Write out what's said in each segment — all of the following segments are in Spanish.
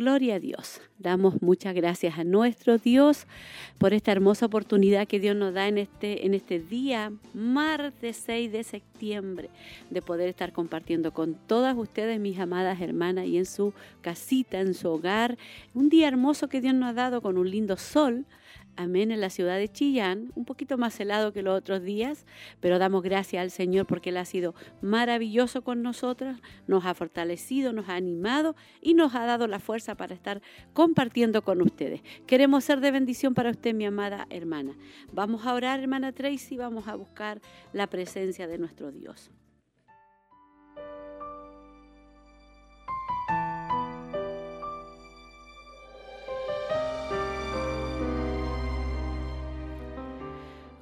Gloria a Dios. Damos muchas gracias a nuestro Dios por esta hermosa oportunidad que Dios nos da en este, en este día, martes 6 de septiembre, de poder estar compartiendo con todas ustedes, mis amadas hermanas, y en su casita, en su hogar. Un día hermoso que Dios nos ha dado con un lindo sol amén, en la ciudad de Chillán, un poquito más helado que los otros días, pero damos gracias al Señor porque Él ha sido maravilloso con nosotros, nos ha fortalecido, nos ha animado y nos ha dado la fuerza para estar compartiendo con ustedes. Queremos ser de bendición para usted, mi amada hermana. Vamos a orar, hermana Tracy, vamos a buscar la presencia de nuestro Dios.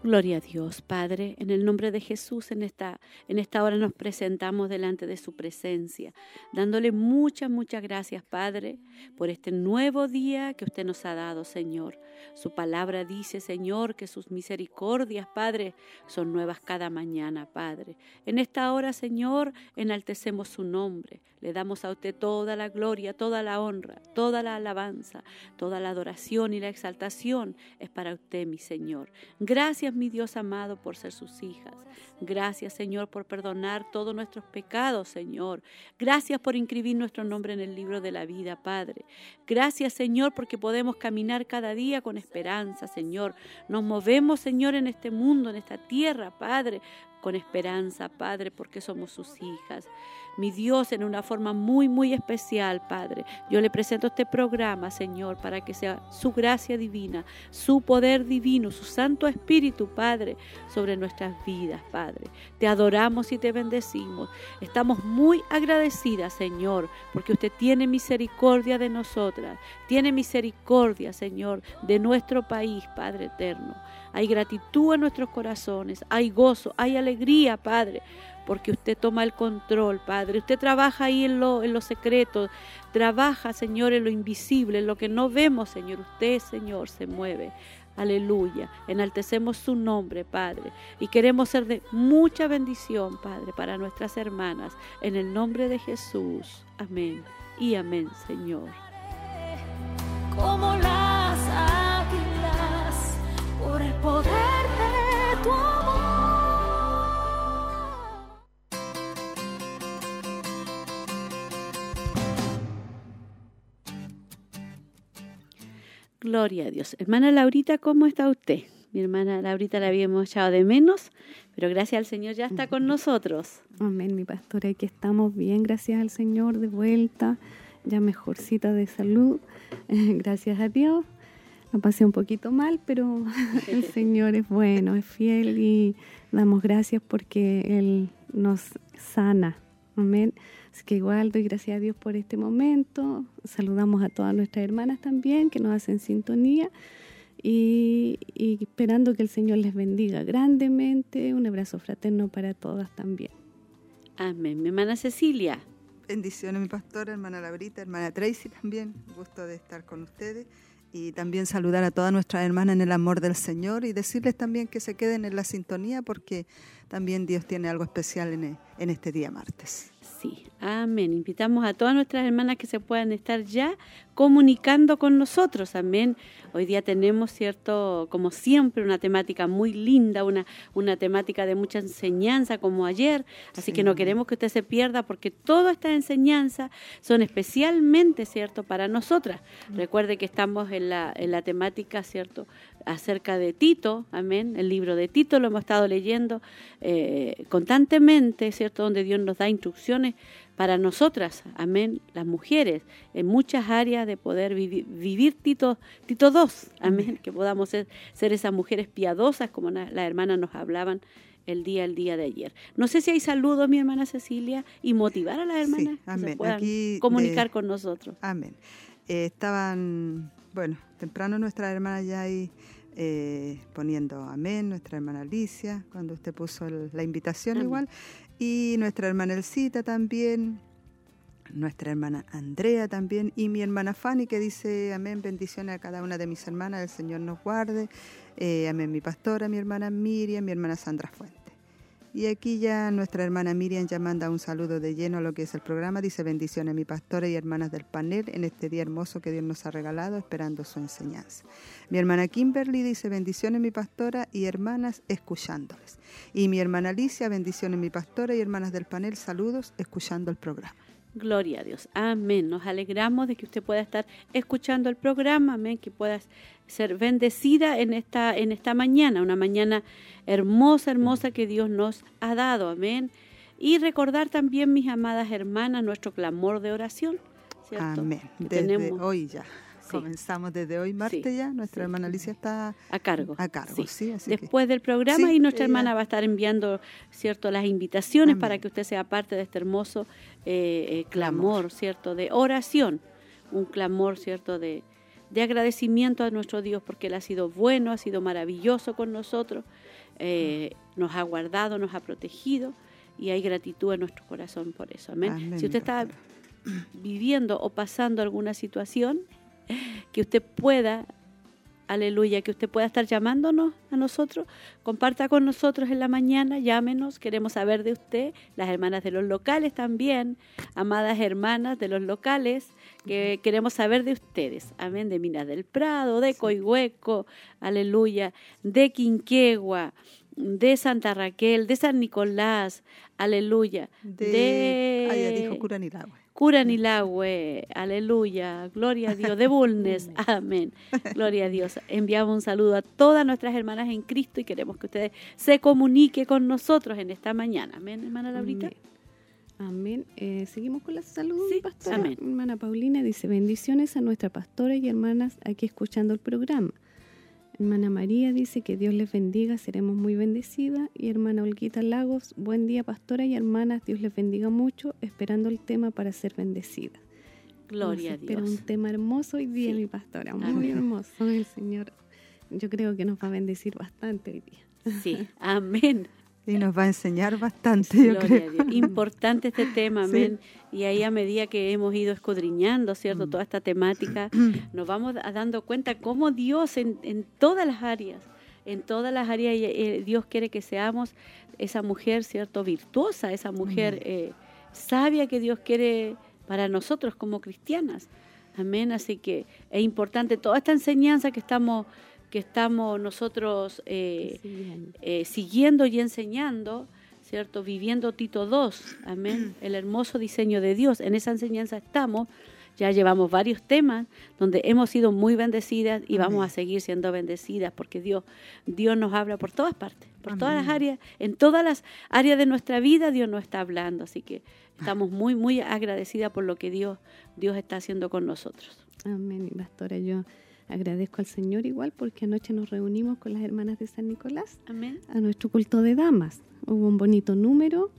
Gloria a Dios, Padre, en el nombre de Jesús en esta, en esta hora nos presentamos delante de su presencia, dándole muchas, muchas gracias, Padre, por este nuevo día que usted nos ha dado, Señor. Su palabra dice, Señor, que sus misericordias, Padre, son nuevas cada mañana, Padre. En esta hora, Señor, enaltecemos su nombre. Le damos a usted toda la gloria, toda la honra, toda la alabanza, toda la adoración y la exaltación es para usted, mi Señor. Gracias, mi Dios amado, por ser sus hijas. Gracias, Señor, por perdonar todos nuestros pecados, Señor. Gracias por inscribir nuestro nombre en el libro de la vida, Padre. Gracias, Señor, porque podemos caminar cada día con esperanza, Señor. Nos movemos, Señor, en este mundo, en esta tierra, Padre, con esperanza, Padre, porque somos sus hijas mi Dios, en una forma muy, muy especial, Padre. Yo le presento este programa, Señor, para que sea su gracia divina, su poder divino, su Santo Espíritu, Padre, sobre nuestras vidas, Padre. Te adoramos y te bendecimos. Estamos muy agradecidas, Señor, porque usted tiene misericordia de nosotras, tiene misericordia, Señor, de nuestro país, Padre eterno. Hay gratitud en nuestros corazones, hay gozo, hay alegría, Padre porque usted toma el control, Padre. Usted trabaja ahí en lo, en lo secreto, trabaja, Señor, en lo invisible, en lo que no vemos, Señor. Usted, Señor, se mueve. Aleluya. Enaltecemos su nombre, Padre. Y queremos ser de mucha bendición, Padre, para nuestras hermanas. En el nombre de Jesús. Amén. Y amén, Señor. Como las águilas, por el poder de tu Gloria a Dios. Hermana Laurita, ¿cómo está usted? Mi hermana Laurita la habíamos echado de menos, pero gracias al Señor ya está con nosotros. Amén, mi pastora, aquí estamos bien, gracias al Señor, de vuelta, ya mejorcita de salud, gracias a Dios. La pasé un poquito mal, pero el Señor es bueno, es fiel y damos gracias porque Él nos sana. Amén. Así que igual doy gracias a Dios por este momento. Saludamos a todas nuestras hermanas también que nos hacen sintonía y, esperando que el Señor les bendiga grandemente. Un abrazo fraterno para todas también. Amén. Mi hermana Cecilia. Bendiciones, mi pastora, hermana Labrita, hermana Tracy también. Gusto de estar con ustedes. Y también saludar a todas nuestras hermanas en el amor del Señor y decirles también que se queden en la sintonía porque también Dios tiene algo especial en, en este día martes. Sí, amén. Invitamos a todas nuestras hermanas que se puedan estar ya comunicando con nosotros. Amén. Hoy día tenemos, ¿cierto? Como siempre, una temática muy linda, una, una temática de mucha enseñanza como ayer. Así que no queremos que usted se pierda porque todas estas enseñanzas son especialmente, ¿cierto? Para nosotras. Recuerde que estamos en la, en la temática, ¿cierto? acerca de Tito, amén, el libro de Tito lo hemos estado leyendo eh, constantemente, ¿cierto? Donde Dios nos da instrucciones para nosotras, amén, las mujeres, en muchas áreas de poder vivir Tito, Tito II, amén, que podamos ser, ser esas mujeres piadosas como las hermanas nos hablaban el día el día de ayer. No sé si hay saludos, mi hermana Cecilia, y motivar a las hermanas que se puedan comunicar con nosotros. Amén. Eh, estaban, bueno, temprano nuestras hermanas ya ahí eh, poniendo amén, nuestra hermana Alicia, cuando usted puso la invitación igual, y nuestra hermana Elcita también, nuestra hermana Andrea también, y mi hermana Fanny que dice amén, bendiciones a cada una de mis hermanas, el Señor nos guarde, eh, amén mi pastora, mi hermana Miriam, mi hermana Sandra Fuente. Y aquí ya nuestra hermana Miriam ya manda un saludo de lleno a lo que es el programa. Dice bendiciones mi pastora y hermanas del panel en este día hermoso que Dios nos ha regalado, esperando su enseñanza. Mi hermana Kimberly dice bendiciones mi pastora y hermanas escuchándoles. Y mi hermana Alicia, bendiciones mi pastora y hermanas del panel, saludos escuchando el programa. Gloria a Dios. Amén. Nos alegramos de que usted pueda estar escuchando el programa. Amén. Que pueda ser bendecida en esta, en esta mañana. Una mañana hermosa, hermosa que Dios nos ha dado. Amén. Y recordar también, mis amadas hermanas, nuestro clamor de oración. Amén. Desde hoy ya. Comenzamos desde hoy, martes ya. Nuestra hermana Alicia está a cargo. A cargo, sí. Después del programa y nuestra hermana va a estar enviando, cierto, las invitaciones para que usted sea parte de este hermoso eh, eh, clamor, cierto, de oración, un clamor, cierto, de, de agradecimiento a nuestro Dios porque Él ha sido bueno, ha sido maravilloso con nosotros, eh, nos ha guardado, nos ha protegido y hay gratitud en nuestro corazón por eso. Amén. si usted está viviendo o pasando alguna situación, que usted pueda, aleluya, que usted pueda estar llamándonos a nosotros, comparta con nosotros en la mañana, llámenos, queremos saber de usted, las hermanas de los locales también, amadas hermanas de los locales, que queremos saber de ustedes, amén, de Minas del Prado, de Coihueco, aleluya, de Quinquegua, de Santa Raquel, de San Nicolás, aleluya, de... de... Ah, dijo Curanilagüe, aleluya, gloria a Dios, de Bulnes, amén, gloria a Dios. Enviamos un saludo a todas nuestras hermanas en Cristo y queremos que ustedes se comuniquen con nosotros en esta mañana. Amén, hermana Laurita. Amén. Eh, seguimos con la salud, sí, pastora. Amén. Hermana Paulina dice, bendiciones a nuestra pastora y hermanas aquí escuchando el programa. Hermana María dice que Dios les bendiga, seremos muy bendecidas. Y hermana Olguita Lagos, buen día pastora y hermanas, Dios les bendiga mucho, esperando el tema para ser bendecida. Gloria a Dios. Pero un tema hermoso hoy día, mi pastora, muy hermoso. El Señor, yo creo que nos va a bendecir bastante hoy día. Sí, amén. Y nos va a enseñar bastante, yo creo. Importante este tema, amén. Y ahí a medida que hemos ido escudriñando, ¿cierto? Mm. Toda esta temática, nos vamos dando cuenta cómo Dios en, en todas las áreas, en todas las áreas, eh, Dios quiere que seamos esa mujer, ¿cierto? Virtuosa, esa mujer eh, sabia que Dios quiere para nosotros como cristianas. Amén. Así que es importante toda esta enseñanza que estamos que estamos nosotros eh, eh, siguiendo y enseñando, ¿cierto? Viviendo Tito II, amén, el hermoso diseño de Dios. En esa enseñanza estamos, ya llevamos varios temas donde hemos sido muy bendecidas y vamos a seguir siendo bendecidas porque Dios, Dios nos habla por todas partes, por todas las áreas, en todas las áreas de nuestra vida Dios nos está hablando, así que estamos muy, muy agradecidas por lo que Dios, Dios está haciendo con nosotros. Amén, pastora, yo Agradezco al Señor igual porque anoche nos reunimos con las hermanas de San Nicolás a nuestro culto de damas. Hubo un bonito número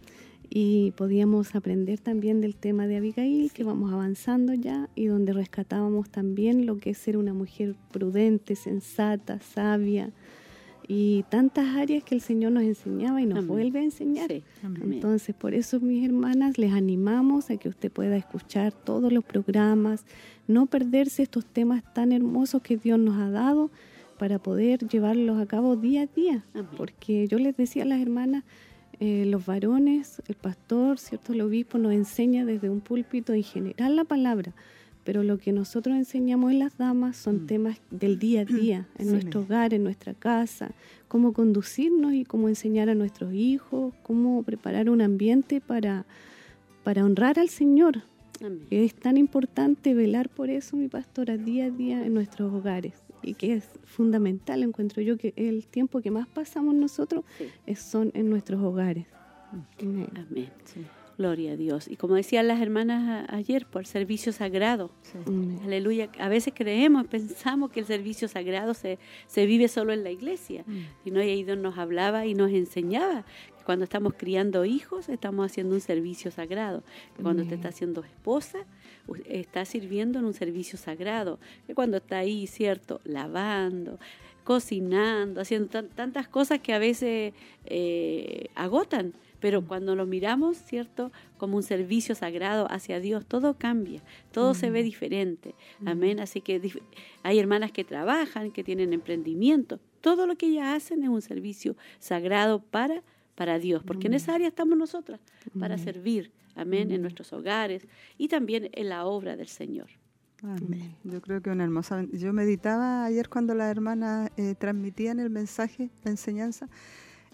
y podíamos aprender también del tema de Abigail, que vamos avanzando ya, y donde rescatábamos también lo que es ser una mujer prudente, sensata, sabia, y tantas áreas que el Señor nos enseñaba y nos vuelve a enseñar. Entonces, por eso, mis hermanas, les animamos a que usted pueda escuchar todos los programas, no perderse estos temas tan hermosos que Dios nos ha dado para poder llevarlos a cabo día a día. Porque yo les decía a las hermanas, eh, los varones, el pastor, cierto, el obispo nos enseña desde un púlpito en general la palabra, pero lo que nosotros enseñamos en las damas son mm. temas del día a día, en nuestro hogar, en nuestra casa, cómo conducirnos y cómo enseñar a nuestros hijos, cómo preparar un ambiente para, para honrar al Señor. Es tan importante velar por eso, mi pastora, día a día en nuestros hogares y que es fundamental, encuentro yo, que el tiempo que más pasamos nosotros es, son en nuestros hogares. Amén. Gloria a Dios. Y como decían las hermanas ayer, por servicio sagrado. Aleluya. A veces creemos, pensamos que el servicio sagrado se, se vive solo en la iglesia. Y no, y ahí Dios nos hablaba y nos enseñaba que cuando estamos criando hijos, estamos haciendo un servicio sagrado. Que cuando usted está haciendo esposa, está sirviendo en un servicio sagrado. Que cuando está ahí, ¿cierto? Lavando, cocinando, haciendo tan- tantas cosas que a veces eh, agotan. Pero cuando lo miramos, ¿cierto? Como un servicio sagrado hacia Dios, todo cambia, todo se ve diferente. Amén. Así que hay hermanas que trabajan, que tienen emprendimiento. Todo lo que ellas hacen es un servicio sagrado para, para Dios, porque en esa área estamos nosotras, para servir. Amén. En nuestros hogares y también en la obra del Señor. Amén. Yo creo que una hermosa. Yo meditaba ayer cuando las hermanas eh, transmitían el mensaje, la enseñanza,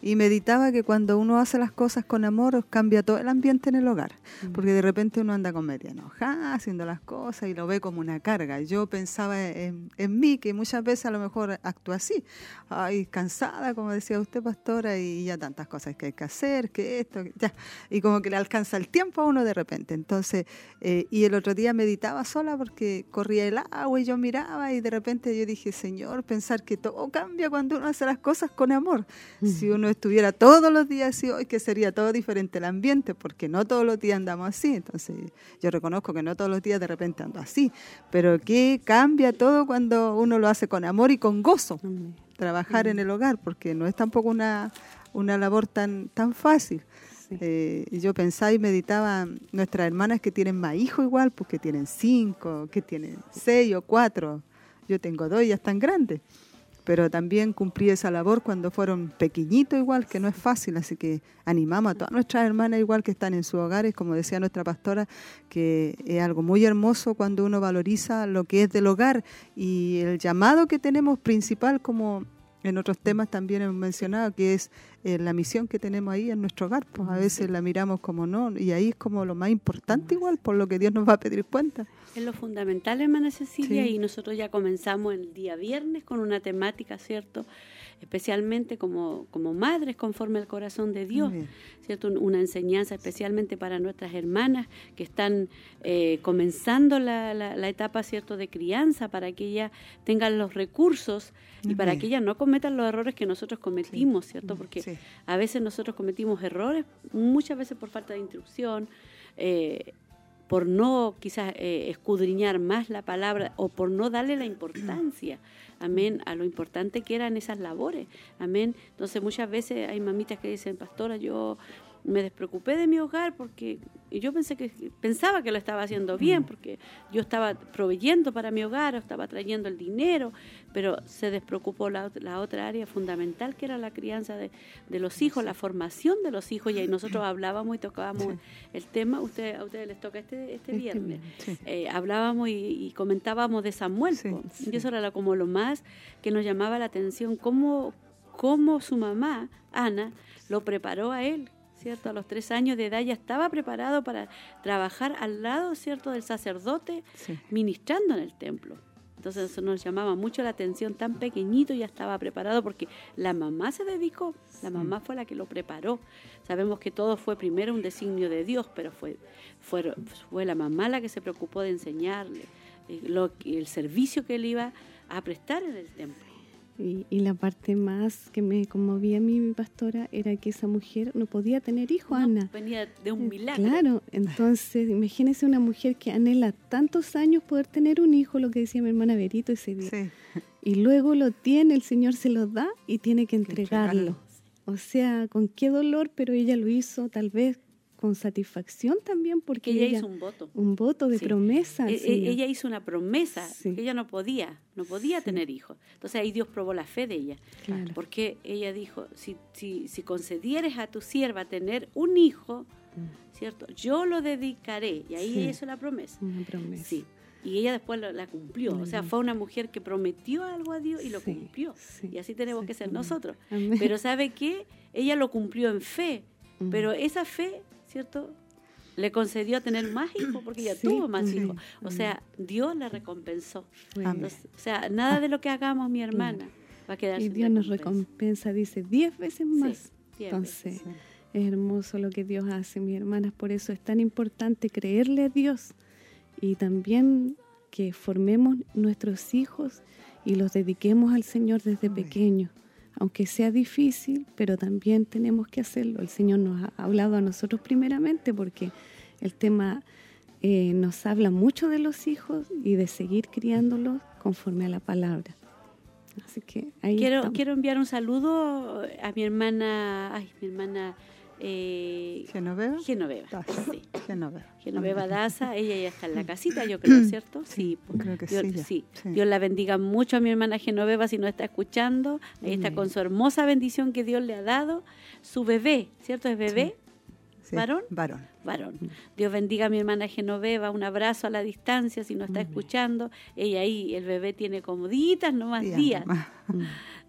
y meditaba que cuando uno hace las cosas con amor, cambia todo el ambiente en el hogar. Porque de repente uno anda con media enojada, haciendo las cosas y lo ve como una carga. Yo pensaba en, en mí, que muchas veces a lo mejor actúo así. Ay, cansada, como decía usted, pastora, y ya tantas cosas que hay que hacer, que esto, que ya. Y como que le alcanza el tiempo a uno de repente. Entonces, eh, y el otro día meditaba sola porque corría el agua y yo miraba y de repente yo dije, Señor, pensar que todo cambia cuando uno hace las cosas con amor. Si uno estuviera todos los días así, hoy que sería todo diferente el ambiente, porque no todos los días andamos así. Entonces, yo reconozco que no todos los días de repente ando así, pero que cambia todo cuando uno lo hace con amor y con gozo. Trabajar en el hogar, porque no es tampoco una, una labor tan, tan fácil. Sí. Eh, y yo pensaba y meditaba nuestras hermanas que tienen más hijos igual, pues que tienen cinco, que tienen seis o cuatro. Yo tengo dos y ya están grandes. Pero también cumplí esa labor cuando fueron pequeñitos igual, que no es fácil. Así que animamos a todas nuestras hermanas igual que están en sus hogares, como decía nuestra pastora, que es algo muy hermoso cuando uno valoriza lo que es del hogar y el llamado que tenemos principal como en otros temas también hemos mencionado que es eh, la misión que tenemos ahí en nuestro hogar. Pues a veces la miramos como no, y ahí es como lo más importante igual, por lo que Dios nos va a pedir cuenta. Es lo fundamental, hermana Cecilia, Sí. y nosotros ya comenzamos el día viernes con una temática, ¿cierto? Especialmente como, como madres conforme al corazón de Dios. ¿cierto? Un- Una enseñanza especialmente para nuestras hermanas que están eh, comenzando la, la- la etapa, ¿cierto?, de crianza, para que ellas tengan los recursos y para que ellas no cometan los errores que nosotros cometimos, ¿cierto? Porque Sí. a veces nosotros cometimos errores, muchas veces por falta de instrucción, eh, por no quizás eh, escudriñar más la palabra o por no darle la importancia, amén, a lo importante que eran esas labores, amén. Entonces muchas veces hay mamitas que dicen, pastora, yo me despreocupé de mi hogar porque yo pensé que pensaba que lo estaba haciendo bien porque yo estaba proveyendo para mi hogar, o estaba trayendo el dinero, pero se despreocupó la, la otra área fundamental que era la crianza de, de los hijos, la formación de los hijos y ahí nosotros hablábamos y tocábamos el tema, usted, a ustedes les toca este, este Este viernes. Sí. Eh, hablábamos y, y comentábamos de Samuel, Sí, y eso era como lo más que nos llamaba la atención, cómo, cómo su mamá, Ana, lo preparó a él, ¿cierto? A los tres años de edad ya estaba preparado para trabajar al lado, ¿cierto?, del sacerdote Sí. ministrando en el templo. Entonces eso nos llamaba mucho la atención, tan pequeñito ya estaba preparado porque la mamá se dedicó, la mamá fue la que lo preparó. Sabemos que todo fue primero un designio de Dios, pero fue, fue, fue la mamá la que se preocupó de enseñarle eh, lo, el servicio que él iba a prestar en el templo. Y, y la parte más que me conmovía a mí, mi pastora, era que esa mujer no podía tener hijos, No, Ana. venía de un Eh, milagro. Claro, entonces imagínese una mujer que anhela tantos años poder tener un hijo, lo que decía mi hermana Berito ese día. Sí. Y luego lo tiene, el Señor se lo da y tiene que entregarlo. entregarlo. O sea, con qué dolor, pero ella lo hizo tal vez con satisfacción también porque ella ella, hizo un voto. un voto de Sí. promesa. E- e- Señor. ella hizo una promesa, Sí. que ella no podía, no podía tener hijos. Entonces ahí Dios probó la fe de ella. Claro. Porque ella dijo, si, si, si concedieres a tu sierva tener un hijo, ¿cierto? Yo lo dedicaré. Y ahí Mm. Ella hizo la promesa. Una promesa. Sí. Y ella después la cumplió. O sea, Mm. fue una mujer que prometió algo a Dios y lo cumplió. Y así tenemos que ser nosotros. Amén. Pero ¿sabe qué? Ella lo cumplió en fe. Mm. Pero esa fe, ¿cierto? Le concedió tener más hijos porque ella Sí, tuvo más sí, hijos. O sea, Dios la recompensó. Entonces, o sea, nada de lo que hagamos, mi hermana, va a quedar y Dios nos recompensa. recompensa, dice, diez veces más. Sí, diez Entonces, veces. Es hermoso lo que Dios hace, mis hermanas. Por eso es tan importante creerle a Dios y también que formemos nuestros hijos y los dediquemos al Señor desde pequeños. Aunque sea difícil, pero también tenemos que hacerlo. El Señor nos ha hablado a nosotros primeramente porque el tema eh, nos habla mucho de los hijos y de seguir criándolos conforme a la palabra. Así que ahí quiero quiero enviar un saludo a mi hermana, ay, mi hermana eh, Genoveva. Genoveva, sí. Genoveva. Genoveva Daza, ella ya está en la casita, yo creo, ¿cierto? Sí, pues, creo que Dios, sí, sí. Sí. Dios la bendiga mucho a mi hermana Genoveva si no está escuchando. Ahí está con su hermosa bendición que Dios le ha dado. Su bebé, ¿cierto? ¿Es bebé? Sí, ¿Varón? Varón. varón. Dios bendiga a mi hermana Genoveva, un abrazo a la distancia si no está escuchando. Ella ahí, el bebé tiene como días, no más Días días. nomás.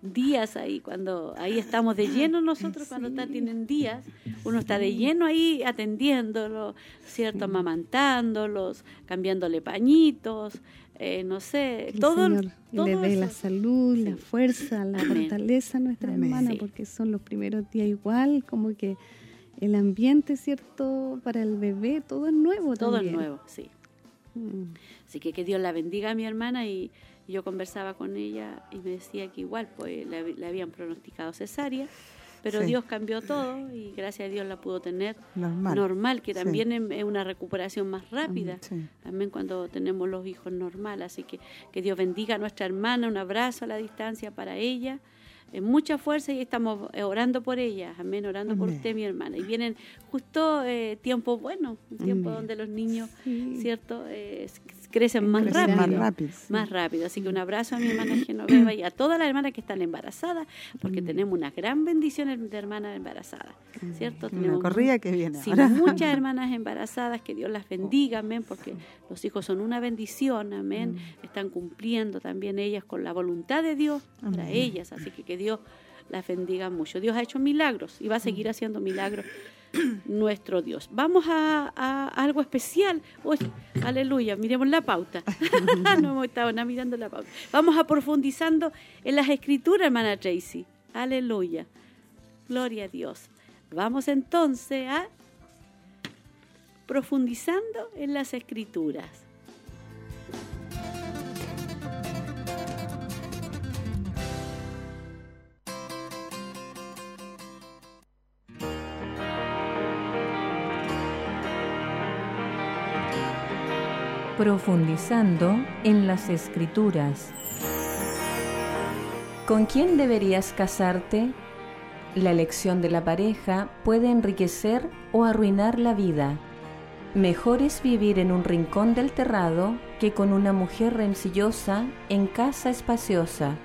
Días ahí, cuando ahí estamos de lleno nosotros, cuando está, tienen días, uno está de lleno ahí atendiéndolo, ¿cierto? Amamantándolos, cambiándole pañitos, eh, no sé, Que el todo, Señor todo le dé la salud, la fuerza, la Amén. fortaleza a nuestra Amén. hermana, porque son los primeros días igual, como que el ambiente, ¿cierto? Para el bebé, todo es nuevo Todo es también. nuevo, sí. Mm. Así que que Dios la bendiga a mi hermana y, yo conversaba con ella y me decía que igual pues le, le habían pronosticado cesárea, pero Sí. Dios cambió todo y gracias a Dios la pudo tener Normal. normal, que Sí. también es es una recuperación más rápida. Sí. También cuando tenemos los hijos normales. Así que que Dios bendiga a nuestra hermana, un abrazo a la distancia para ella. Eh, mucha fuerza y estamos eh, orando por ella, amén, orando por usted, mi hermana. Y vienen justo eh, tiempos buenos, un tiempo Amén. donde los niños, Sí. ¿cierto?, Eh, crecen más Crecen rápido. más rápido. Más rápido. Así que un abrazo a mi hermana Genoveva y a todas las hermanas que están embarazadas, porque tenemos una gran bendición de hermanas embarazadas, ¿cierto? Una Tenemos corrida que viene Sí, ahora. muchas hermanas embarazadas, que Dios las bendiga, amén, porque los hijos son una bendición, amén. Están cumpliendo también ellas con la voluntad de Dios para ellas, así que que Dios las bendiga mucho. Dios ha hecho milagros y va a seguir haciendo milagros nuestro Dios. Vamos a, algo especial. Uy, aleluya, miremos la pauta. no hemos estado nada mirando la pauta. Vamos a profundizando en las escrituras, hermana Tracy. Aleluya. Gloria a Dios. Vamos entonces a profundizando en las escrituras. Profundizando en las escrituras. ¿Con quién deberías casarte? La elección de la pareja puede enriquecer o arruinar la vida. Mejor es vivir en un rincón del terrado que con una mujer rencillosa en casa espaciosa.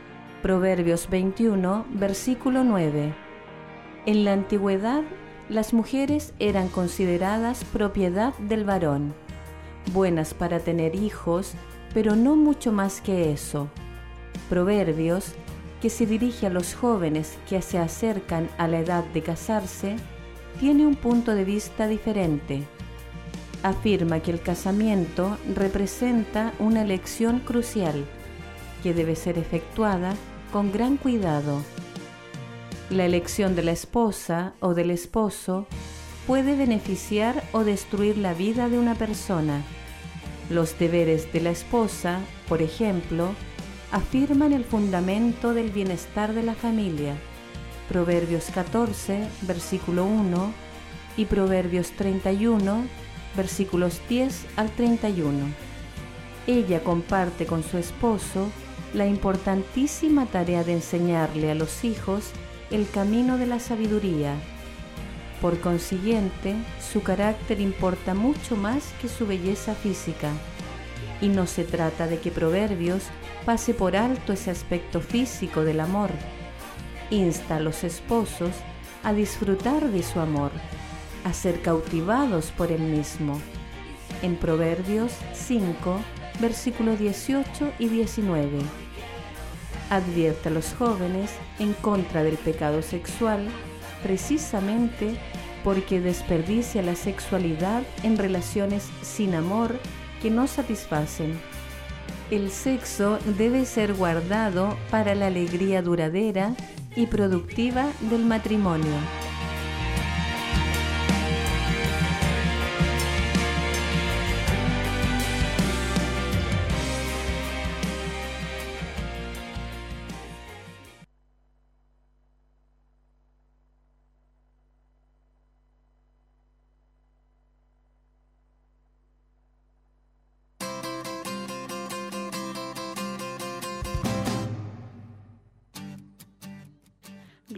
Proverbios 21, versículo 9. En la antigüedad, las mujeres eran consideradas propiedad del varón, buenas para tener hijos, pero no mucho más que eso. Proverbios, que se dirige a los jóvenes que se acercan a la edad de casarse, tiene un punto de vista diferente. Afirma que el casamiento representa una elección crucial que debe ser efectuada con gran cuidado. La elección de la esposa o del esposo puede beneficiar o destruir la vida de una persona. Los deberes de la esposa, por ejemplo, afirman el fundamento del bienestar de la familia. Proverbios 14, versículo 1 y Proverbios 31, versículos 10 al 31. Ella comparte con su esposo la importantísima tarea de enseñarle a los hijos el camino de la sabiduría. Por consiguiente, su carácter importa mucho más que su belleza física. Y no se trata de que Proverbios pase por alto ese aspecto físico del amor. Insta a los esposos a disfrutar de su amor, a ser cautivados por él mismo. En Proverbios 5, versículos 18 y 19. Advierte a los jóvenes en contra del pecado sexual precisamente porque desperdicia la sexualidad en relaciones sin amor que no satisfacen. El sexo debe ser guardado para la alegría duradera y productiva del matrimonio.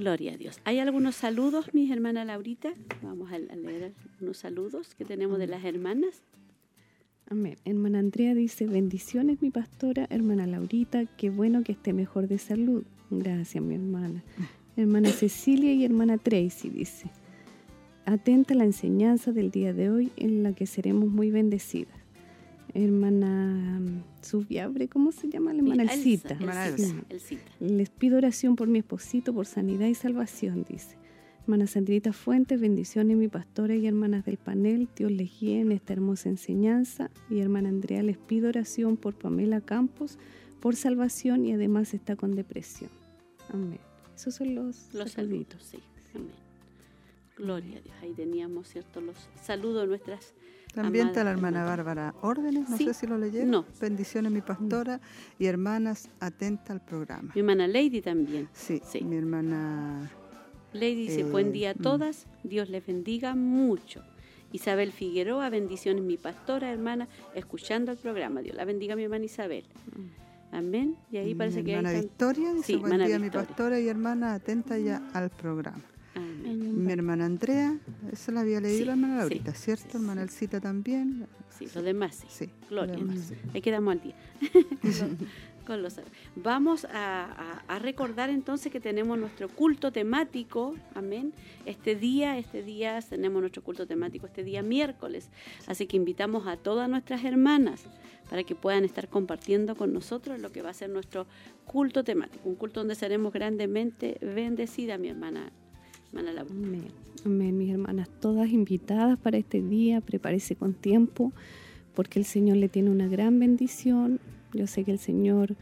Gloria a Dios. ¿Hay algunos saludos, mis hermanas Laurita? Vamos a leer unos saludos que tenemos de las hermanas. Amén. Hermana Andrea dice, bendiciones mi pastora, hermana Laurita, qué bueno que esté mejor de salud. Gracias mi hermana. Hermana Cecilia y hermana Tracy dice, atenta a la enseñanza del día de hoy en la que seremos muy bendecidas. Hermana Subiabre, ¿cómo se llama? La hermana Elcita. Les pido oración por mi esposito, por sanidad y salvación, dice. Hermana Sandrita Fuentes, bendiciones mi pastora y hermanas del panel, Dios les guíe en esta hermosa enseñanza. Y hermana Andrea, les pido oración por Pamela Campos, por salvación y además está con depresión. Amén. Esos son los, los saluditos. Sí, amén. Gloria a Dios. Ahí teníamos, ¿cierto? Los saludos nuestras también está la hermana Bárbara Órdenes, no sé si lo leyeron. No. Bendiciones mi pastora y hermanas atenta al programa. Mi hermana Lady también. Sí, mi hermana Lady dice, buen día a eh, todas, Dios les bendiga mucho. Isabel Figueroa, bendiciones mi pastora, hermana, escuchando el programa. Dios la bendiga mi hermana Isabel. Mm. Amén. Y ahí parece que hermana Victoria dice, buen día mi pastora y hermana, atenta ya al programa. Mi hermana Andrea, esa la había leído la hermana Laurita, ¿cierto? hermana Elcita también. Sí, los demás sí. sí Gloria. Ahí quedamos al día. Vamos a, recordar entonces que tenemos nuestro culto temático, amén. Este día, este día tenemos nuestro culto temático, este día miércoles. Así que invitamos a todas nuestras hermanas para que puedan estar compartiendo con nosotros lo que va a ser nuestro culto temático, un culto donde seremos grandemente bendecidas, mi hermana. Hermana Amén. Amén, mis hermanas, todas invitadas para este día, prepárese con tiempo, porque el Señor le tiene una gran bendición yo sé que el Señor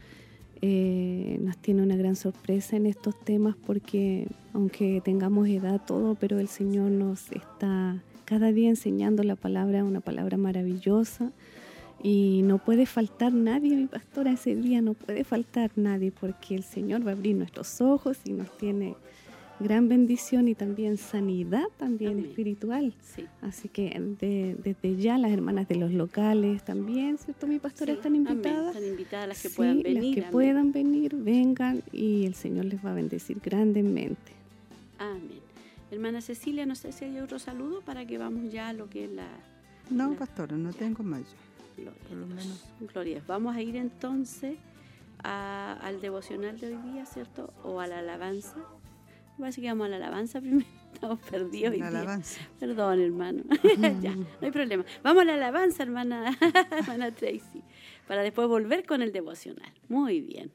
eh, nos tiene una gran sorpresa en estos temas porque aunque tengamos edad todo, pero el Señor nos está cada día enseñando la palabra, una palabra maravillosa. Y no puede faltar nadie, mi pastora, ese día no puede faltar nadie porque el Señor va a abrir nuestros ojos y nos tiene gran bendición y también sanidad también espiritual. Así que desde ya las hermanas de los locales también, ¿cierto? Mi pastora están invitadas. Están invitadas las que puedan venir. Las que puedan venir, vengan y el Señor les va a bendecir grandemente. Amén. Hermana Cecilia, no sé si hay otro saludo para que vamos ya a lo que es la... No, pastora, no tengo más. Gloria. Vamos a ir entonces al devocional de hoy día, ¿cierto? O a la alabanza. Parece que vamos a la alabanza primero. Estamos perdidos. La alabanza. Perdón, hermano. ya, no hay problema. Vamos a la alabanza, hermana, hermana Tracy, para después volver con el devocional. Muy bien.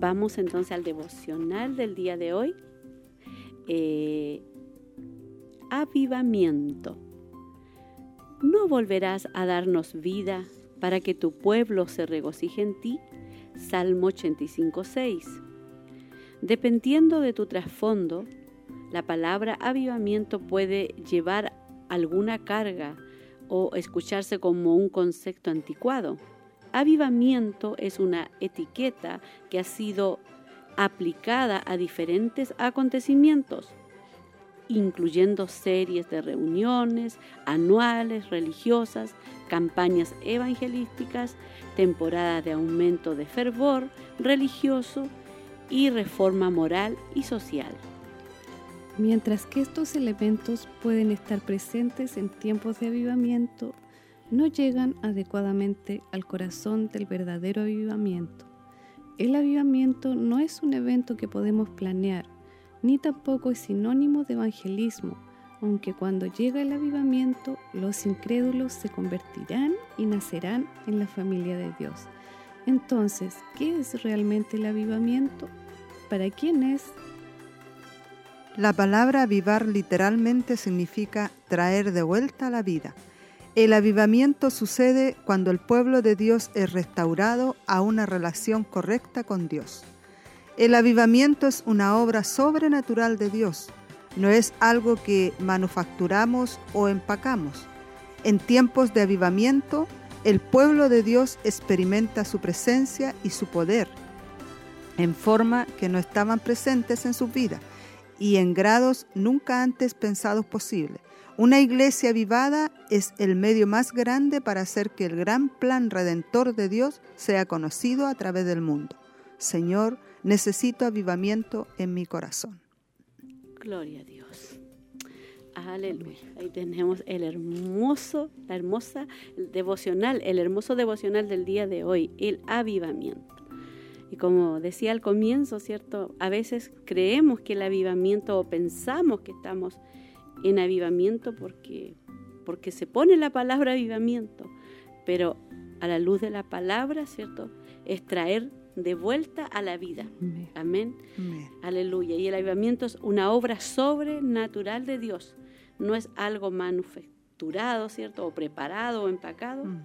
Vamos entonces al devocional del día de hoy. Eh, avivamiento. ¿No volverás a darnos vida para que tu pueblo se regocije en ti? Salmo 85, 6. Dependiendo de tu trasfondo, la palabra avivamiento puede llevar alguna carga o escucharse como un concepto anticuado. Avivamiento es una etiqueta que ha sido aplicada a diferentes acontecimientos, incluyendo series de reuniones anuales religiosas, campañas evangelísticas, temporadas de aumento de fervor religioso y reforma moral y social. Mientras que estos elementos pueden estar presentes en tiempos de avivamiento, no llegan adecuadamente al corazón del verdadero avivamiento. El avivamiento no es un evento que podemos planear, ni tampoco es sinónimo de evangelismo, aunque cuando llega el avivamiento, los incrédulos se convertirán y nacerán en la familia de Dios. Entonces, ¿qué es realmente el avivamiento? ¿Para quién es? La palabra avivar literalmente significa traer de vuelta la vida. El avivamiento sucede cuando el pueblo de Dios es restaurado a una relación correcta con Dios. El avivamiento es una obra sobrenatural de Dios, no es algo que manufacturamos o empacamos. En tiempos de avivamiento, el pueblo de Dios experimenta su presencia y su poder en forma que no estaban presentes en su vida y en grados nunca antes pensados posibles. Una iglesia avivada es el medio más grande para hacer que el gran plan redentor de Dios sea conocido a través del mundo. Señor, necesito avivamiento en mi corazón. Gloria a Dios. Aleluya. Ahí tenemos el hermoso, la hermosa devocional, el hermoso devocional del día de hoy, el avivamiento. Y como decía al comienzo, ¿cierto? A veces creemos que el avivamiento o pensamos que estamos en avivamiento porque, porque se pone la palabra avivamiento, pero a la luz de la palabra, ¿cierto? Es traer de vuelta a la vida. Amén. Aleluya. Y el avivamiento es una obra sobrenatural de Dios. No es algo manufacturado, ¿cierto? O preparado o empacado. Mm.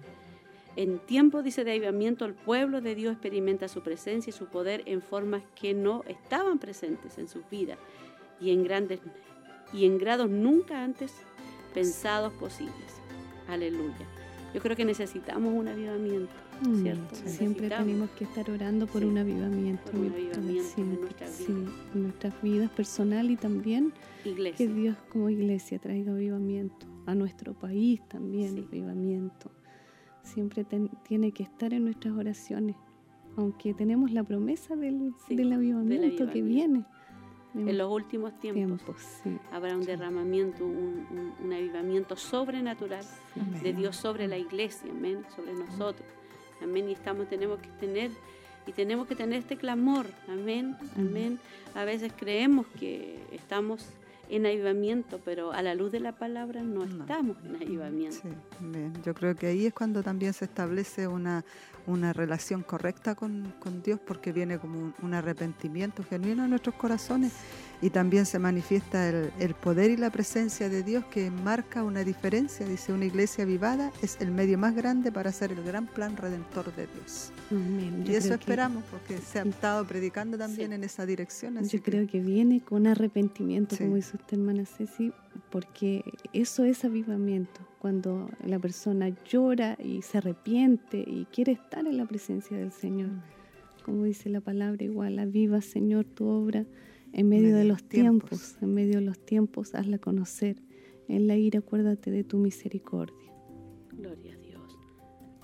En tiempo, dice, de avivamiento, el pueblo de Dios experimenta su presencia y su poder en formas que no estaban presentes en sus vidas y en grandes y en grados nunca antes pensados posibles. Aleluya. Yo creo que necesitamos un avivamiento, mm, ¿cierto? Siempre tenemos que estar orando por un avivamiento. Por un avivamiento en nuestras vidas. en nuestras vidas personal y también iglesia. que Dios como iglesia traiga avivamiento. A nuestro país también avivamiento. Siempre tiene que estar en nuestras oraciones, aunque tenemos la promesa del, del avivamiento que viene en los últimos tiempos, habrá un derramamiento, un, avivamiento sobrenatural de Dios sobre la iglesia, amén, sobre nosotros, amén, y estamos, tenemos que tener, y tenemos que tener este clamor, amén, amén, a veces creemos que estamos en avivamiento, pero a la luz de la palabra no, estamos en avivamiento. Yo creo que ahí es cuando también se establece una, una relación correcta con, Dios porque viene como un, arrepentimiento genuino en nuestros corazones y también se manifiesta el, poder y la presencia de Dios que marca una diferencia. Dice, una iglesia vivada es el medio más grande para hacer el gran plan redentor de Dios. Y eso esperamos porque se ha estado predicando también en esa dirección. Yo creo que viene con arrepentimiento, como dice usted, hermana Ceci, porque eso es avivamiento cuando la persona llora y se arrepiente y quiere estar en la presencia del Señor. Como dice la palabra, igual, aviva, Señor, tu obra en medio, de los tiempos. en medio de los tiempos, hazla conocer. En la ira acuérdate de tu misericordia. Gloria a Dios.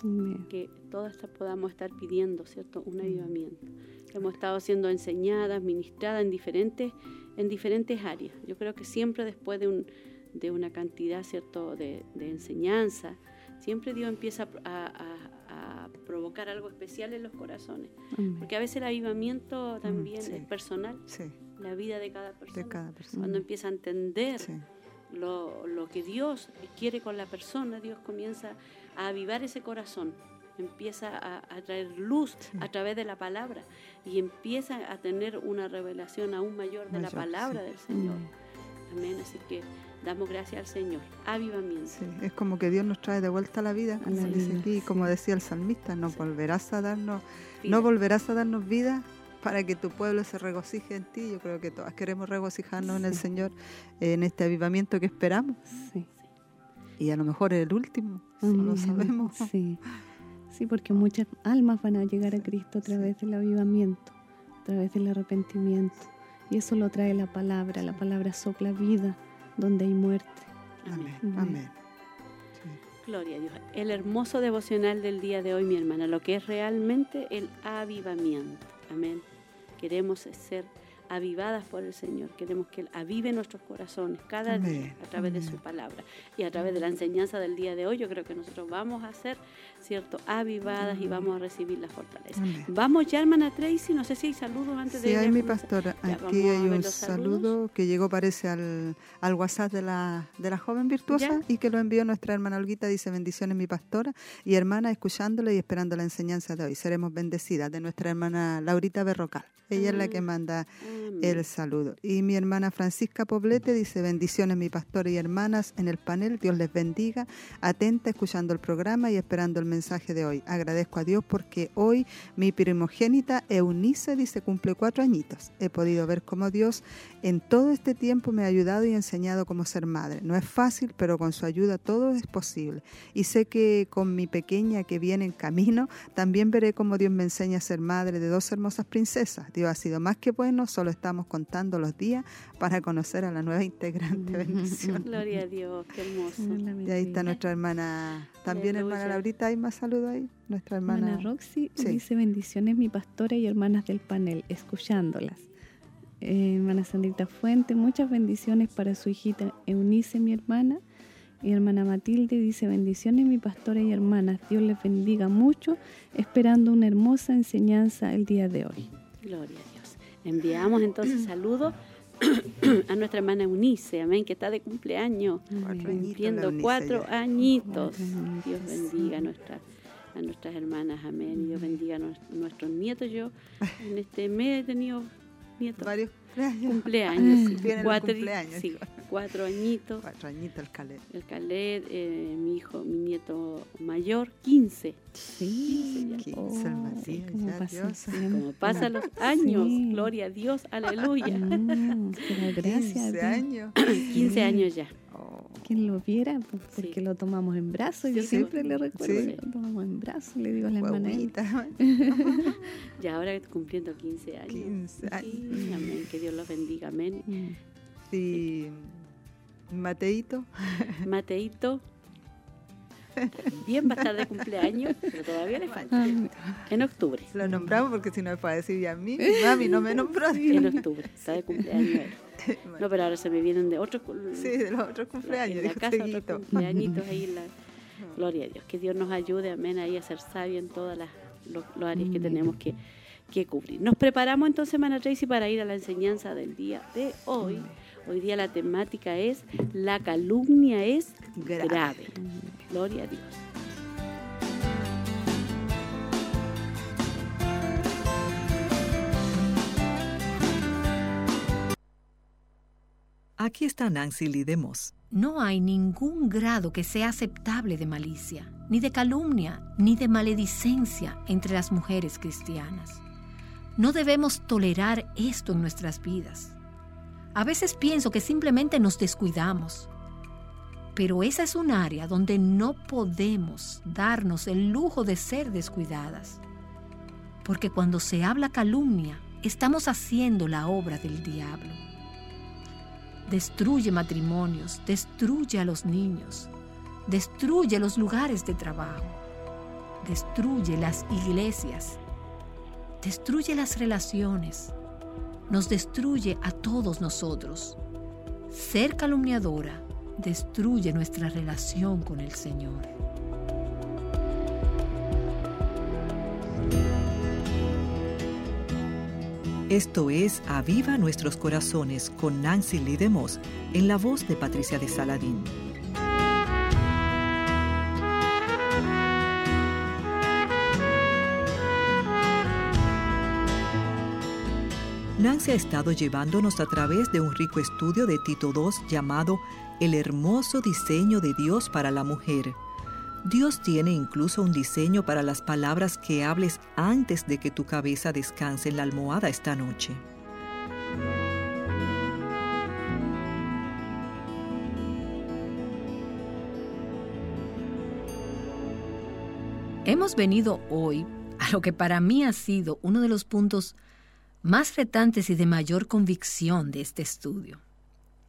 Amén. Que todas podamos estar pidiendo, ¿cierto? Un avivamiento. Hemos estado siendo enseñadas, ministradas en diferentes, en diferentes áreas. Yo creo que siempre después de, un, de una cantidad, ¿cierto?, de, de enseñanza, siempre Dios empieza a, a- a provocar algo especial en los corazones. Amén. Porque a veces el avivamiento también sí. es personal, Sí, la vida de cada persona. de cada persona. Cuando empieza a entender Sí, lo, lo que Dios quiere con la persona, Dios comienza a avivar ese corazón, empieza a, a traer luz a través de la palabra y empieza a tener una revelación aún mayor de la Mayor, palabra sí. del Señor. Amén. Así que damos gracias al Señor. Avivamiento. sí. Es como que Dios nos trae de vuelta a la vida, como la dice aquí, y como decía el salmista, no Sí. volverás a darnos, Vida. no volverás a darnos vida para que tu pueblo se regocije en ti. Yo creo que todas queremos regocijarnos en el. Señor, en este avivamiento que esperamos. Sí. Y a lo mejor es el último, no lo sabemos. Sí. sí, porque muchas almas van a llegar a Cristo a través del avivamiento, a través del arrepentimiento. Y eso lo trae la palabra. La palabra sopla vida donde hay muerte. Amén. amén. Gloria a Dios. El hermoso devocional del día de hoy, mi hermana, lo que es realmente el avivamiento. Amén. Queremos ser avivadas por el Señor. Queremos que Él avive nuestros corazones cada Amén, día a través de su palabra. Y a través de la enseñanza del día de hoy, yo creo que nosotros vamos a ser, ¿cierto?, avivadas y vamos a recibir la fortaleza. Vamos ya, hermana Tracy. No sé si hay saludos antes de Sí, ir a hay mi pastora. Ya, Aquí hay un saludo que llegó, parece, al, al WhatsApp de la, de la joven virtuosa Ya. y que lo envió nuestra hermana Olguita. Dice: Bendiciones, mi pastora y hermana, escuchándole y esperando la enseñanza de hoy. Seremos bendecidas de nuestra hermana Laurita Berrocal. Ella es la que Ah, manda. El saludo. Y mi hermana Francisca Poblete dice, bendiciones mi pastor y hermanas en el panel, Dios les bendiga, atenta escuchando el programa y esperando el mensaje de hoy. Agradezco a Dios porque hoy mi primogénita Eunice dice cumple cuatro añitos. He podido ver cómo Dios en todo este tiempo me ha ayudado y enseñado cómo ser madre. No es fácil, pero con su ayuda todo es posible. Y sé que con mi pequeña que viene en camino, también veré cómo Dios me enseña a ser madre de dos hermosas princesas. Dios ha sido más que bueno, solo estamos contando los días para conocer a la nueva integrante. Bendición. Gloria a Dios, qué hermoso. Y ahí está nuestra hermana, también hermana. Laurita, hay más saludos ahí. Nuestra hermana. Hermana Roxy Sí. dice bendiciones mi pastora y hermanas del panel, escuchándolas. Eh, hermana Sandrita Fuente, muchas bendiciones para su hijita Eunice, mi hermana. Y hermana Matilde dice bendiciones mi pastora y hermanas, Dios les bendiga mucho, esperando una hermosa enseñanza el día de hoy. Gloria. Enviamos entonces saludos a nuestra hermana Eunice, amén, que está de cumpleaños, cumpliendo cuatro añitos. Dios bendiga a, nuestra, a nuestras hermanas, amén. Y Dios bendiga a nues- nuestros nietos. Yo en este mes he tenido nietos. Varios cumpleaños. Cumpleaños, sí. Vienen los cuatro, cumpleaños. sí, cuatro añitos. Cuatro añitos el calé. El Caled, eh, mi hijo, mi nieto mayor, 15. Sí, ya. Quince, el Matías, cómo ya, pasa Dios. Como pasan los años, Sí. gloria a Dios, aleluya. Mm, gracias a 15 Dios. años. 15 años ya. Quien lo viera, pues, porque Sí. lo tomamos en brazos. Yo Sí, siempre pues. le recuerdo Sí. que lo tomamos en brazos. Le digo a la hermana. Elma. guaguita. Y ahora cumpliendo 15 años. 15 años. Sí, amén. Que Dios los bendiga, amén. Mm. Y Mateito. Mateito también va a estar de cumpleaños, pero todavía le falta. Ah, En octubre. Lo nombramos porque si no es para decir ya a mí, mi mami no me nombró. En octubre. Está de cumpleaños. No, pero ahora se me vienen de otros. Sí, de los otros cumpleaños, En la casa, otros cumpleañitos ahí. la- Gloria a Dios. Que Dios nos ayude, amén, ahí a ser sabio en todas las los, los áreas que tenemos que, que cubrir. Nos preparamos entonces, Mana Tracy, para ir a la enseñanza del día de hoy. Hoy día la temática es La calumnia es Grave. grave. Gloria a Dios. Aquí está Nancy Lee. No hay ningún grado que sea aceptable de malicia, ni de calumnia, ni de maledicencia entre las mujeres cristianas. No debemos tolerar esto en nuestras vidas. A veces pienso que simplemente nos descuidamos, pero esa es un área donde no podemos darnos el lujo de ser descuidadas, porque cuando se habla calumnia, estamos haciendo la obra del diablo. Destruye matrimonios, destruye a los niños, destruye los lugares de trabajo, destruye las iglesias, destruye las relaciones, nos destruye a todos nosotros. Ser calumniadora destruye nuestra relación con el Señor. Esto es Aviva Nuestros Corazones con Nancy Lidemos en la voz de Patricia de Saladín. Nancy ha estado llevándonos a través de un rico estudio de Tito II llamado El hermoso diseño de Dios para la mujer Dios tiene incluso un diseño para las palabras que hables antes de que tu cabeza descanse en la almohada esta noche. Hemos venido hoy a lo que para mí ha sido uno de los puntos más retantes y de mayor convicción de este estudio.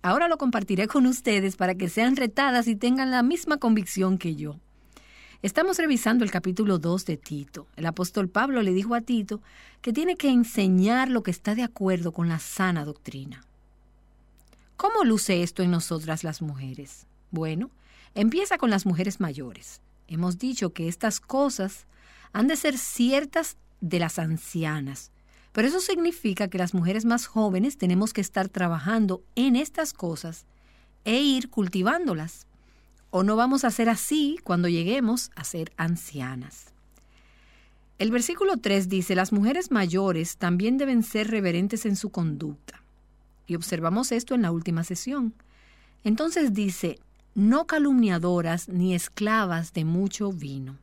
Ahora lo compartiré con ustedes para que sean retadas y tengan la misma convicción que yo. Estamos revisando el capítulo 2 de Tito. El apóstol Pablo le dijo a Tito que tiene que enseñar lo que está de acuerdo con la sana doctrina. ¿Cómo luce esto en nosotras las mujeres? Bueno, empieza con las mujeres mayores. Hemos dicho que estas cosas han de ser ciertas de las ancianas, pero eso significa que las mujeres más jóvenes tenemos que estar trabajando en estas cosas e ir cultivándolas o no vamos a ser así cuando lleguemos a ser ancianas. El versículo 3 dice, las mujeres mayores también deben ser reverentes en su conducta. Y observamos esto en la última sesión. Entonces dice, no calumniadoras ni esclavas de mucho vino.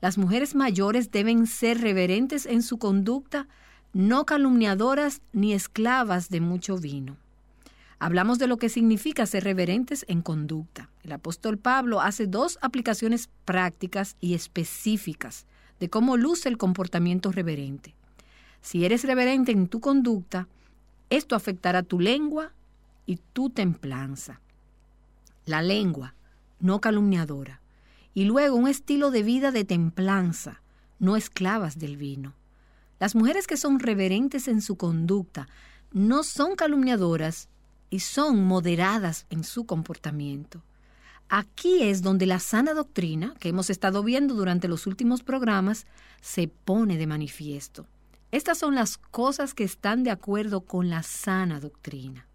Las mujeres mayores deben ser reverentes en su conducta, no calumniadoras ni esclavas de mucho vino. Hablamos de lo que significa ser reverentes en conducta. El apóstol Pablo hace dos aplicaciones prácticas y específicas de cómo luce el comportamiento reverente. Si eres reverente en tu conducta, esto afectará tu lengua y tu templanza. La lengua, no calumniadora. Y luego un estilo de vida de templanza, no esclavas del vino. Las mujeres que son reverentes en su conducta no son calumniadoras y son moderadas en su comportamiento. Aquí es donde la sana doctrina, que hemos estado viendo durante los últimos programas, se pone de manifiesto. Estas son las cosas que están de acuerdo con la sana doctrina.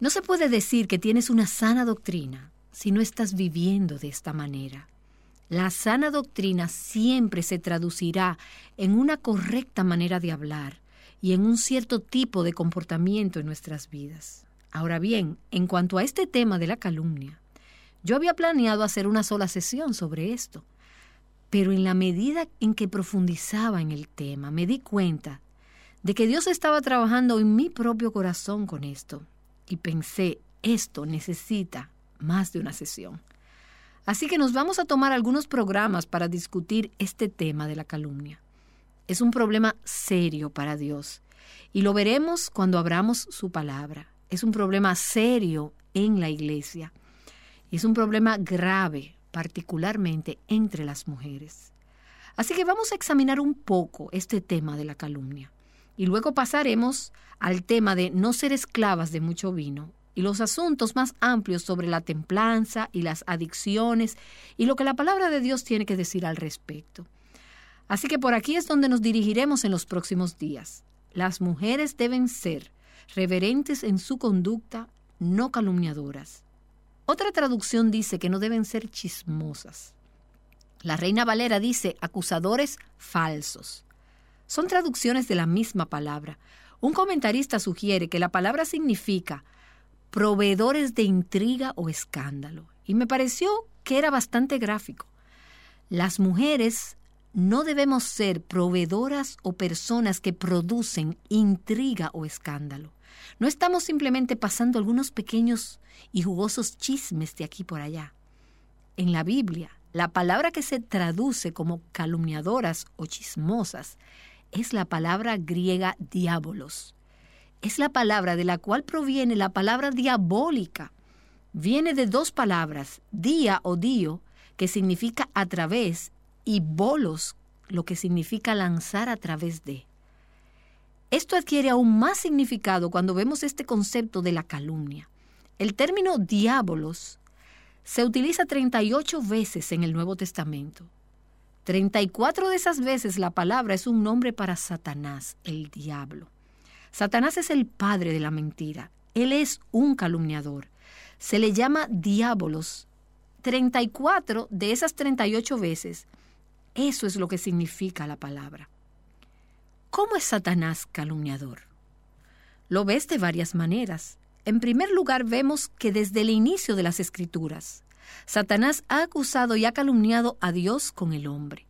No se puede decir que tienes una sana doctrina si no estás viviendo de esta manera. La sana doctrina siempre se traducirá en una correcta manera de hablar y en un cierto tipo de comportamiento en nuestras vidas. Ahora bien, en cuanto a este tema de la calumnia, yo había planeado hacer una sola sesión sobre esto, pero en la medida en que profundizaba en el tema, me di cuenta de que Dios estaba trabajando en mi propio corazón con esto, y pensé, esto necesita más de una sesión. Así que nos vamos a tomar algunos programas para discutir este tema de la calumnia. Es un problema serio para Dios, y lo veremos cuando abramos su palabra es un problema serio en la iglesia. Es un problema grave, particularmente entre las mujeres. Así que vamos a examinar un poco este tema de la calumnia. Y luego pasaremos al tema de no ser esclavas de mucho vino y los asuntos más amplios sobre la templanza y las adicciones y lo que la palabra de Dios tiene que decir al respecto. Así que por aquí es donde nos dirigiremos en los próximos días. Las mujeres deben ser reverentes en su conducta, no calumniadoras. Otra traducción dice que no deben ser chismosas. La Reina Valera dice acusadores falsos. Son traducciones de la misma palabra. Un comentarista sugiere que la palabra significa proveedores de intriga o escándalo. Y me pareció que era bastante gráfico. Las mujeres no debemos ser proveedoras o personas que producen intriga o escándalo. No estamos simplemente pasando algunos pequeños y jugosos chismes de aquí por allá. En la Biblia, la palabra que se traduce como calumniadoras o chismosas es la palabra griega diabolos. es la palabra de la cual proviene la palabra diabólica. Viene de dos palabras, día o dio, que significa a través, y bolos, lo que significa lanzar a través de. Esto adquiere aún más significado cuando vemos este concepto de la calumnia. El término diabolos se utiliza 38 veces en el Nuevo Testamento. 34 de esas veces la palabra es un nombre para Satanás, el diablo. Satanás es el padre de la mentira. Él es un calumniador. Se le llama diabolos. 34 de esas 38 veces. Eso es lo que significa la palabra. ¿Cómo es Satanás calumniador? Lo ves de varias maneras. En primer lugar, vemos que desde el inicio de las escrituras, Satanás ha acusado y ha calumniado a Dios con el hombre.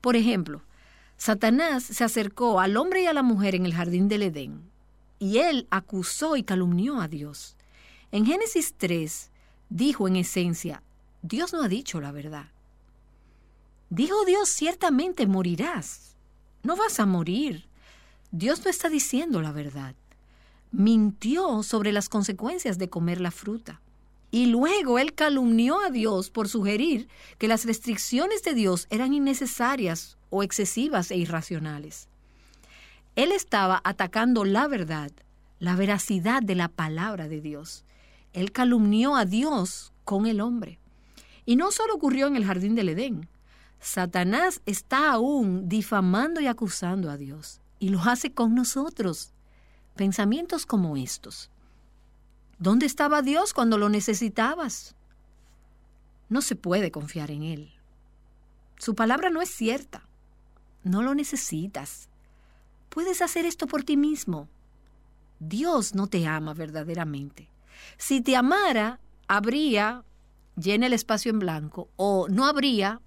Por ejemplo, Satanás se acercó al hombre y a la mujer en el jardín del Edén, y él acusó y calumnió a Dios. En Génesis 3 dijo en esencia, Dios no ha dicho la verdad. Dijo Dios, ciertamente morirás. No vas a morir. Dios no está diciendo la verdad. Mintió sobre las consecuencias de comer la fruta. Y luego él calumnió a Dios por sugerir que las restricciones de Dios eran innecesarias o excesivas e irracionales. Él estaba atacando la verdad, la veracidad de la palabra de Dios. Él calumnió a Dios con el hombre. Y no solo ocurrió en el jardín del Edén. Satanás está aún difamando y acusando a Dios. Y lo hace con nosotros. Pensamientos como estos. ¿Dónde estaba Dios cuando lo necesitabas? No se puede confiar en Él. Su palabra no es cierta. No lo necesitas. Puedes hacer esto por ti mismo. Dios no te ama verdaderamente. Si te amara, habría, llena el espacio en blanco, o no habría,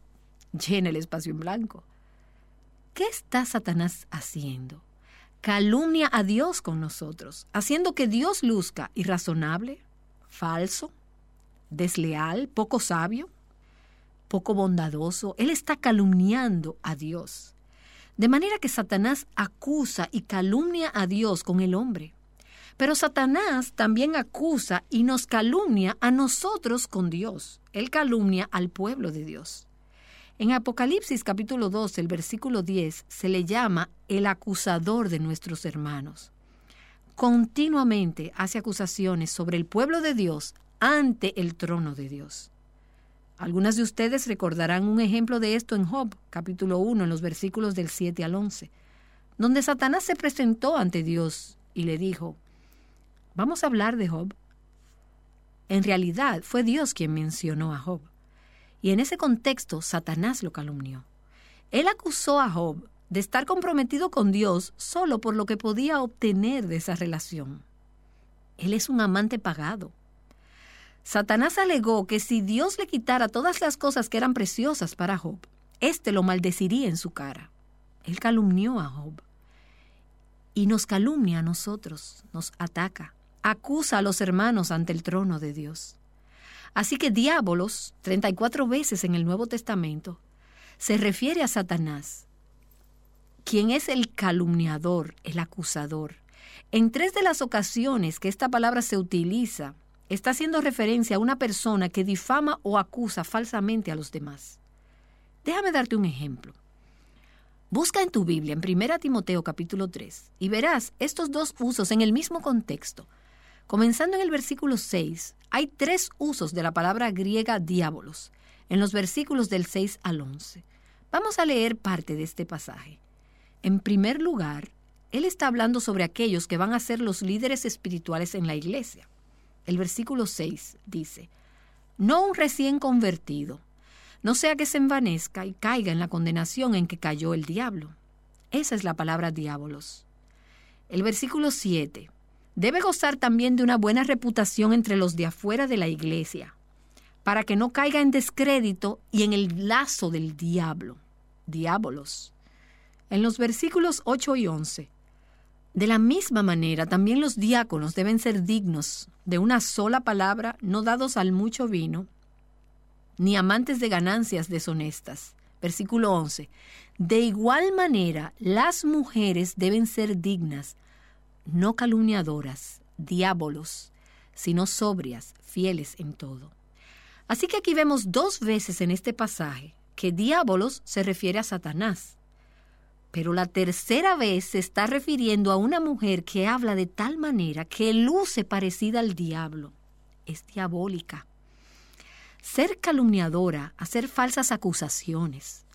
llena el espacio en blanco. ¿Qué está Satanás haciendo? calumnia a Dios con nosotros, haciendo que Dios luzca irrazonable, falso, desleal, poco sabio, poco bondadoso. Él está calumniando a Dios. De manera que Satanás acusa y calumnia a Dios con el hombre. Pero Satanás también acusa y nos calumnia a nosotros con Dios. Él calumnia al pueblo de Dios. En Apocalipsis capítulo 2, el versículo 10, se le llama el acusador de nuestros hermanos. Continuamente hace acusaciones sobre el pueblo de Dios ante el trono de Dios. Algunas de ustedes recordarán un ejemplo de esto en Job, capítulo 1, en los versículos del 7 al 11, donde Satanás se presentó ante Dios y le dijo, vamos a hablar de Job. En realidad fue Dios quien mencionó a Job. Y en ese contexto, Satanás lo calumnió. Él acusó a Job de estar comprometido con Dios solo por lo que podía obtener de esa relación. Él es un amante pagado. Satanás alegó que si Dios le quitara todas las cosas que eran preciosas para Job, éste lo maldeciría en su cara. Él calumnió a Job. Y nos calumnia a nosotros, nos ataca, acusa a los hermanos ante el trono de Dios. Así que diábolos, 34 veces en el Nuevo Testamento, se refiere a Satanás, quien es el calumniador, el acusador. En tres de las ocasiones que esta palabra se utiliza, está haciendo referencia a una persona que difama o acusa falsamente a los demás. Déjame darte un ejemplo. Busca en tu Biblia, en 1 Timoteo capítulo 3, y verás estos dos usos en el mismo contexto. Comenzando en el versículo 6, hay tres usos de la palabra griega diabolos en los versículos del 6 al 11. Vamos a leer parte de este pasaje. En primer lugar, él está hablando sobre aquellos que van a ser los líderes espirituales en la iglesia. El versículo 6 dice, no un recién convertido, no sea que se envanezca y caiga en la condenación en que cayó el diablo. Esa es la palabra diabolos. El versículo 7, debe gozar también de una buena reputación entre los de afuera de la iglesia, para que no caiga en descrédito y en el lazo del diablo, diabolos. En los versículos 8 y 11, de la misma manera también los diáconos deben ser dignos de una sola palabra, no dados al mucho vino, ni amantes de ganancias deshonestas. Versículo 11. De igual manera, las mujeres deben ser dignas, no calumniadoras, diábolos, sino sobrias, fieles en todo. Así que aquí vemos dos veces en este pasaje que diábolos se refiere a Satanás. Pero la tercera vez se está refiriendo a una mujer que habla de tal manera que luce parecida al diablo. Es diabólica. Ser calumniadora, hacer falsas acusaciones,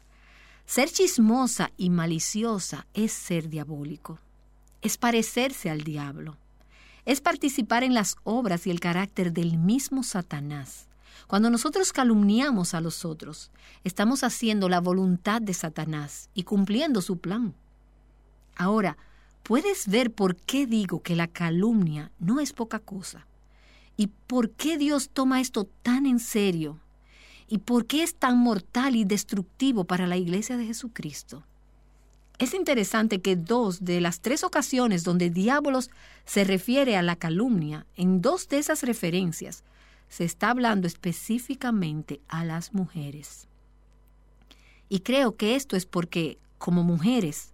ser chismosa y maliciosa es ser diabólico. Es parecerse al diablo. Es participar en las obras y el carácter del mismo Satanás. Cuando nosotros calumniamos a los otros, estamos haciendo la voluntad de Satanás y cumpliendo su plan. Ahora, puedes ver por qué digo que la calumnia no es poca cosa y por qué Dios toma esto tan en serio y por qué es tan mortal y destructivo para la iglesia de Jesucristo. Es interesante que dos de las tres ocasiones donde diábolos se refiere a la calumnia, en dos de esas referencias, se está hablando específicamente a las mujeres. Y creo que esto es porque, como mujeres,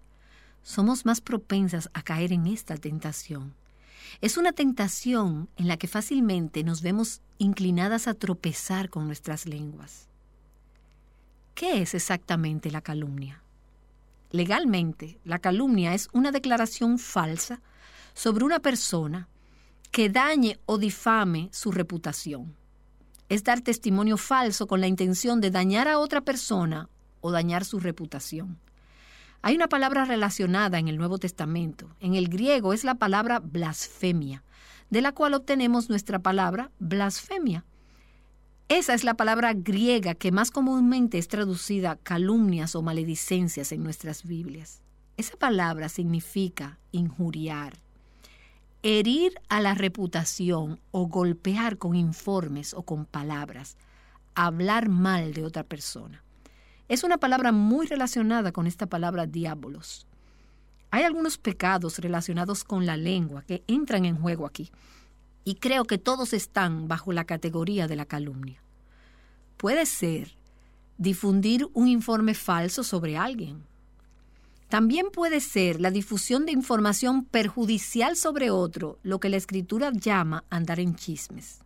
somos más propensas a caer en esta tentación. Es una tentación en la que fácilmente nos vemos inclinadas a tropezar con nuestras lenguas. ¿Qué es exactamente la calumnia? Legalmente, la calumnia es una declaración falsa sobre una persona que dañe o difame su reputación. Es dar testimonio falso con la intención de dañar a otra persona o dañar su reputación. Hay una palabra relacionada en el Nuevo Testamento. En el griego es la palabra blasfemia, de la cual obtenemos nuestra palabra blasfemia. Esa es la palabra griega que más comúnmente es traducida calumnias o maledicencias en nuestras Biblias. Esa palabra significa injuriar, herir a la reputación o golpear con informes o con palabras, hablar mal de otra persona. Es una palabra muy relacionada con esta palabra diábolos. Hay algunos pecados relacionados con la lengua que entran en juego aquí, y creo que todos están bajo la categoría de la calumnia. Puede ser difundir un informe falso sobre alguien, también puede ser la difusión de información perjudicial sobre otro, lo que la escritura llama andar en chismes.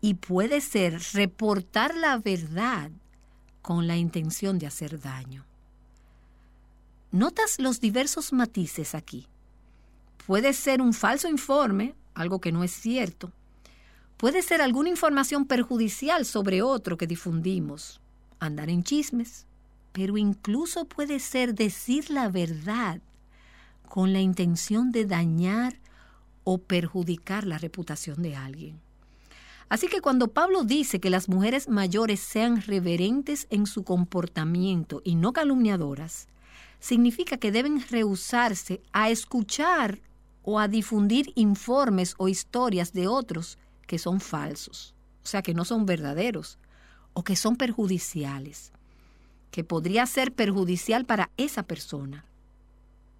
Y puede ser reportar la verdad con la intención de hacer daño. ¿Notas los diversos matices aquí? Puede ser un falso informe, algo que no es cierto. Puede ser alguna información perjudicial sobre otro que difundimos, andar en chismes, pero incluso puede ser decir la verdad con la intención de dañar o perjudicar la reputación de alguien. Así que cuando Pablo dice que las mujeres mayores sean reverentes en su comportamiento y no calumniadoras, significa que deben rehusarse a escuchar o a difundir informes o historias de otros que son falsos, o sea, que no son verdaderos o que son perjudiciales que podría ser perjudicial para esa persona.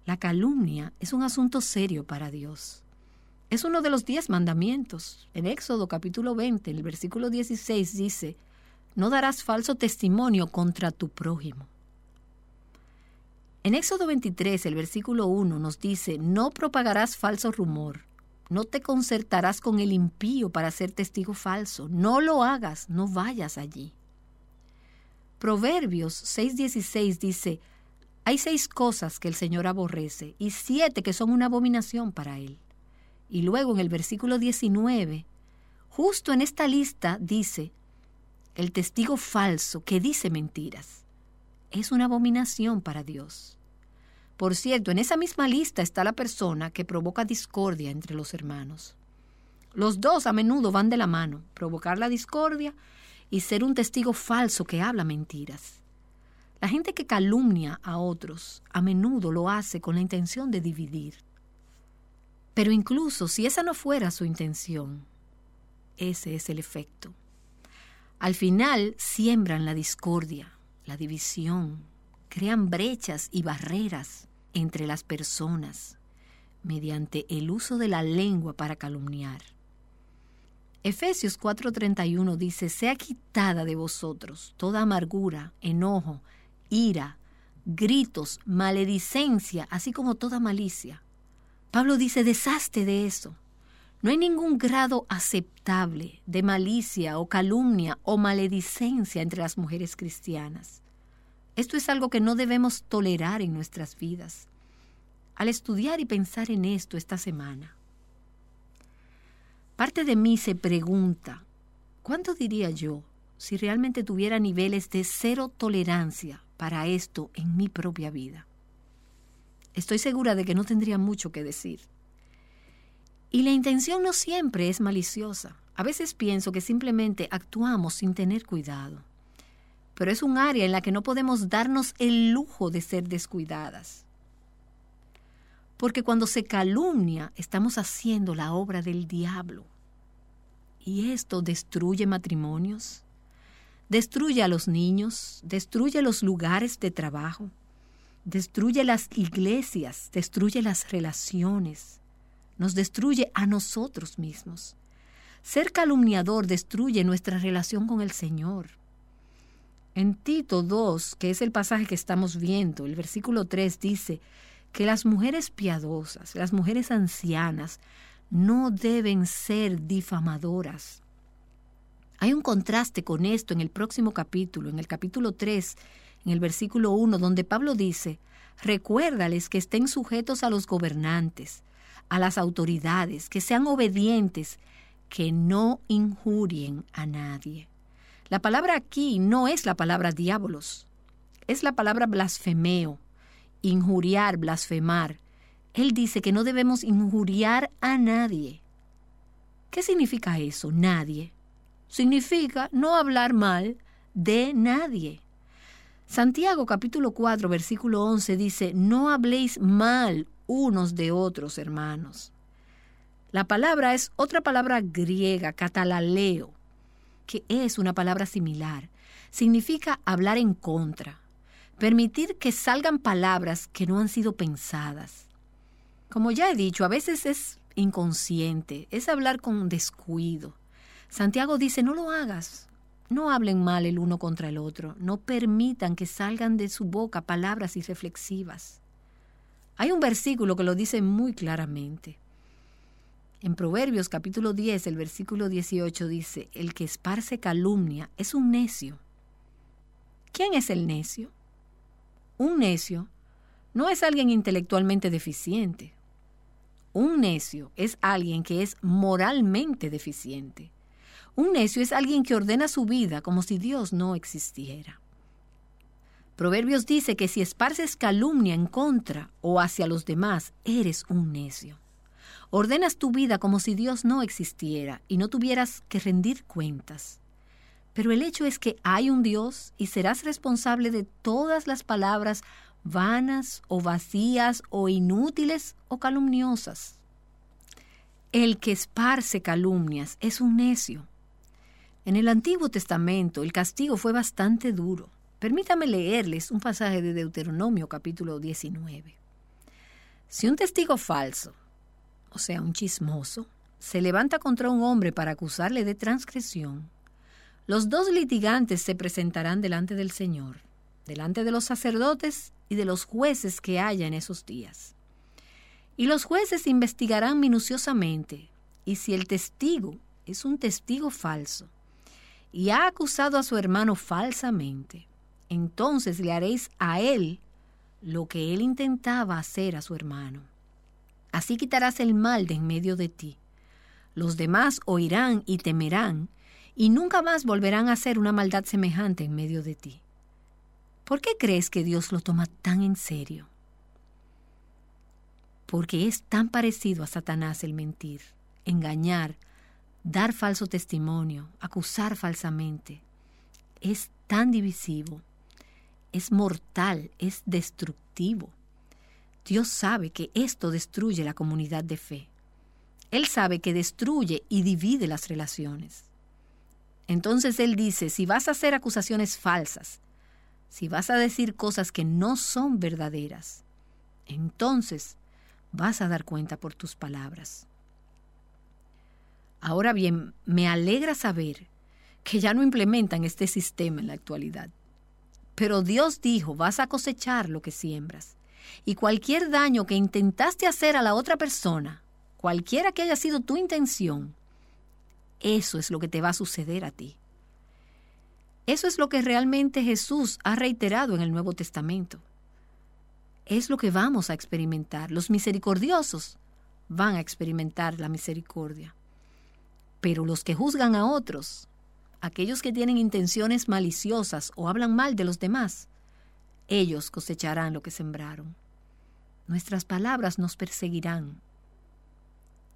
La calumnia es un asunto serio para Dios. Es uno de los diez mandamientos. En Éxodo capítulo 20, en el versículo 16 dice, no darás falso testimonio contra tu prójimo. En Éxodo 23, el versículo 1 nos dice, no propagarás falso rumor, no te concertarás con el impío para ser testigo falso, no lo hagas, no vayas allí. Proverbios 6:16 dice, hay seis cosas que el Señor aborrece y siete que son una abominación para Él. Y luego en el versículo 19, justo en esta lista dice, el testigo falso que dice mentiras. Es una abominación para Dios. Por cierto, en esa misma lista está la persona que provoca discordia entre los hermanos. Los dos a menudo van de la mano, provocar la discordia y ser un testigo falso que habla mentiras. La gente que calumnia a otros a menudo lo hace con la intención de dividir. Pero incluso si esa no fuera su intención, ese es el efecto. Al final siembran la discordia, la división, crean brechas y barreras entre las personas mediante el uso de la lengua para calumniar. Efesios 4:31 dice, sea quitada de vosotros toda amargura, enojo, ira, gritos, maledicencia, así como toda malicia. Pablo dice, deshazte de eso. No hay ningún grado aceptable de malicia o calumnia o maledicencia entre las mujeres cristianas. Esto es algo que no debemos tolerar en nuestras vidas. Al estudiar y pensar en esto esta semana, parte de mí se pregunta, ¿cuánto diría yo si realmente tuviera niveles de cero tolerancia para esto en mi propia vida? Estoy segura de que no tendría mucho que decir. Y la intención no siempre es maliciosa. A veces pienso que simplemente actuamos sin tener cuidado. Pero es un área en la que no podemos darnos el lujo de ser descuidadas. Porque cuando se calumnia, estamos haciendo la obra del diablo. Y esto destruye matrimonios, destruye a los niños, destruye los lugares de trabajo, destruye las iglesias, destruye las relaciones, nos destruye a nosotros mismos. Ser calumniador destruye nuestra relación con el Señor. En Tito 2, que es el pasaje que estamos viendo, el versículo 3 dice que las mujeres piadosas, las mujeres ancianas, no deben ser difamadoras. Hay un contraste con esto en el próximo capítulo, en el capítulo 3, en el versículo 1, donde Pablo dice, recuérdales que estén sujetos a los gobernantes, a las autoridades, que sean obedientes, que no injurien a nadie. La palabra aquí no es la palabra diabolos, es la palabra blasfemeo, injuriar, blasfemar. Él dice que no debemos injuriar a nadie. ¿Qué significa eso? Nadie. Significa no hablar mal de nadie. Santiago capítulo 4 versículo 11 dice, no habléis mal unos de otros, hermanos. La palabra es otra palabra griega, catalaleo, que es una palabra similar. Significa hablar en contra, permitir que salgan palabras que no han sido pensadas. Como ya he dicho, a veces es inconsciente, es hablar con descuido. Santiago dice, no lo hagas, no hablen mal el uno contra el otro, no permitan que salgan de su boca palabras irreflexivas. Hay un versículo que lo dice muy claramente. En Proverbios capítulo 10, el versículo 18 dice, el que esparce calumnia es un necio. ¿Quién es el necio? Un necio no es alguien intelectualmente deficiente. Un necio es alguien que es moralmente deficiente. Un necio es alguien que ordena su vida como si Dios no existiera. Proverbios dice que si esparces calumnia en contra o hacia los demás, eres un necio. Ordenas tu vida como si Dios no existiera y no tuvieras que rendir cuentas. Pero el hecho es que hay un Dios y serás responsable de todas las palabras vanas o vacías o inútiles o calumniosas. El que esparce calumnias es un necio. En el Antiguo Testamento el castigo fue bastante duro. Permítame leerles un pasaje de Deuteronomio capítulo 19. Si un testigo falso, o sea, un chismoso, se levanta contra un hombre para acusarle de transgresión, los dos litigantes se presentarán delante del Señor, delante de los sacerdotes y de los jueces que haya en esos días. Y los jueces investigarán minuciosamente, y si el testigo es un testigo falso, y ha acusado a su hermano falsamente, entonces le haréis a él lo que él intentaba hacer a su hermano. Así quitarás el mal de en medio de ti. Los demás oirán y temerán, y nunca más volverán a hacer una maldad semejante en medio de ti. ¿Por qué crees que Dios lo toma tan en serio? Porque es tan parecido a Satanás el mentir, engañar, dar falso testimonio, acusar falsamente. Es tan divisivo es mortal, es destructivo. Dios sabe que esto destruye la comunidad de fe. Él sabe que destruye y divide las relaciones. Entonces Él dice, si vas a hacer acusaciones falsas, si vas a decir cosas que no son verdaderas, entonces vas a dar cuenta por tus palabras. Ahora bien, me alegra saber que ya no implementan este sistema en la actualidad. Pero Dios dijo, vas a cosechar lo que siembras. Y cualquier daño que intentaste hacer a la otra persona, cualquiera que haya sido tu intención, eso es lo que te va a suceder a ti. Eso es lo que realmente Jesús ha reiterado en el Nuevo Testamento. Es lo que vamos a experimentar. Los misericordiosos van a experimentar la misericordia. Pero los que juzgan a otros, aquellos que tienen intenciones maliciosas o hablan mal de los demás, ellos cosecharán lo que sembraron. Nuestras palabras nos perseguirán.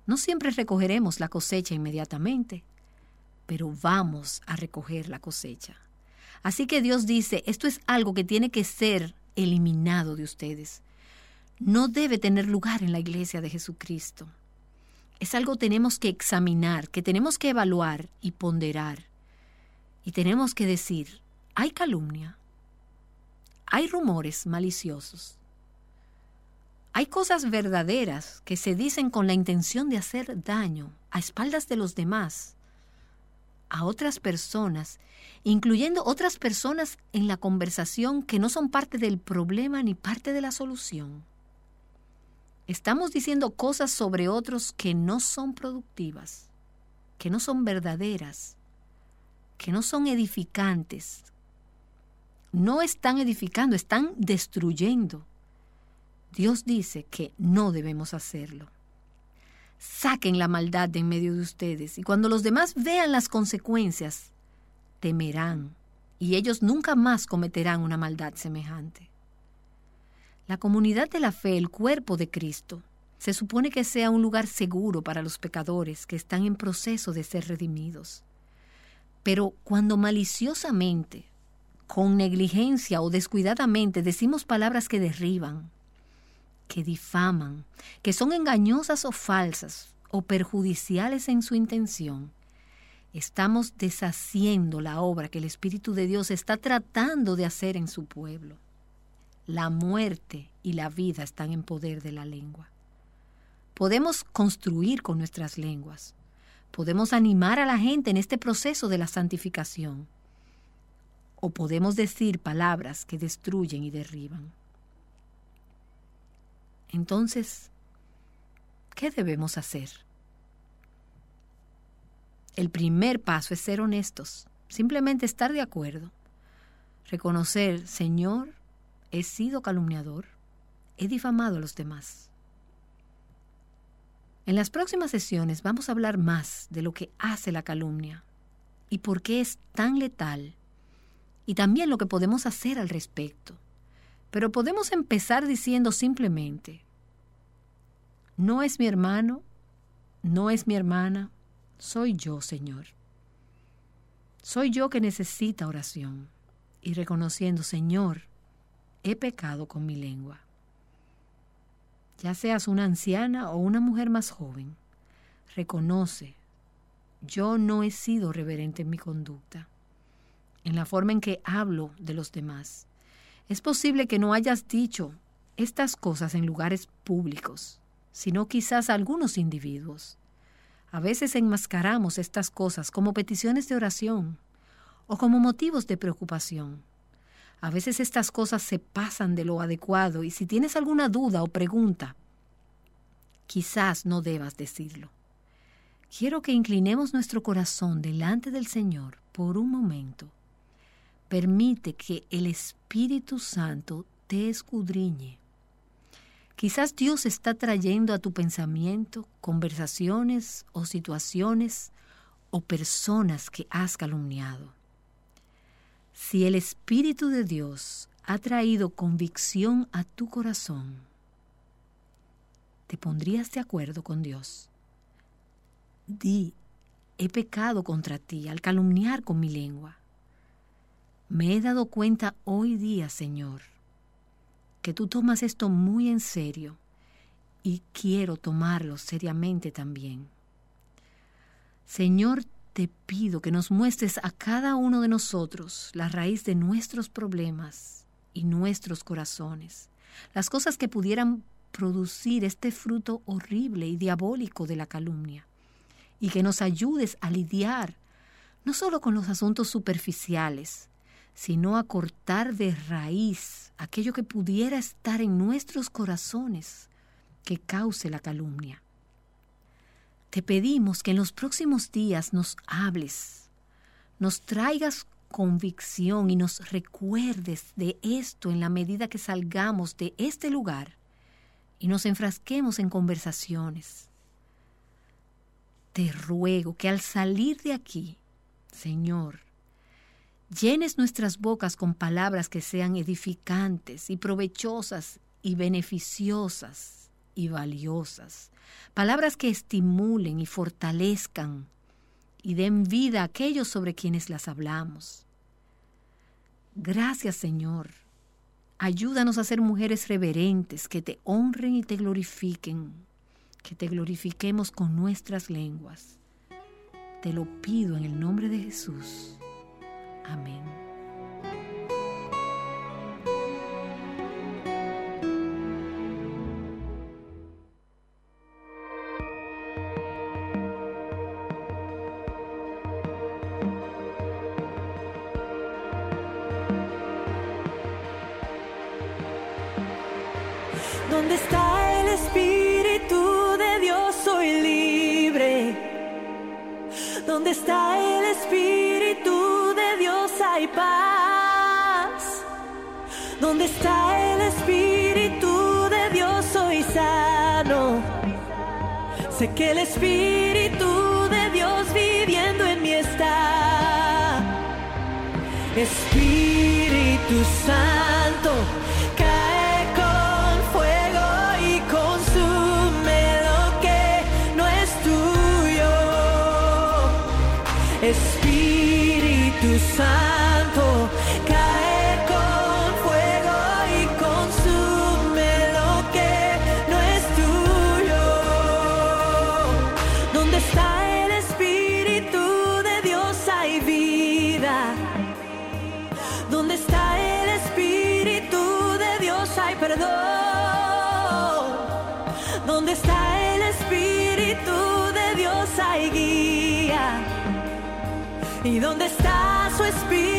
No siempre recogeremos la cosecha inmediatamente, pero vamos a recoger la cosecha. Así que Dios dice, esto es algo que tiene que ser eliminado de ustedes. No debe tener lugar en la iglesia de Jesucristo. Es algo que tenemos que examinar, que tenemos que evaluar y ponderar. Y tenemos que decir, hay calumnia, hay rumores maliciosos, hay cosas verdaderas que se dicen con la intención de hacer daño a espaldas de los demás, a otras personas, incluyendo otras personas en la conversación que no son parte del problema ni parte de la solución. Estamos diciendo cosas sobre otros que no son productivas, que no son verdaderas, que no son edificantes. No están edificando, están destruyendo. Dios dice que no debemos hacerlo. Saquen la maldad de en medio de ustedes y cuando los demás vean las consecuencias, temerán y ellos nunca más cometerán una maldad semejante. La comunidad de la fe, el cuerpo de Cristo, se supone que sea un lugar seguro para los pecadores que están en proceso de ser redimidos. Pero cuando maliciosamente, con negligencia o descuidadamente decimos palabras que derriban, que difaman, que son engañosas o falsas o perjudiciales en su intención, estamos deshaciendo la obra que el Espíritu de Dios está tratando de hacer en su pueblo. La muerte y la vida están en poder de la lengua. Podemos construir con nuestras lenguas. Podemos animar a la gente en este proceso de la santificación. O podemos decir palabras que destruyen y derriban. Entonces, ¿qué debemos hacer? El primer paso es ser honestos, simplemente estar de acuerdo, reconocer, Señor, he sido calumniador, he difamado a los demás. En las próximas sesiones vamos a hablar más de lo que hace la calumnia y por qué es tan letal y también lo que podemos hacer al respecto. Pero podemos empezar diciendo simplemente, no es mi hermano, no es mi hermana, soy yo, Señor. Soy yo que necesita oración y reconociendo, Señor, he pecado con mi lengua. Ya seas una anciana o una mujer más joven, reconoce, yo no he sido reverente en mi conducta, en la forma en que hablo de los demás. Es posible que no hayas dicho estas cosas en lugares públicos, sino quizás a algunos individuos. A veces enmascaramos estas cosas como peticiones de oración o como motivos de preocupación. A veces estas cosas se pasan de lo adecuado y si tienes alguna duda o pregunta, quizás no debas decirlo. Quiero que inclinemos nuestro corazón delante del Señor por un momento Permite que el Espíritu Santo te escudriñe. Quizás Dios está trayendo a tu pensamiento conversaciones o situaciones o personas que has calumniado. Si el Espíritu de Dios ha traído convicción a tu corazón, te pondrías de acuerdo con Dios. Di, he pecado contra ti al calumniar con mi lengua. Me he dado cuenta hoy día, Señor, que tú tomas esto muy en serio y quiero tomarlo seriamente también. Señor, te pido que nos muestres a cada uno de nosotros la raíz de nuestros problemas y nuestros corazones, las cosas que pudieran producir este fruto horrible y diabólico de la calumnia, y que nos ayudes a lidiar no solo con los asuntos superficiales, sino a cortar de raíz aquello que pudiera estar en nuestros corazones que cause la calumnia. Te pedimos que en los próximos días nos hables, nos traigas convicción y nos recuerdes de esto en la medida que salgamos de este lugar y nos enfrasquemos en conversaciones. Te ruego que al salir de aquí, Señor, llenes nuestras bocas con palabras que sean edificantes y provechosas y beneficiosas y valiosas, palabras que estimulen y fortalezcan y den vida a aquellos sobre quienes las hablamos. Gracias Señor. Ayúdanos a ser mujeres reverentes que te honren y te glorifiquen, que te glorifiquemos con nuestras lenguas. Te lo pido en el nombre de Jesús. Amén. ¿Dónde está el Espíritu de Dios? Soy sano. Sé que el Espíritu de Dios viviendo en mí está. Espíritu Santo. Está su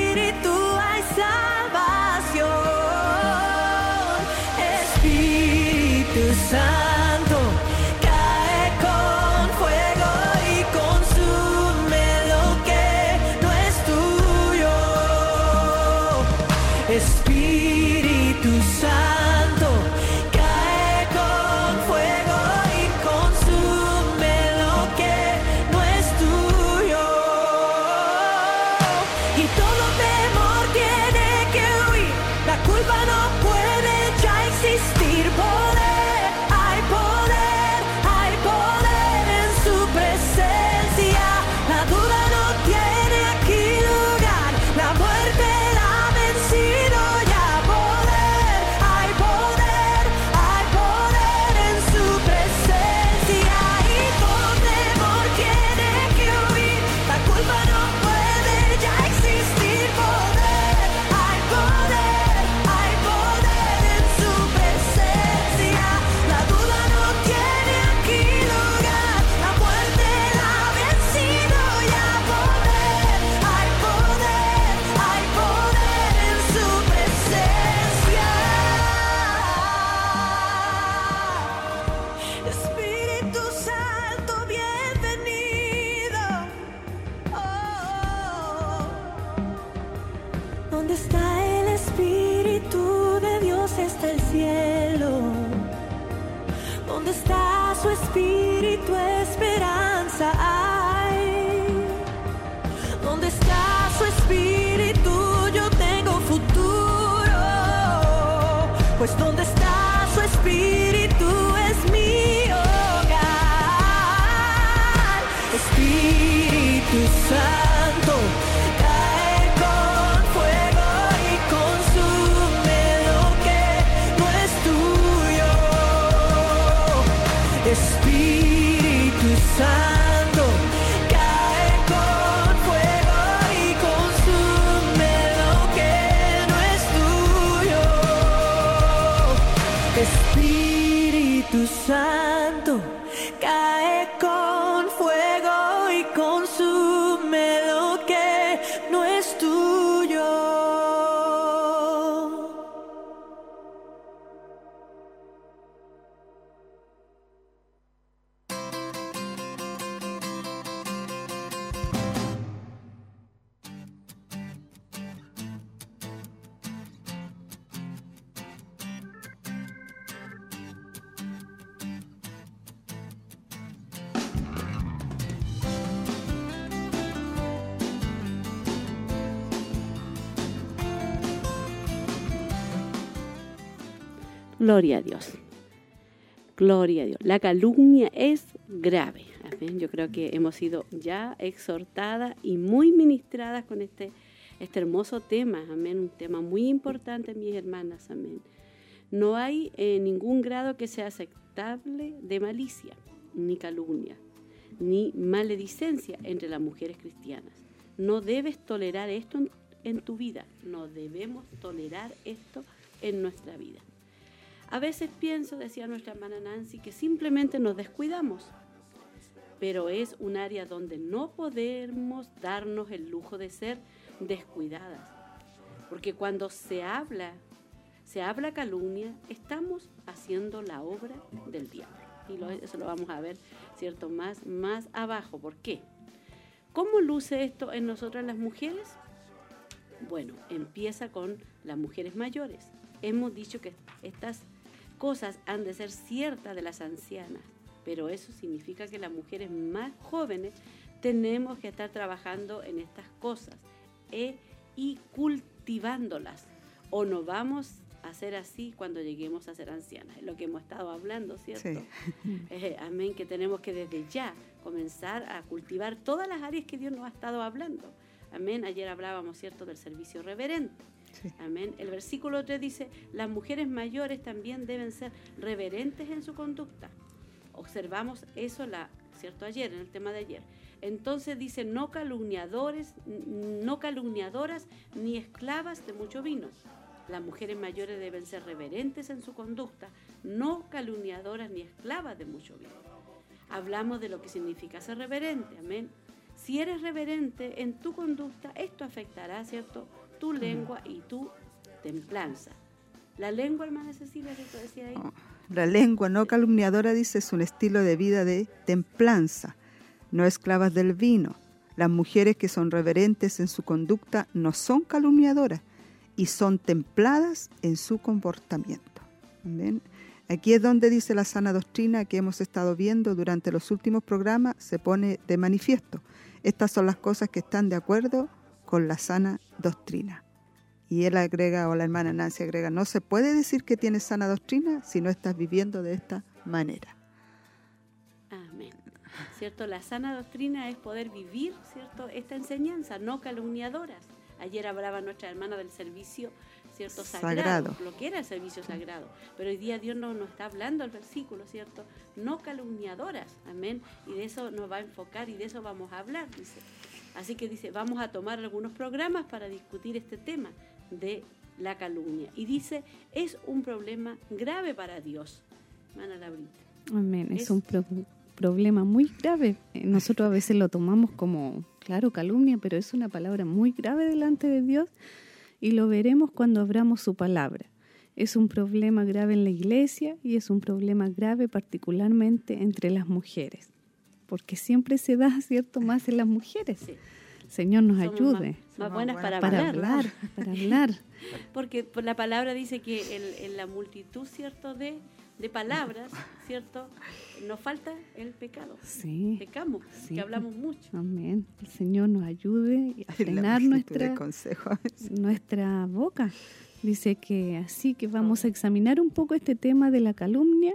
Gloria a Dios. Gloria a Dios. La calumnia es grave. Yo creo que hemos sido ya exhortadas y muy ministradas con este, este hermoso tema. Amén. Un tema muy importante, mis hermanas. Amén. No hay eh, ningún grado que sea aceptable de malicia, ni calumnia, ni maledicencia entre las mujeres cristianas. No debes tolerar esto en tu vida. No debemos tolerar esto en nuestra vida. A veces pienso, decía nuestra hermana Nancy, que simplemente nos descuidamos, pero es un área donde no podemos darnos el lujo de ser descuidadas, porque cuando se habla, se habla calumnia, estamos haciendo la obra del diablo. Y eso lo vamos a ver, ¿cierto? Más, más abajo. ¿Por qué? ¿Cómo luce esto en nosotras las mujeres? Bueno, empieza con las mujeres mayores. Hemos dicho que estas cosas han de ser ciertas de las ancianas, pero eso significa que las mujeres más jóvenes tenemos que estar trabajando en estas cosas eh, y cultivándolas. O no vamos a ser así cuando lleguemos a ser ancianas, es lo que hemos estado hablando, ¿cierto? Eh, amén, que tenemos que desde ya comenzar a cultivar todas las áreas que Dios nos ha estado hablando. Amén, ayer hablábamos, ¿cierto?, del servicio reverente. Amén. El versículo 3 dice, las mujeres mayores también deben ser reverentes en su conducta. Observamos eso, la, ¿cierto? Ayer, en el tema de ayer. Entonces dice, no calumniadores, no calumniadoras ni esclavas de mucho vino. Las mujeres mayores deben ser reverentes en su conducta, no calumniadoras ni esclavas de mucho vino. Hablamos de lo que significa ser reverente, amén. Si eres reverente en tu conducta, esto afectará, ¿cierto? Tu lengua y tu templanza. La lengua, hermana Cecilia, ¿qué decía ahí? La lengua no calumniadora, dice, es un estilo de vida de templanza, no esclavas del vino. Las mujeres que son reverentes en su conducta no son calumniadoras y son templadas en su comportamiento. Aquí es donde dice la sana doctrina que hemos estado viendo durante los últimos programas, se pone de manifiesto. Estas son las cosas que están de acuerdo con la sana doctrina. Y él agrega, o la hermana Nancy agrega, no se puede decir que tienes sana doctrina si no estás viviendo de esta manera. Amén. ¿Cierto? La sana doctrina es poder vivir, ¿cierto? Esta enseñanza, no calumniadoras. Ayer hablaba nuestra hermana del servicio, ¿cierto? Sagrado, lo que era el servicio sagrado. Pero hoy día Dios nos, nos está hablando el versículo, ¿cierto? No calumniadoras, amén. Y de eso nos va a enfocar y de eso vamos a hablar, dice. Así que dice, vamos a tomar algunos programas para discutir este tema de la calumnia. Y dice, es un problema grave para Dios. Mana Amén, es, un problema muy grave. Eh, nosotros a veces lo tomamos como, claro, calumnia, pero es una palabra muy grave delante de Dios y lo veremos cuando abramos su palabra. Es un problema grave en la iglesia y es un problema grave particularmente entre las mujeres porque siempre se da, ¿cierto?, más en las mujeres. Señor nos ayude. Más, buenas para, hablar. Para hablar, Porque la palabra dice que en, la multitud, ¿cierto?, de, de, palabras, ¿cierto?, nos falta el pecado. Sí. Pecamos, que hablamos mucho. Amén. El Señor nos ayude a frenar nuestra, nuestra boca. Dice que así que vamos a examinar un poco este tema de la calumnia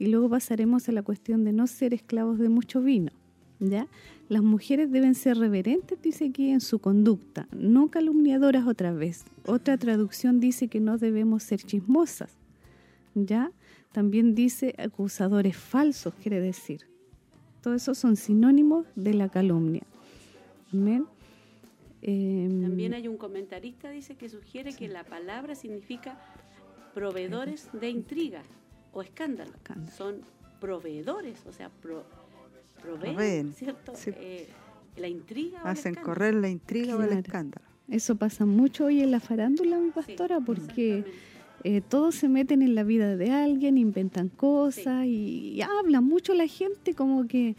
y luego pasaremos a la cuestión de no ser esclavos de mucho vino. ¿ya? Las mujeres deben ser reverentes, dice aquí, en su conducta, no calumniadoras otra vez. Otra traducción dice que no debemos ser chismosas. ¿ya? También dice acusadores falsos, quiere decir. Todo eso son sinónimos de la calumnia. Amén. Em, También hay un comentarista, dice, que sugiere que la palabra significa proveedores de intriga o escándalo. Son proveedores, o sea, proveen, ¿cierto? Eh, la intriga. Hacen correr la intriga o el escándalo. Eso pasa mucho hoy en la farándula, mi pastora, porque eh, todos se meten en la vida de alguien, inventan cosas y, habla mucho la gente como que,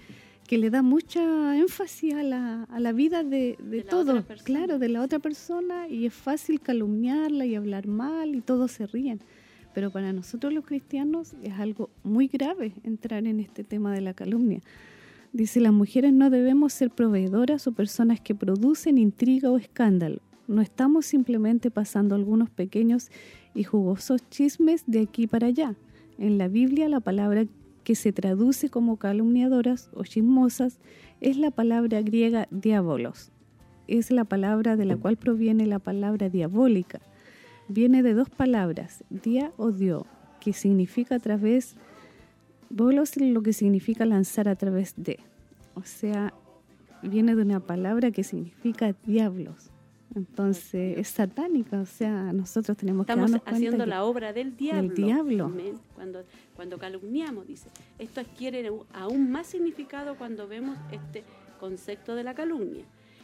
que le da mucha énfasis a la, a la vida de, de, todo, claro, de la otra persona y es fácil calumniarla y hablar mal y todos se ríen. Pero para nosotros los cristianos es algo muy grave entrar en este tema de la calumnia. Dice, las mujeres no debemos ser proveedoras o personas que producen intriga o escándalo. no estamos simplemente pasando algunos pequeños y jugosos chismes de aquí para allá. En la Biblia la palabra que se traduce como calumniadoras o chismosas es la palabra griega diabolos. Es la palabra de la cual proviene la palabra diabólica. Viene de dos palabras, dia o dio, que significa a través, bolos lo que significa lanzar a través de. O sea, viene de una palabra que significa diablos. Entonces es satánica, o sea, nosotros tenemos Estamos que darnos cuenta haciendo la obra del diablo. del diablo. Amén. Cuando, cuando calumniamos, dice. Esto adquiere aún más significado cuando vemos este concepto de la calumnia.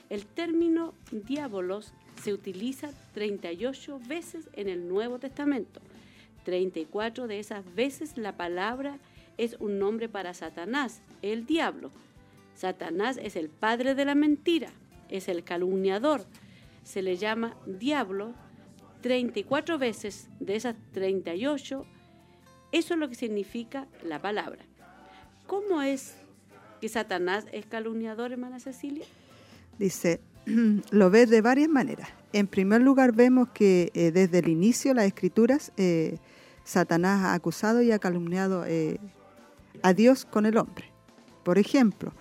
El término diabolos se utiliza 38 veces en el Nuevo Testamento. 34 de esas veces la palabra es un nombre para Satanás, el diablo. Satanás es el padre de la mentira, es el calumniador. Se le llama diablo 34 veces de esas 38. Eso es lo que significa la palabra. ¿Cómo es que Satanás es calumniador, hermana Cecilia? Dice, lo ves de varias maneras. En primer lugar, vemos que eh, desde el inicio las escrituras, eh, Satanás ha acusado y ha calumniado eh, a Dios con el hombre. Por ejemplo,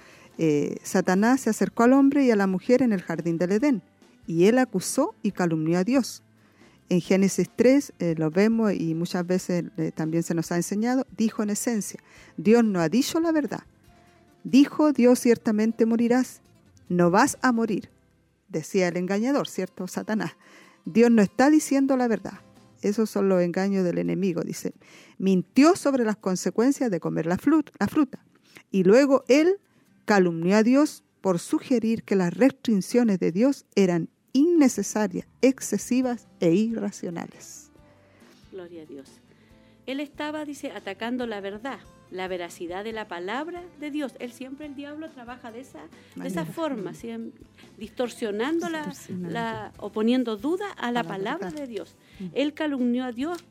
Satanás se acercó al hombre y a la mujer en el jardín del Edén, y él acusó y calumnió a Dios. En Génesis 3 eh, lo vemos y muchas veces también se nos ha enseñado, dijo en esencia, Dios no ha dicho la verdad. Dijo Dios ciertamente morirás, no vas a morir, decía el engañador, ¿cierto? Satanás. Dios no está diciendo la verdad. Esos son los engaños del enemigo, dice. Mintió sobre las consecuencias de comer la fruta. Y luego él calumnió a Dios por sugerir que las restricciones de Dios eran innecesarias, excesivas e irracionales. Gloria a Dios. Él estaba, dice, atacando la verdad, la veracidad de la palabra de Dios. Él siempre, el diablo, trabaja de esa, de esa forma, distorsionando, la, o poniendo duda a la palabra de Dios. Él calumnió a Dios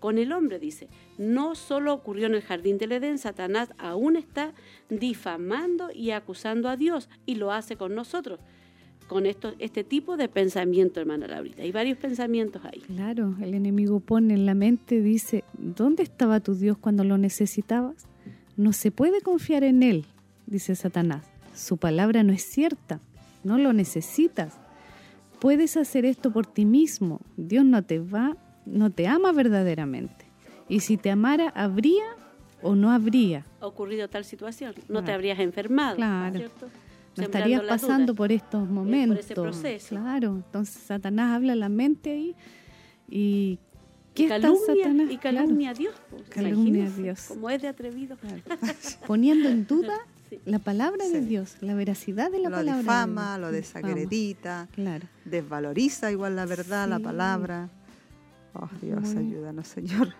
con el hombre, dice. No solo ocurrió en el jardín del Edén, Satanás aún está difamando y acusando a Dios y lo hace con nosotros, con esto, este tipo de pensamiento, hermana Laurita. Hay varios pensamientos ahí. Claro, el enemigo pone en la mente, dice, ¿dónde estaba tu Dios cuando lo necesitabas? No se puede confiar en Él, dice Satanás. Su palabra no es cierta, no lo necesitas. Puedes hacer esto por ti mismo. Dios no te va, no te ama verdaderamente. Y si te amara, ¿habría o no habría? ha ocurrido tal situación, no te habrías enfermado, Claro. ¿cierto? No estarías pasando duda. por estos por momentos. ese proceso. Claro, entonces Satanás habla a la mente ahí y ¿qué y está calumnia, Satanás? y calumnia a Dios. pues, Calumnia a Dios. Como es de atrevido. Claro. Poniendo en duda Sí. la palabra de. Dios, la veracidad de la lo palabra. de difama, Dios. lo Difama. desacredita, Claro. desvaloriza igual la verdad, la palabra. Oh Dios, Muy- ayúdanos, Señor.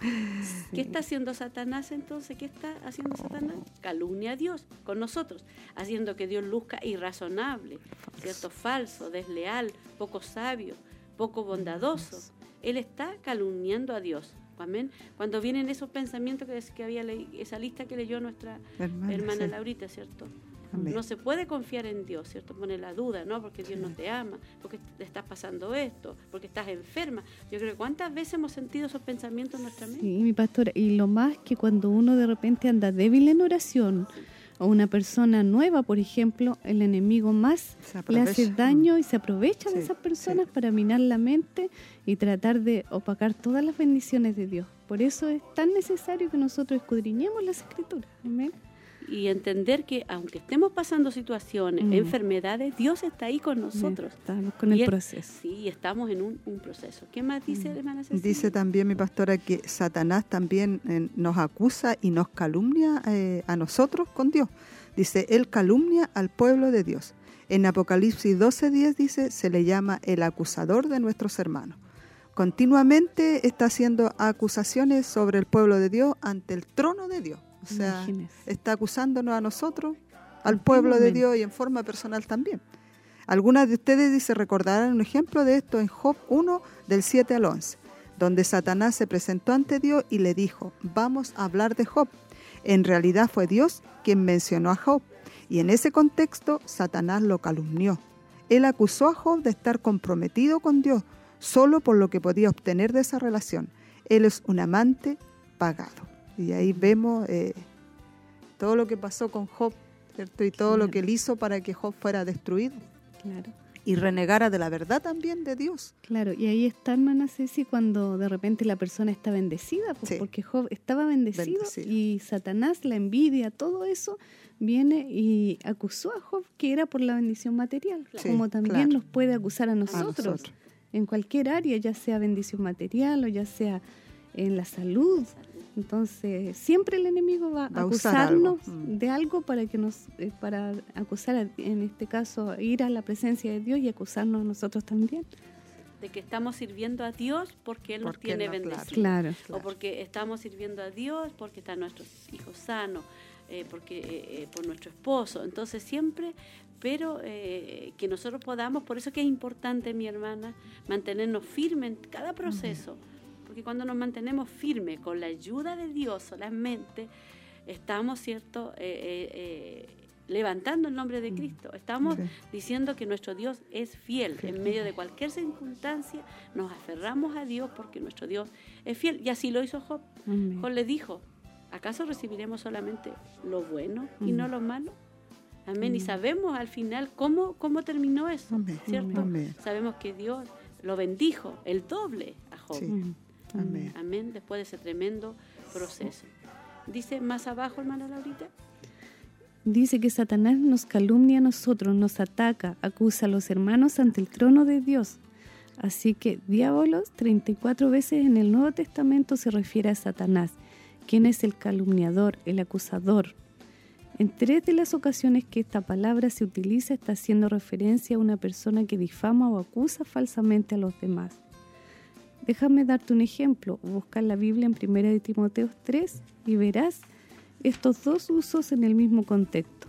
¿Qué está haciendo Satanás entonces? ¿Qué está haciendo Satanás? Calumnia a Dios con nosotros, haciendo que Dios luzca irrazonable, ¿cierto? Falso, desleal, poco sabio, poco bondadoso. Él está calumniando a Dios. Amén. Cuando vienen esos pensamientos que, que había leído, esa lista que leyó nuestra Hermana, hermana sí. Laurita, ¿cierto? Amén. No se puede confiar en Dios, ¿cierto? Pone la duda, ¿no? Porque Dios no te ama, porque te estás pasando esto, porque estás enferma. Yo creo que cuántas veces hemos sentido esos pensamientos en nuestra mente. Sí, mi pastora. Y lo más que cuando uno de repente anda débil en oración, o una persona nueva, por ejemplo, el enemigo más le hace daño y se aprovecha de esas personas sí. para minar la mente y tratar de opacar todas las bendiciones de Dios. Por eso es tan necesario que nosotros escudriñemos las escrituras. Amén. Y entender que aunque estemos pasando situaciones, Mm. enfermedades, Dios está ahí con nosotros. Estamos con Y el es- proceso. Sí, estamos en un, un proceso. ¿Qué más dice, hermana Cecilia? Dice también mi pastora que Satanás también eh, nos acusa y nos calumnia eh, a nosotros con Dios. Dice, él calumnia al pueblo de Dios. En Apocalipsis 12:10 dice, se le llama el acusador de nuestros hermanos. Continuamente está haciendo acusaciones sobre el pueblo de Dios ante el trono de Dios. O sea, Imagínese. está acusándonos a nosotros, al pueblo de. Dios y en forma personal también. Algunas de ustedes dice recordarán un ejemplo de esto en Job 1 del 7 al 11, donde Satanás se presentó ante Dios y le dijo, vamos a hablar de Job. En realidad fue Dios quien mencionó a Job y en ese contexto Satanás lo calumnió. Él acusó a Job de estar comprometido con Dios solo por lo que podía obtener de esa relación. Él es un amante pagado. Y ahí vemos eh, todo lo que pasó con Job, ¿cierto? Y todo lo que él hizo para que Job fuera destruido. Claro. Y renegara de la verdad también de Dios. Claro, y ahí está, hermana Ceci, cuando de repente la persona está bendecida, pues, Sí. porque Job estaba bendecido, Bendecido. y Satanás, la envidia, todo eso, viene y acusó a Job que era por la bendición material, como también claro. nos puede acusar a A nosotros, nosotros. en cualquier área, ya sea bendición material o ya sea en la salud. Entonces, siempre el enemigo va Va a a usar algo. acusarnos Mm. de algo para que nos eh, para acusar a- en este caso ir a la presencia de Dios y acusarnos a nosotros también. De que estamos sirviendo a Dios porque Él nos tiene no, bendecidos. Claro. O porque estamos sirviendo a Dios, porque están nuestros hijos sanos, eh, porque eh, eh, por nuestro esposo. Entonces siempre, pero eh, que nosotros podamos, por eso que es importante, mi hermana, mantenernos firmes en cada proceso. Porque cuando nos mantenemos firmes con la ayuda de Dios solamente, estamos, ¿cierto?, Eh, eh, eh, levantando el nombre de Cristo. Estamos diciendo que nuestro Dios es fiel. En medio de cualquier circunstancia nos aferramos a Dios porque nuestro Dios es fiel. Y así lo hizo Job. Amén. Job le dijo, ¿acaso recibiremos solamente lo bueno y Mm. no lo malo? Amén. Y sabemos al final cómo, cómo terminó eso, Amén. ¿cierto? Amén. Sabemos que Dios lo bendijo el doble a Job. Sí. Amén. Amén. Después de ese tremendo proceso. Dice más abajo, hermana Laurita. Dice que Satanás nos calumnia a nosotros, nos ataca, acusa a los hermanos ante el trono de Dios. Así que diábolos 34 veces en el Nuevo Testamento se refiere a Satanás, quien es el calumniador, el acusador. En tres de las ocasiones que esta palabra se utiliza está haciendo referencia a una persona que difama o acusa falsamente a los demás. Déjame darte un ejemplo. Busca la Biblia en 1 de Timoteo 3 y verás estos dos usos en el mismo contexto.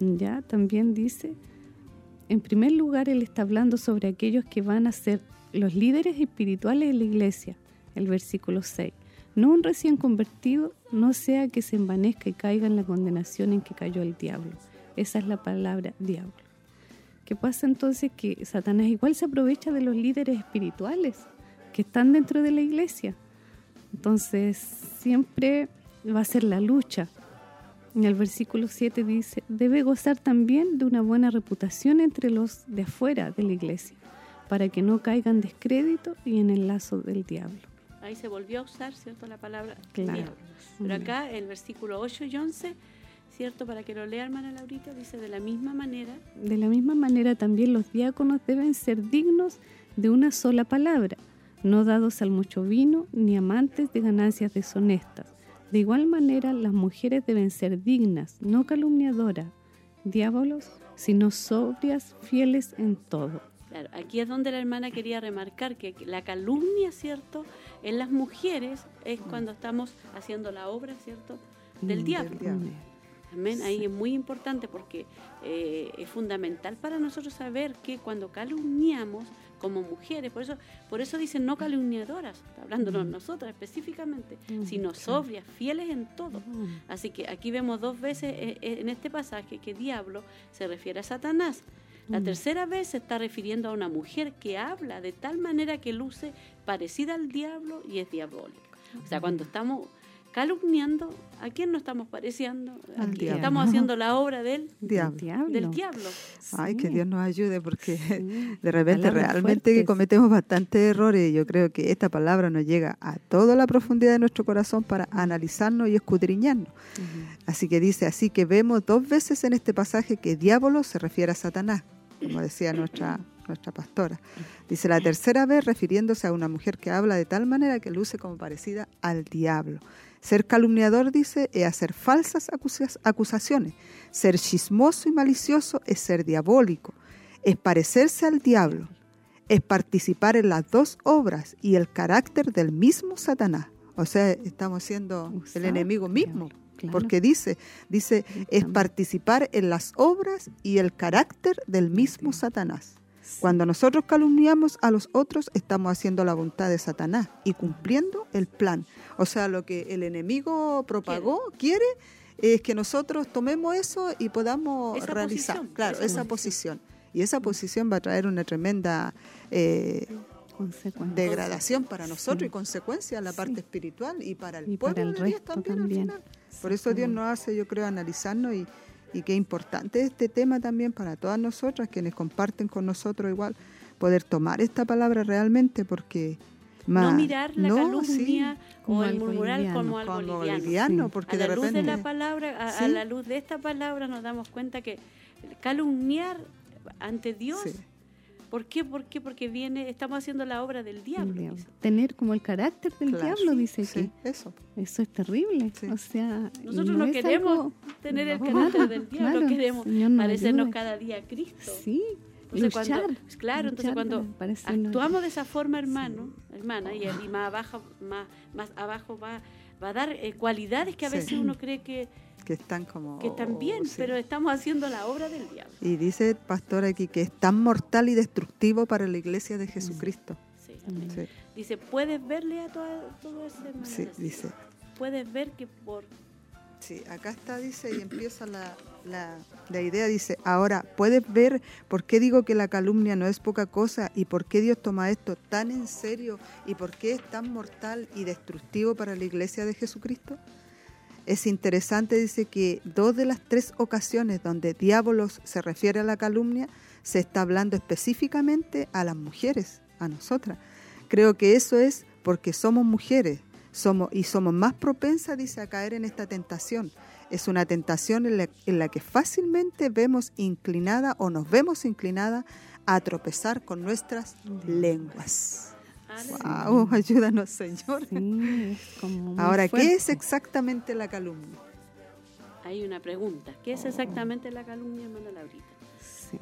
Ya también dice, en primer lugar, él está hablando sobre aquellos que van a ser los líderes espirituales de la iglesia, el versículo 6. No un recién convertido, no sea que se envanezca y caiga en la condenación en que cayó el diablo. Esa es la palabra diablo. ¿Qué pasa entonces? Que Satanás igual se aprovecha de los líderes espirituales que están dentro de la iglesia. Entonces, siempre va a ser la lucha. En el versículo 7 dice, debe gozar también de una buena reputación entre los de afuera de la iglesia, para que no caiga en descrédito y en el lazo del diablo. Ahí se volvió a usar, ¿cierto? La palabra Claro. diablo. Pero acá el versículo 8 y 11, ¿cierto? Para que lo lea hermana Laurita, dice de la misma manera, De la misma manera también los diáconos deben ser dignos de una sola palabra, no dados al mucho vino ni amantes de ganancias deshonestas. De igual manera las mujeres deben ser dignas, no calumniadoras, diábolos, sino sobrias, fieles en todo. Claro, aquí es donde la hermana quería remarcar que la calumnia, ¿cierto? En las mujeres es cuando estamos haciendo la obra, ¿cierto? Del Mm, diablo. del diablo. Amén. Ahí es muy importante porque eh, es fundamental para nosotros saber que cuando calumniamos como mujeres, por eso, por eso dicen no calumniadoras, hablándonos nosotras específicamente, Mm, sino sobrias, fieles en todo. Mm. Así que aquí vemos dos veces eh, eh, en este pasaje que diablo se refiere a Satanás. La Mm. tercera vez se está refiriendo a una mujer que habla de tal manera que luce parecida al diablo y es diabólico. O sea, cuando estamos calumniando, ¿a quién nos estamos pareciendo? Al diablo. Estamos haciendo la obra del, Diablo. Del diablo. Ay, que. Dios nos ayude porque Sí. de repente Palabras realmente que cometemos bastantes errores y yo creo que esta palabra nos llega a toda la profundidad de nuestro corazón para analizarnos y escudriñarnos. Así que dice, así que vemos dos veces en este pasaje que diablo se refiere a Satanás, como decía nuestra, nuestra pastora. Dice la tercera vez refiriéndose a una mujer que habla de tal manera que luce como parecida al diablo. Ser calumniador, dice, es hacer falsas acusa- acusaciones. Ser chismoso y malicioso es ser diabólico. Es parecerse al diablo. Es participar en las dos obras y el carácter del mismo Satanás. O sea, estamos siendo el enemigo mismo. claro. Porque dice, dice, es participar en las obras y el carácter del mismo Satanás. Cuando nosotros calumniamos a los otros, estamos haciendo la voluntad de Satanás y cumpliendo el plan. O sea, lo que el enemigo propagó, quiere, es que nosotros tomemos eso y podamos Esa realizar, posición, claro, esa esa posición. posición. Y esa posición va a traer una tremenda eh, degradación para nosotros Sí. y consecuencia a la parte Sí. espiritual y para el Y pueblo para el de Dios resto también, también. al final. Por eso Dios nos hace, yo creo, analizarnos y, y qué importante este tema también para todas nosotras, quienes comparten con nosotros igual, poder tomar esta palabra realmente porque... no más- mirar la no, calumnia sí, Como o el murmurar liviano. como algo como liviano. liviano, Sí. porque a de la luz repente... de la palabra, a, a Sí. la luz de esta palabra nos damos cuenta que calumniar ante Dios, Sí. ¿Por qué? ¿Por qué? Porque viene, estamos haciendo la obra del diablo. Tener como el carácter del Claro. diablo, dice Sí, eso. Eso es terrible. Sí. O sea, Nosotros no, queremos algo- tener el No, carácter del diablo, claro, queremos parecernos cada día a Cristo. Sí, Entonces, luchar. cuando, claro, entonces cuando actuamos de esa forma, hermano, hermana, y, y más abajo, más, más abajo va, va a dar eh, cualidades que a Sí. veces uno cree que, Que están como... que están bien, sí. pero estamos haciendo la obra del diablo. Y dice el pastor aquí que es tan mortal y destructivo para la iglesia de Jesucristo. Sí, amén. Sí, Dice, puedes verle a todo, todo ese hermano. sí, dice. Puedes ver que por Sí, acá está, dice, y empieza la, la, la idea, dice, ahora, ¿puedes ver por qué digo que la calumnia no es poca cosa y por qué Dios toma esto tan en serio y por qué es tan mortal y destructivo para la iglesia de Jesucristo? Es interesante, dice, que dos de las tres ocasiones donde diábolos se refiere a la calumnia, se está hablando específicamente a las mujeres, a nosotras. Creo que eso es porque somos mujeres somos, y somos más propensas, dice, a caer en esta tentación. Es una tentación en la, en la que fácilmente vemos inclinada o nos vemos inclinada a tropezar con nuestras lenguas. Ayúdanos, Señor. Sí, Ahora, ¿qué es fuerte. exactamente la calumnia? Hay una pregunta. ¿Qué es exactamente la calumnia, hermana Laurita? Sí.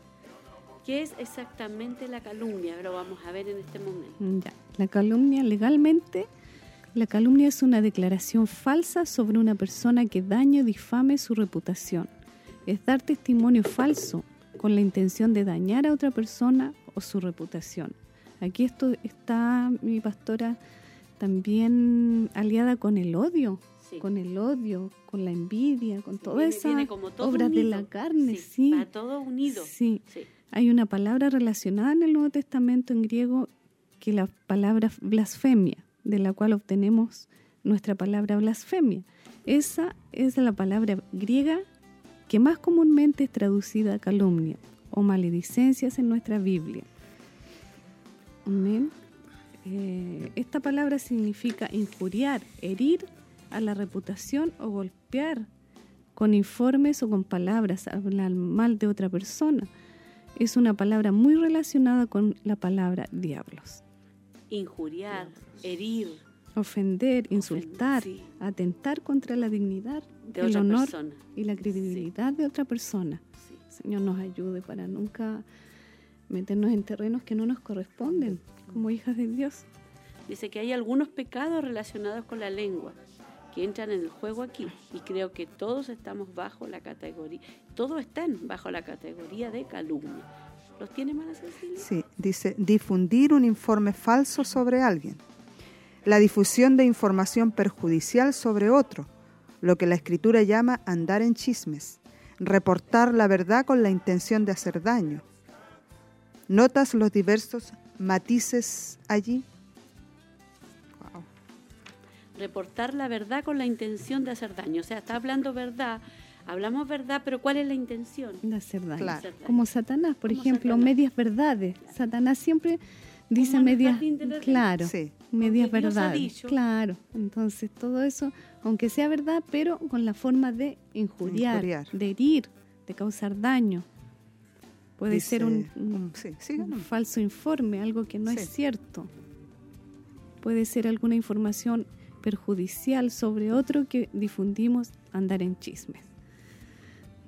¿Qué es exactamente la calumnia? Lo vamos a ver en este momento. Ya. La calumnia legalmente, la calumnia es una declaración falsa sobre una persona que dañe o difame su reputación. Es dar testimonio falso con la intención de dañar a otra persona o su reputación. Aquí esto está mi pastora también aliada con el odio, Sí. con el odio, con la envidia, con Sí, todas esas viene como todo obras de unido. la carne, sí. Va todo unido. Sí. Sí. Hay una palabra relacionada en el Nuevo Testamento en griego que la palabra blasfemia, de la cual obtenemos nuestra palabra blasfemia. Esa es la palabra griega que más comúnmente es traducida a calumnia o maledicencias en nuestra Biblia. Amén. Eh, esta palabra significa injuriar, herir a la reputación o golpear con informes o con palabras, hablar mal de otra persona. Es una palabra muy relacionada con la palabra diablos. Injuriar, herir Ofender, insultar, sí. atentar contra la dignidad, de el otra honor persona. y la credibilidad de otra persona. Sí. Señor nos ayude para nunca meternos en terrenos que no nos corresponden como hijas de Dios. Dice que hay algunos pecados relacionados con la lengua que entran en el juego aquí y creo que todos estamos bajo la categoría, todos están bajo la categoría de calumnia. ¿Los tiene Mana Cecilia? Sí, dice difundir un informe falso sobre alguien. La difusión de información perjudicial sobre otro, lo que la escritura llama andar en chismes. Reportar la verdad con la intención de hacer daño. ¿Notas los diversos matices allí? Wow. Reportar la verdad con la intención de hacer daño. O sea, está hablando verdad, hablamos verdad, pero ¿cuál es la intención? de hacer daño. Claro. Como Satanás, por Como ejemplo, Satanás. medias verdades. Satanás siempre dice medias, claro, Sí, medias Porque verdades. Claro, entonces todo eso, aunque sea verdad, pero con la forma de injuriar, Injuriar. de herir, de causar daño. Puede dice- ser un, sí, falso informe, algo que no Sí. es cierto. Puede ser alguna información perjudicial sobre otro que difundimos andar en chismes.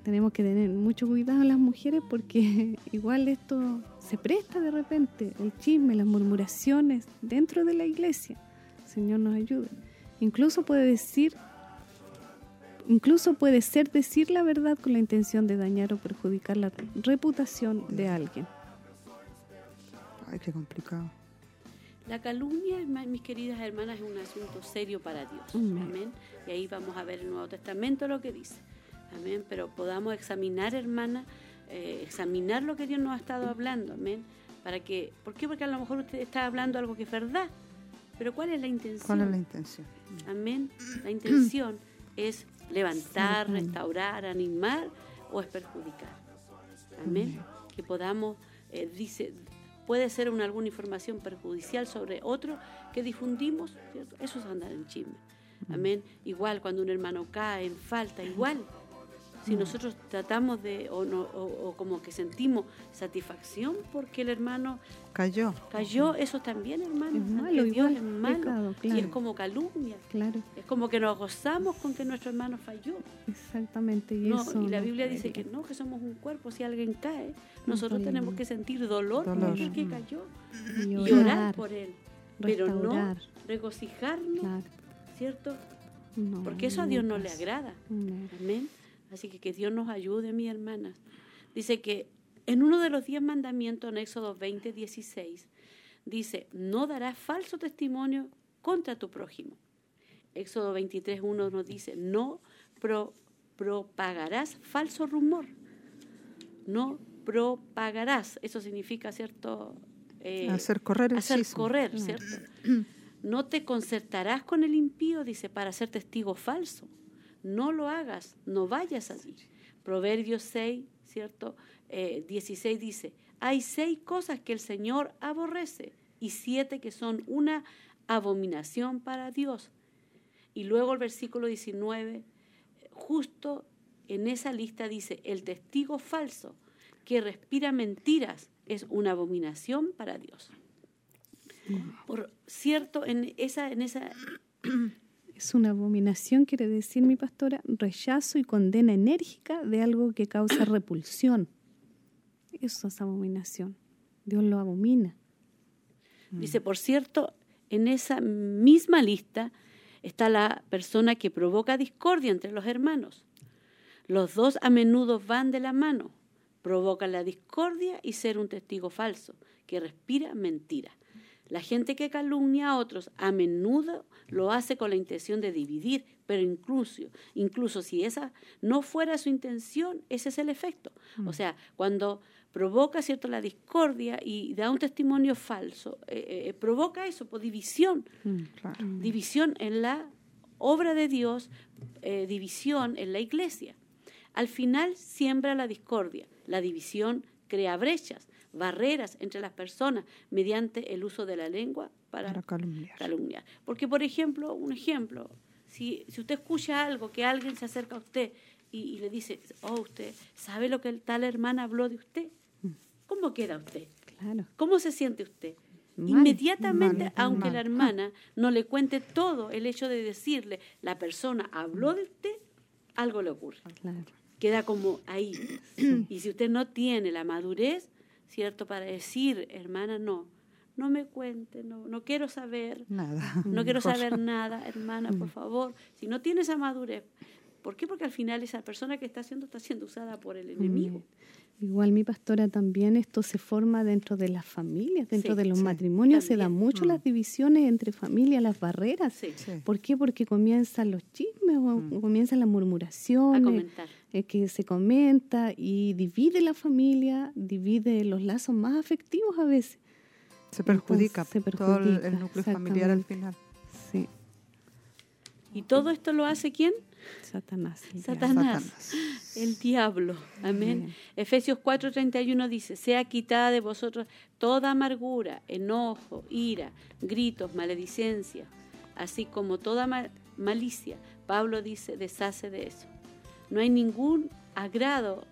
Tenemos que tener mucho cuidado las mujeres porque igual esto se presta de repente, el chisme, las murmuraciones dentro de la iglesia. Señor nos ayude. Incluso puede decir, incluso puede ser decir la verdad con la intención de dañar o perjudicar la reputación de alguien. Ay, qué complicado. La calumnia, mis queridas hermanas, es un asunto serio para Dios. Amén. Amén. Y ahí vamos a ver el Nuevo Testamento lo que dice. Amén. Pero podamos examinar, hermana, eh, examinar lo que Dios nos ha estado hablando, amén. Para que, ¿Por qué? Porque a lo mejor usted está hablando algo que es verdad, pero ¿cuál es la intención? ¿Cuál es la intención? Amén. La intención es levantar, restaurar, animar o es perjudicar. Amén. Que podamos, eh, dice, puede ser una, alguna información perjudicial sobre otro que difundimos, ¿cierto? eso es andar en chisme. Amén. Igual cuando un hermano cae en falta, igual si nosotros tratamos de, o, no, o, como que sentimos satisfacción porque el hermano cayó, cayó eso también, hermano. Es malo, Dios es malo. pecado, Y es como calumnia. Claro, Es como que nos gozamos con que nuestro hermano falló. exactamente. Y, No, eso y la no Biblia dice que no, que somos un cuerpo. Si alguien cae, nosotros tenemos que sentir dolor, Dolor. por el que Mm. cayó Y y orar, por él. Pero no regocijarnos, claro. ¿cierto? No, Porque eso a Dios no le agrada. No. Amén. Así que que Dios nos ayude, mis hermanas. Dice que en uno de los diez mandamientos, en Éxodo 20, 16, dice, no darás falso testimonio contra tu prójimo. Éxodo 23, 1 nos dice, no pro- propagarás falso rumor. No propagarás. Eso significa, ¿cierto? Eh, hacer correr el hacer correr, ¿cierto? No te concertarás con el impío, dice, para ser testigo falso. No lo hagas, no vayas allí. Proverbios 6, ¿cierto? Eh, 16 dice, hay seis cosas que el Señor aborrece y siete que son una abominación para Dios. Y luego el versículo 19, justo en esa lista dice, el testigo falso que respira mentiras es una abominación para Dios. Por cierto, en esa, en esa Es una abominación, quiere decir mi pastora, rechazo y condena enérgica de algo que causa repulsión. Eso es abominación. Dios lo abomina. Dice, por cierto, en esa misma lista está la persona que provoca discordia entre los hermanos. Los dos a menudo van de la mano, provocan la discordia y ser un testigo falso, que respira mentira. La gente que calumnia a otros a menudo lo hace con la intención de dividir, pero incluso, incluso si esa no fuera su intención, ese es el efecto. O sea, cuando provoca cierto la discordia y da un testimonio falso, eh, eh, provoca eso, por división, Claro. división en la obra de Dios, eh, división en la iglesia. Al final siembra la discordia, la división crea brechas, barreras entre las personas mediante el uso de la lengua para Para calumniar. calumniar. Porque, por ejemplo, un ejemplo, si, si usted escucha algo, que alguien se acerca a usted y, y le dice, oh, usted sabe lo que el tal hermana habló de usted, ¿cómo queda usted? Claro. ¿Cómo se siente usted? Mal, Inmediatamente, mal, aunque mal. la hermana no le cuente todo, el hecho de decirle, la persona habló de usted, algo le ocurre. Claro. Queda como ahí. Y si usted no tiene la madurez, ¿cierto? Para decir, hermana, no, no me cuente, no, no quiero saber, Nada. no quiero saber nada, hermana, por favor. Si no tiene esa madurez, ¿por qué? Porque al final esa persona que está haciendo está siendo usada por el enemigo. Igual mi pastora también esto se forma dentro de las familias, dentro Sí, de los sí, matrimonios se dan mucho Mm. las divisiones entre familias, las barreras. Sí. ¿Por qué? Porque comienzan los chismes o Mm. comienzan las a murmuraciones, comentar. Eh, que se comenta y divide la familia, divide los lazos más afectivos a veces. Se perjudica, Entonces, se todo el- el perjudica, núcleo familiar al final. Sí, ¿Y todo esto lo hace quién? Satanás. el Satanás. Satanás. El diablo. Amén. Amén. Efesios 4:31 dice, sea quitada de vosotros toda amargura, enojo, ira, gritos, maledicencia, así como toda ma- malicia. Pablo dice, deshace de eso. No hay ningún agrado,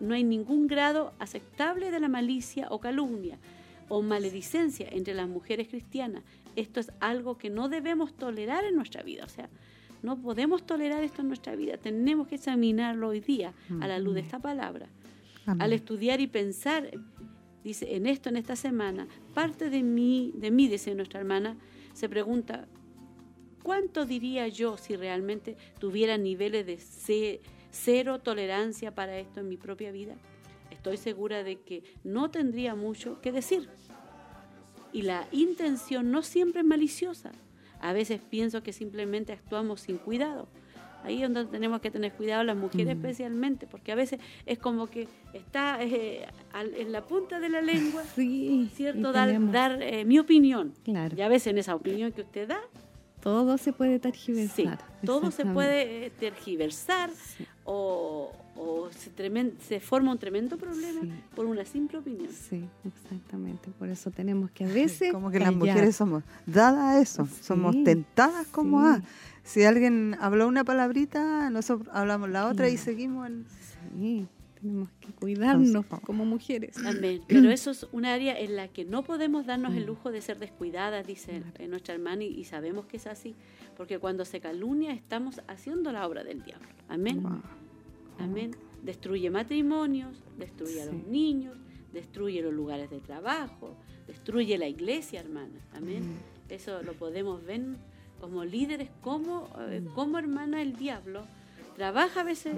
no hay ningún grado aceptable de la malicia o calumnia o maledicencia entre las mujeres cristianas. Esto es algo que no debemos tolerar en nuestra vida. O sea, no podemos tolerar esto en nuestra vida. Tenemos que examinarlo hoy día a la luz de esta palabra. Amén. Al estudiar y pensar, dice, en esto, en esta semana, parte de mí, de mí, dice nuestra hermana, se pregunta, ¿cuánto diría yo si realmente tuviera niveles de ce- cero tolerancia para esto en mi propia vida? Estoy segura de que no tendría mucho que decir. Y la intención no siempre es maliciosa. A veces pienso que simplemente actuamos sin cuidado. Ahí es donde tenemos que tener cuidado las mujeres Mm. especialmente, porque a veces es como que está eh, al- en la punta de la lengua, Sí, ¿cierto? Dar, dar eh, mi opinión. Claro. Y a veces en esa opinión que usted da, Todo se puede sí, tergiversar. todo se puede eh, tergiversar Sí. o, o se, tremen- se forma un tremendo problema Sí. por una simple opinión. Sí, exactamente. Por eso tenemos que a veces. Como que las mujeres somos dadas a eso, somos Sí, tentadas como sí. a. Si alguien habló una palabrita, nosotros hablamos la otra y seguimos en... Tenemos que cuidarnos Entonces, como mujeres. Amén. Pero eso es un área en la que no podemos darnos el Mm. lujo de ser descuidadas, dice Claro. eh, nuestra hermana, y, sabemos que es así, porque cuando se calumnia estamos haciendo la obra del diablo. Amén. Wow. Amén. Destruye matrimonios, destruye a los niños, destruye los lugares de trabajo, destruye la iglesia, hermana. Amén. Mm. Eso lo podemos ver como líderes, como, eh, Mm. como hermana el diablo trabaja a veces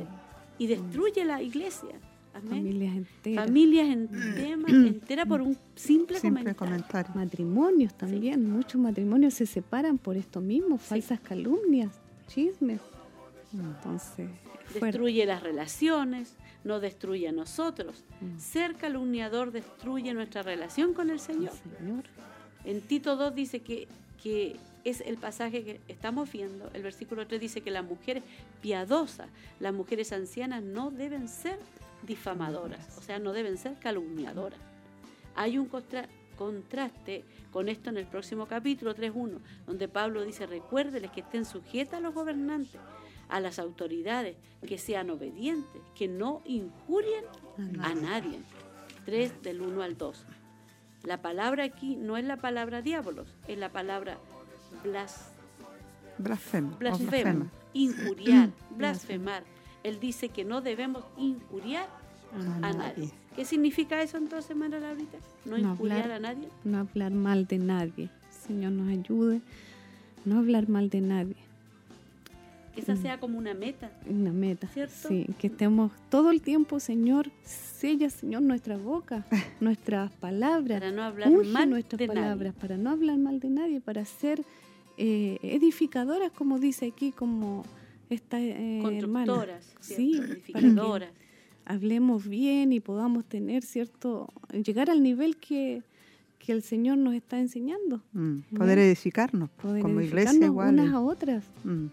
y destruye la iglesia. Amén. Familias enteras. Familias en tema, entera por un simple, Simple comentario. comentario. Matrimonios también. Muchos matrimonios se separan por esto mismo, falsas calumnias, chismes. Entonces, fuerte. Destruye las relaciones, no destruye a nosotros. Mm. Ser calumniador destruye nuestra relación con el Señor. Señor. En Tito 2 dice que, que es el pasaje que estamos viendo. El versículo 3 dice que las mujeres piadosas, las mujeres ancianas no deben ser difamadoras, o sea, no deben ser calumniadoras. Hay un contra- contraste con esto en el próximo capítulo 3.1, donde Pablo dice, recuérdeles que estén sujetas a los gobernantes, a las autoridades, que sean obedientes, que no injurien a nadie. 3 del 1 al 2. La palabra aquí no es la palabra diablos, es la palabra blas, Blasfema. injuriar, blasfemar. Él dice que no debemos injuriar A a nadie. nadie. ¿Qué significa eso entonces, hermana Laurita? No, No injuriar hablar. a nadie. No hablar mal de nadie. Señor nos ayude. No hablar mal de nadie. Que esa sea como una meta. Una meta. ¿Cierto? Sí, que estemos todo el tiempo, Señor, sella, Señor, nuestra boca, nuestras palabras. Para no hablar Unge mal nuestras de nadie. palabras, para no hablar mal de nadie, para ser eh, edificadoras, como dice aquí, como esta eh, hermana. Constructoras, Sí, edificadoras. hablemos bien y podamos tener cierto, llegar al nivel que, que el Señor nos está enseñando. Mm, Poder edificarnos Poder como edificarnos iglesia igual. unas a otras, Mm.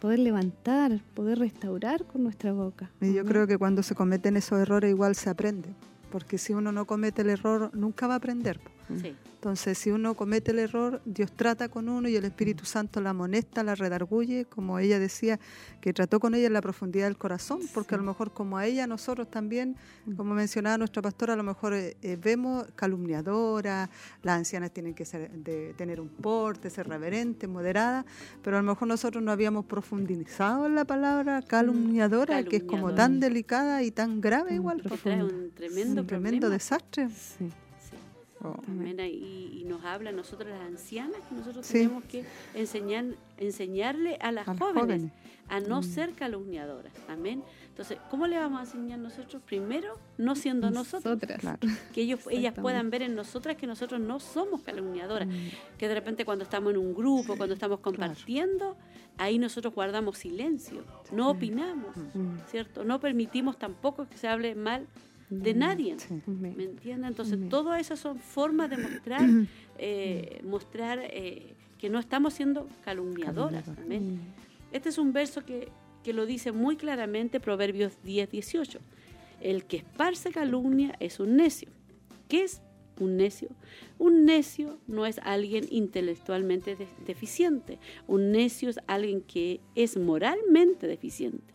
Poder levantar, poder restaurar con nuestra boca. Y yo creo que cuando se cometen esos errores igual se aprende, porque si uno no comete el error nunca va a aprender. Sí. Entonces, si uno comete el error, Dios trata con uno y el Espíritu Santo la amonesta, la redarguye, como ella decía, que trató con ella en la profundidad del corazón, porque a lo mejor como a ella, nosotros también, como mencionaba nuestra pastora, a lo mejor eh, eh, vemos calumniadoras, las ancianas tienen que ser, de, tener un porte, ser reverente, moderada, pero a lo mejor nosotros no habíamos profundizado en la palabra calumniadora, que es como tan delicada y tan grave Mm, igual, Que po. trae un tremendo un tremendo desastre. Sí. Oh. Amén. Y, y nos habla a nosotros las ancianas que nosotros Sí. tenemos que enseñar, enseñarle a las, A jóvenes, jóvenes. a no Mm. ser calumniadoras. Amén. Entonces, ¿cómo le vamos a enseñar nosotros? Primero, no siendo nosotros, Nosotras. Claro. que ellos, ellas puedan ver en nosotras que nosotros no somos calumniadoras, Mm. que de repente cuando estamos en un grupo, cuando estamos compartiendo, ahí nosotros guardamos silencio, no opinamos, Mm. ¿cierto? No permitimos tampoco que se hable mal de nadie. Sí. Amén. ¿Me entienden? Entonces, todas esas son formas de mostrar, eh, mostrar eh, que no estamos siendo calumniadoras. Amén. Mm. Este es un verso que, que lo dice muy claramente Proverbios 10, 18. El que esparce calumnia es un necio. ¿Qué es un necio? Un necio no es alguien intelectualmente de- deficiente. Un necio es alguien que es moralmente deficiente.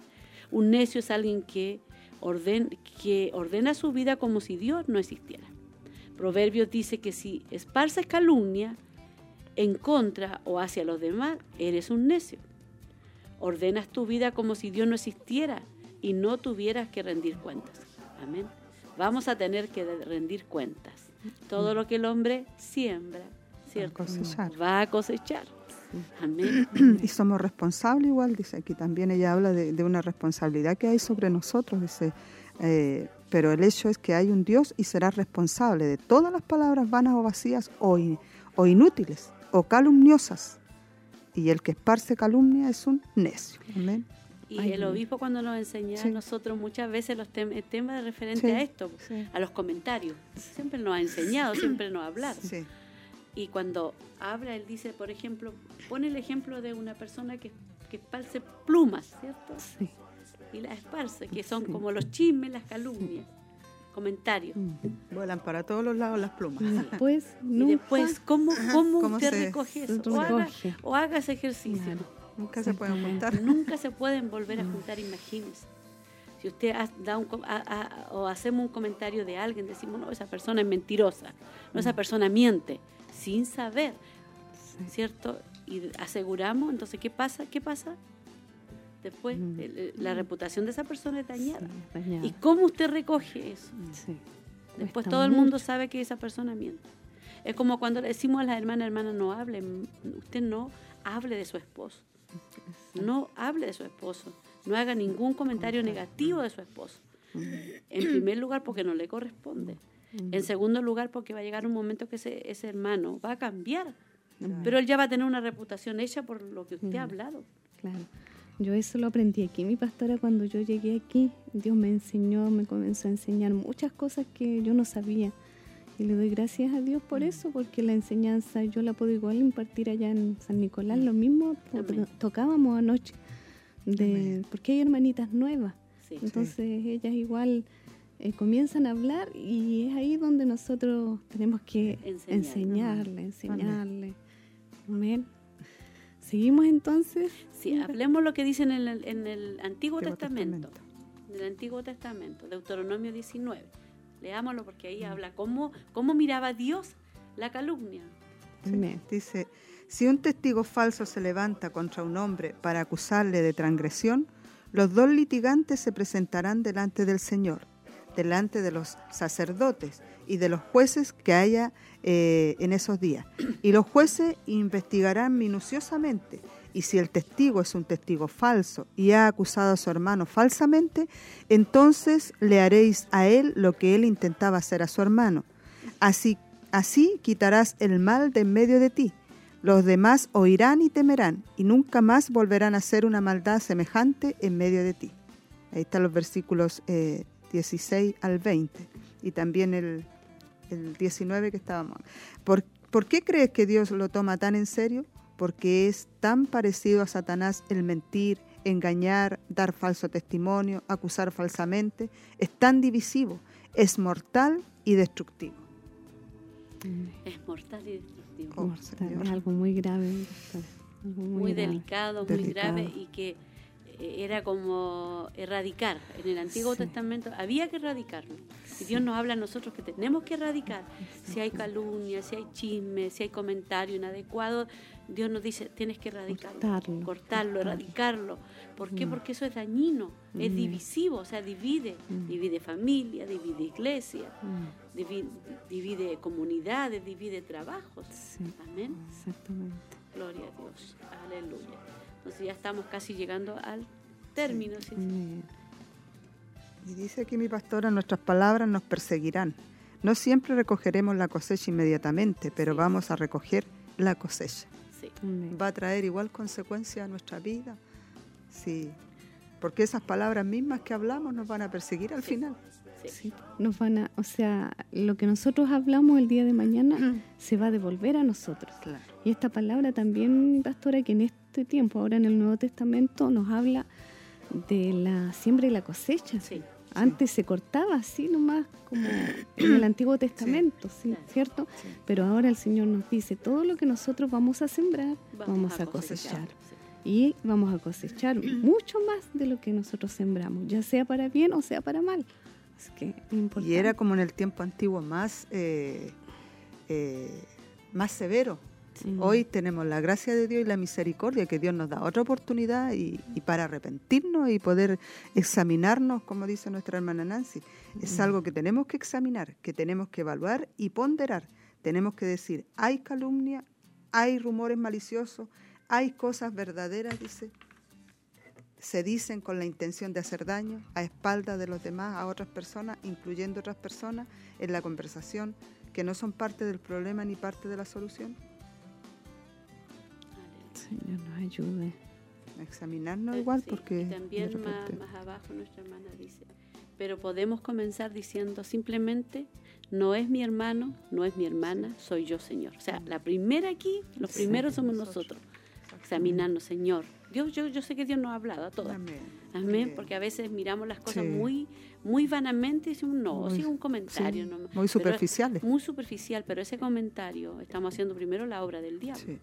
Un necio es alguien que, orden, que ordena su vida como si Dios no existiera. Proverbios dice que si esparces calumnia en contra o hacia los demás, eres un necio. Ordenas tu vida como si Dios no existiera y no tuvieras que rendir cuentas. Amén. Vamos a tener que rendir cuentas. Todo lo que el hombre siembra, ¿cierto? cosechar. Va a cosechar. Amén. Y somos responsables igual, dice aquí también ella habla de, de una responsabilidad que hay sobre nosotros, dice, eh, pero el hecho es que hay un Dios y será responsable de todas las palabras vanas o vacías o, in- o inútiles o calumniosas y el que esparce calumnia es un necio. Amén. Y Ay, el obispo cuando nos enseña Sí. a nosotros muchas veces los tem- el tema referente Sí. a esto, Sí. a los comentarios. Siempre nos ha enseñado, siempre nos ha hablado. Sí, Y cuando habla, él dice, por ejemplo, pone el ejemplo de una persona que, que esparce plumas, ¿cierto? Sí. Y las esparce, que son Sí. como los chismes, las calumnias, comentarios. Mm. vuelan para todos los lados las plumas. Después, Y nunca, después, ¿cómo, cómo, ¿Cómo usted se- recoge eso? O haga, recoge. o haga ese ejercicio. Claro. Nunca se pueden juntar. Nunca se pueden volver a juntar, imagínense. Si usted da un, com- a- a- o hacemos un comentario de alguien, decimos, no, esa persona es mentirosa, no, esa persona miente, sin saber, ¿cierto? Y aseguramos, entonces, ¿qué pasa? ¿Qué pasa? Después, Mm. la reputación de esa persona es dañada. Sí. ¿Y cómo usted recoge eso? Sí. Después todo el mundo sabe que esa persona miente. Es como cuando le decimos a las hermanas, hermanas, no hable, usted no hable de su esposo. No hable de su esposo. No haga ningún comentario negativo de su esposo. En primer lugar, porque no le corresponde. En segundo lugar, porque va a llegar un momento que ese, ese hermano va a cambiar. Pero él ya va a tener una reputación hecha por lo que usted ha hablado. Claro. Yo eso lo aprendí aquí. Mi pastora, cuando yo llegué aquí, Dios me enseñó, me comenzó a enseñar muchas cosas que yo no sabía. Y le doy gracias a Dios por eso, porque la enseñanza yo la puedo igual impartir allá en San Nicolás. Lo mismo Amén. tocábamos anoche, de, porque hay hermanitas nuevas. Sí. Entonces ellas igual eh, comienzan a hablar y es ahí donde nosotros tenemos que Enseñar. enseñarle, enseñarle. Amén. Seguimos entonces. Sí, hablemos lo que dice en el, en el Antiguo Antiguo Testamento. Testamento. En el Antiguo Testamento, Deuteronomio 19. Leámoslo porque ahí habla cómo, cómo miraba Dios la calumnia. Sí, Amén. Dice, si un testigo falso se levanta contra un hombre para acusarle de transgresión, los dos litigantes se presentarán delante del Señor, delante de los sacerdotes y de los jueces que haya eh, en esos días. Y los jueces investigarán minuciosamente. Y si el testigo es un testigo falso y ha acusado a su hermano falsamente, entonces le haréis a él lo que él intentaba hacer a su hermano. Así, así quitarás el mal de en medio de ti. Los demás oirán y temerán, y nunca más volverán a hacer una maldad semejante en medio de ti. Ahí están los versículos eh, 16 al 20, y también el, el 19 que estábamos. ¿Por, ¿Por qué crees que Dios lo toma tan en serio? Porque es tan parecido a Satanás el mentir, engañar, dar falso testimonio, acusar falsamente. Es tan divisivo, es mortal y destructivo. Es mortal y destructivo. Oh, Mortal, Señor. es algo muy grave. algo muy, muy grave. delicado, muy Delicado. grave y que era como erradicar. En el Antiguo Sí. Testamento había que erradicarlo. Y Dios nos habla a nosotros que tenemos que erradicar. Si hay calumnia, si hay chisme, si hay comentario inadecuado, Dios nos dice, tienes que erradicarlo. Cortarlo, cortarlo, cortarlo. erradicarlo. ¿Por qué? Mm. Porque eso es dañino, es Mm. divisivo, o sea, divide. Mm. Divide familia, divide iglesia, Mm, divide, divide comunidades, divide trabajos. sí, Amén. exactamente. Gloria a Dios. Aleluya. Entonces ya estamos casi llegando al término. ¿sí? Amén. Y dice aquí mi pastora, nuestras palabras nos perseguirán. No siempre recogeremos la cosecha inmediatamente, pero Sí. vamos a recoger la cosecha. Sí. Amén. Va a traer igual consecuencia a nuestra vida. Sí. Porque esas palabras mismas que hablamos nos van a perseguir al Sí. final. Sí. Sí, nos van a, o sea, lo que nosotros hablamos el día de mañana se va a devolver a nosotros. Claro. Y esta palabra también, pastora, que en este tiempo, ahora en el Nuevo Testamento, nos habla de la siembra y la cosecha. Sí. Antes se cortaba así nomás, como en el Antiguo Testamento, sí, Claro. ¿cierto? Sí. Pero ahora el Señor nos dice, todo lo que nosotros vamos a sembrar, vamos, a, cosechar. Y vamos a cosechar mucho más de lo que nosotros sembramos, ya sea para bien o sea para mal. Así que es importante. Y era como en el tiempo antiguo más, eh, eh, más severo. Sí. Hoy tenemos la gracia de Dios y la misericordia que Dios nos da otra oportunidad y, y para arrepentirnos y poder examinarnos, como dice nuestra hermana Nancy. Es algo que tenemos que examinar, que tenemos que evaluar y ponderar. Tenemos que decir, hay calumnia, hay rumores maliciosos, hay cosas verdaderas, dice. Se dicen con la intención de hacer daño a espaldas de los demás, a otras personas, incluyendo otras personas en la conversación, que no son parte del problema ni parte de la solución. Señor nos ayude. A examinarnos Eh, igual sí, porque... y también más, repente- más abajo nuestra hermana dice, pero podemos comenzar diciendo simplemente, no es mi hermano, no es mi hermana, soy yo, Señor. O sea, la primera aquí, los Sí, primeros somos nosotros. nosotros, examinarnos, Señor. Dios, yo, yo sé que Dios nos ha hablado a todas. Amén. Porque a veces miramos las cosas Sí. muy, muy vanamente y decimos, no, Muy- sí, un comentario sí, nomás. muy superficiales. muy superficial, pero ese comentario, estamos haciendo primero la obra del diablo. Sí.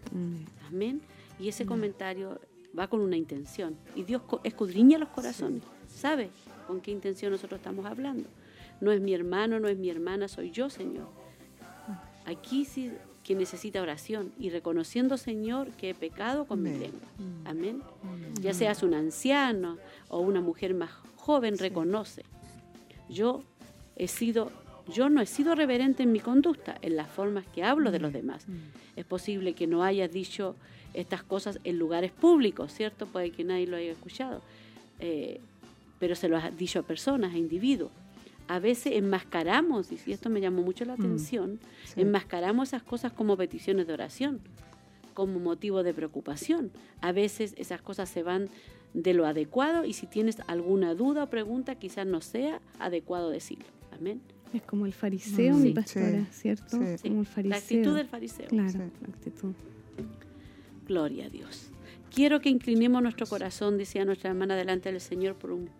Amén. Y ese comentario va con una intención. Y Dios escudriña los corazones. ¿Sabe con qué intención nosotros estamos hablando? No es mi hermano, no es mi hermana, soy yo, Señor. Aquí sí que necesita oración y reconociendo, Señor, que he pecado con mi Amén. lengua. Amén. Ya seas un anciano o una mujer más joven, reconoce. Yo he sido, yo no he sido reverente en mi conducta, en las formas que hablo de los demás. Es posible que no hayas dicho estas cosas en lugares públicos, ¿cierto? Puede que nadie lo haya escuchado. Eh, pero se lo has dicho a personas, a individuos. A veces enmascaramos, y esto me llamó mucho la atención, sí. enmascaramos esas cosas como peticiones de oración, como motivo de preocupación. A veces esas cosas se van de lo adecuado y si tienes alguna duda o pregunta, quizás no sea adecuado decirlo. Amén. Es como el fariseo, Mm, mi sí. pastora, Sí, ¿cierto? sí. Como el fariseo. La actitud del fariseo. Claro, Sí. la actitud. Gloria a Dios. Quiero que inclinemos nuestro corazón, decía nuestra hermana, delante del Señor por un,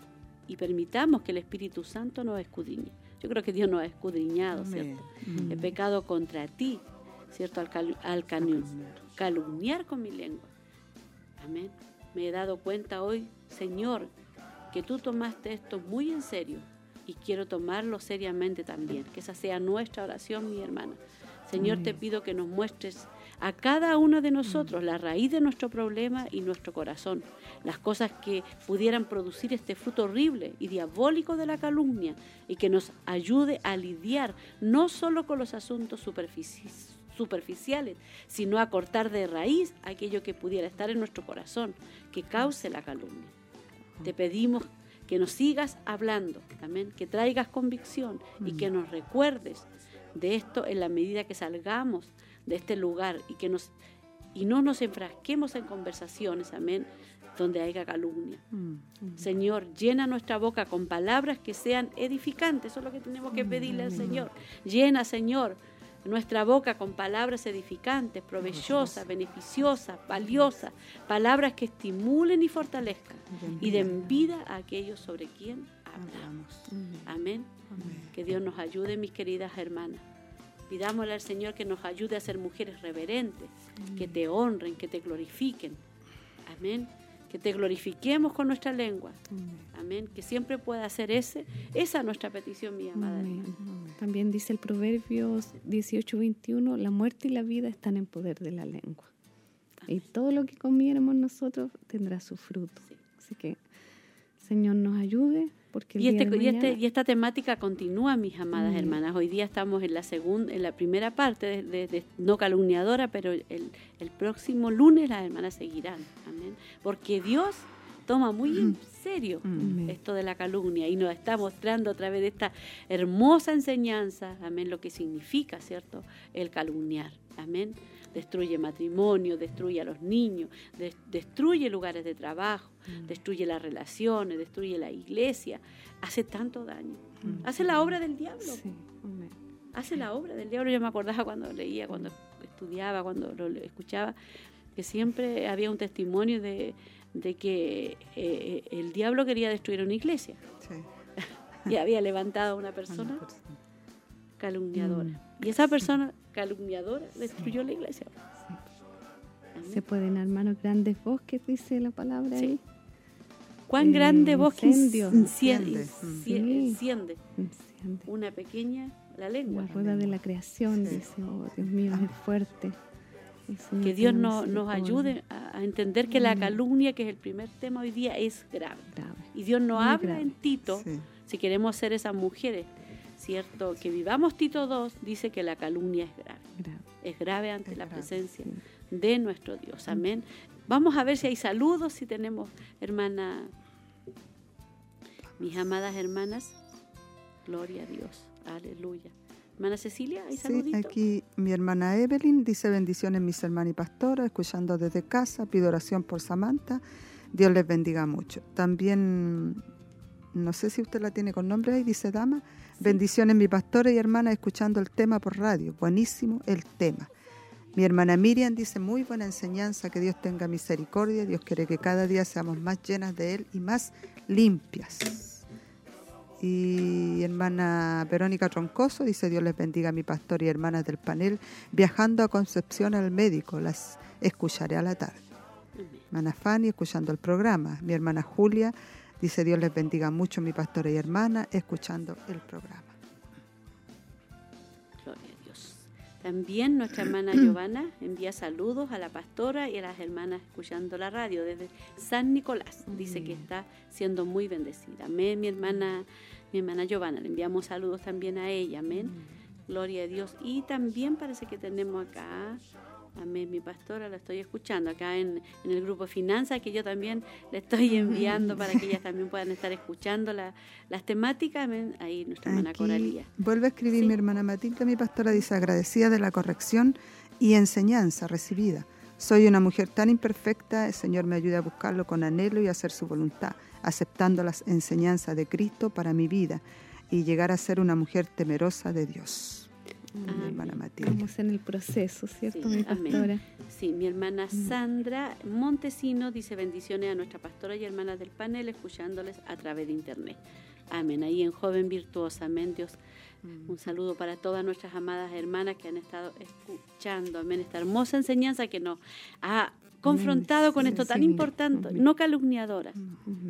y permitamos que el Espíritu Santo nos escudriñe. Yo creo que Dios nos ha escudriñado, Amén. ¿cierto? He pecado contra ti, ¿cierto? Al, cal- al canu- calumniar con mi lengua. Amén. Me he dado cuenta hoy, Señor, que tú tomaste esto muy en serio y quiero tomarlo seriamente también. Que esa sea nuestra oración, mi hermana. Señor, te pido que nos muestres a cada uno de nosotros la raíz de nuestro problema y nuestro corazón, las cosas que pudieran producir este fruto horrible y diabólico de la calumnia y que nos ayude a lidiar no solo con los asuntos superfici- superficiales, sino a cortar de raíz aquello que pudiera estar en nuestro corazón, que cause la calumnia. Te pedimos que nos sigas hablando, amén, que traigas convicción y que nos recuerdes de esto en la medida que salgamos de este lugar y que nos y no nos enfrasquemos en conversaciones, amén, donde haya calumnia. Señor, llena nuestra boca con palabras que sean edificantes, eso es lo que tenemos que pedirle al Señor. Llena, Señor, nuestra boca con palabras edificantes, provechosas, beneficiosas, valiosas, palabras que estimulen y fortalezcan y den vida a aquellos sobre quien hablamos. Amén. Que Dios nos ayude, mis queridas hermanas. Pidámosle al Señor que nos ayude a ser mujeres reverentes, que te honren, que te glorifiquen. Amén. Que te glorifiquemos con nuestra lengua. Amén. Que siempre pueda hacer ese, esa es nuestra petición, mi amada. Amén. También dice el Proverbios 18:21, la muerte y la vida están en poder de la lengua. Y todo lo que comiéramos nosotros tendrá su fruto. Sí. Así que Señor nos ayude porque Y, este, y, este- y esta temática continúa, mis amadas Mm. hermanas. Hoy día estamos en la segunda, en la primera parte de, de- de no calumniadora, pero el, el próximo lunes las hermanas seguirán. Amén. Porque Dios toma muy en serio esto de la calumnia y nos está mostrando a través de esta hermosa enseñanza, amén, lo que significa, ¿cierto? El calumniar. Amén. Destruye matrimonio, destruye a los niños, des- destruye lugares de trabajo, destruye las relaciones, destruye la iglesia, hace tanto daño. Hace la obra del diablo. Sí. Hace la obra del diablo. Yo me acordaba cuando leía, cuando estudiaba, cuando lo escuchaba, que siempre había un testimonio de, de que eh, el diablo quería destruir una iglesia Sí. y había levantado a una Una persona calumniadora. Y esa persona calumniadora destruyó la iglesia. Se pueden armar grandes bosques, dice la palabra Sí. ahí. Cuán eh, grande bosque enciende, Enciende. una pequeña, la lengua. La rueda de la creación, Sí. dice, oh Dios mío, es fuerte. Que Dios no- nos ayude a, a entender que la calumnia, que es el primer tema hoy día, es grave. Grave. Y Dios nos habla grave. en Tito, Sí. si queremos ser esas mujeres, ¿cierto? Que vivamos Tito 2, dice que la calumnia es grave. grave. Es grave ante Es la presencia sí. de nuestro Dios. Amén. Vamos a ver si hay saludos, si tenemos, hermana, mis amadas hermanas. Gloria a Dios. Aleluya. Hermana Cecilia, ¿hay Sí, saludito? aquí mi hermana Evelyn dice bendiciones mis hermanas y pastoras, escuchando desde casa, pido oración por Samantha, Dios les bendiga mucho. También, no sé si usted la tiene con nombre ahí, dice Dama, bendiciones mi pastora y hermana escuchando el tema por radio, buenísimo el tema. Mi hermana Miriam dice muy buena enseñanza, que Dios tenga misericordia, Dios quiere que cada día seamos más llenas de Él y más limpias. Y hermana Verónica Troncoso dice Dios les bendiga a mi pastor y hermanas del panel, viajando a Concepción al médico, las escucharé a la tarde. Hermana Fanny escuchando el programa, mi hermana Julia dice Dios les bendiga mucho mi pastora y hermana escuchando el programa. Gloria a Dios. También nuestra hermana Giovanna envía saludos a la pastora y a las hermanas escuchando la radio desde San Nicolás. Dice que está siendo muy bendecida. Amén, mi hermana, mi hermana Giovanna. Le enviamos saludos también a ella. Amén. Gloria a Dios. Y también parece que tenemos acá, amén, mi pastora, la estoy escuchando acá en, en el grupo Finanzas, que yo también le estoy enviando para que ellas también puedan estar escuchando la- las temáticas. Amén. Ahí nuestra hermana Coralía. Vuelve a escribir Sí. mi hermana Matilde, mi pastora dice agradecida de la corrección y enseñanza recibida. Soy una mujer tan imperfecta, el Señor me ayuda a buscarlo con anhelo y a hacer su voluntad, aceptando las enseñanzas de Cristo para mi vida y llegar a ser una mujer temerosa de Dios. Mi hermana Matilde. Estamos en el proceso, ¿cierto, Sí, mi amén. pastora? Sí, mi hermana Sandra Montesino dice bendiciones a nuestra pastora y hermanas del panel, escuchándoles a través de internet. Amén. Ahí en Joven Virtuosa, amén, Dios. Un saludo para todas nuestras amadas hermanas que han estado escuchando, amén, esta hermosa enseñanza que nos ha confrontado con esto tan importante, no calumniadoras.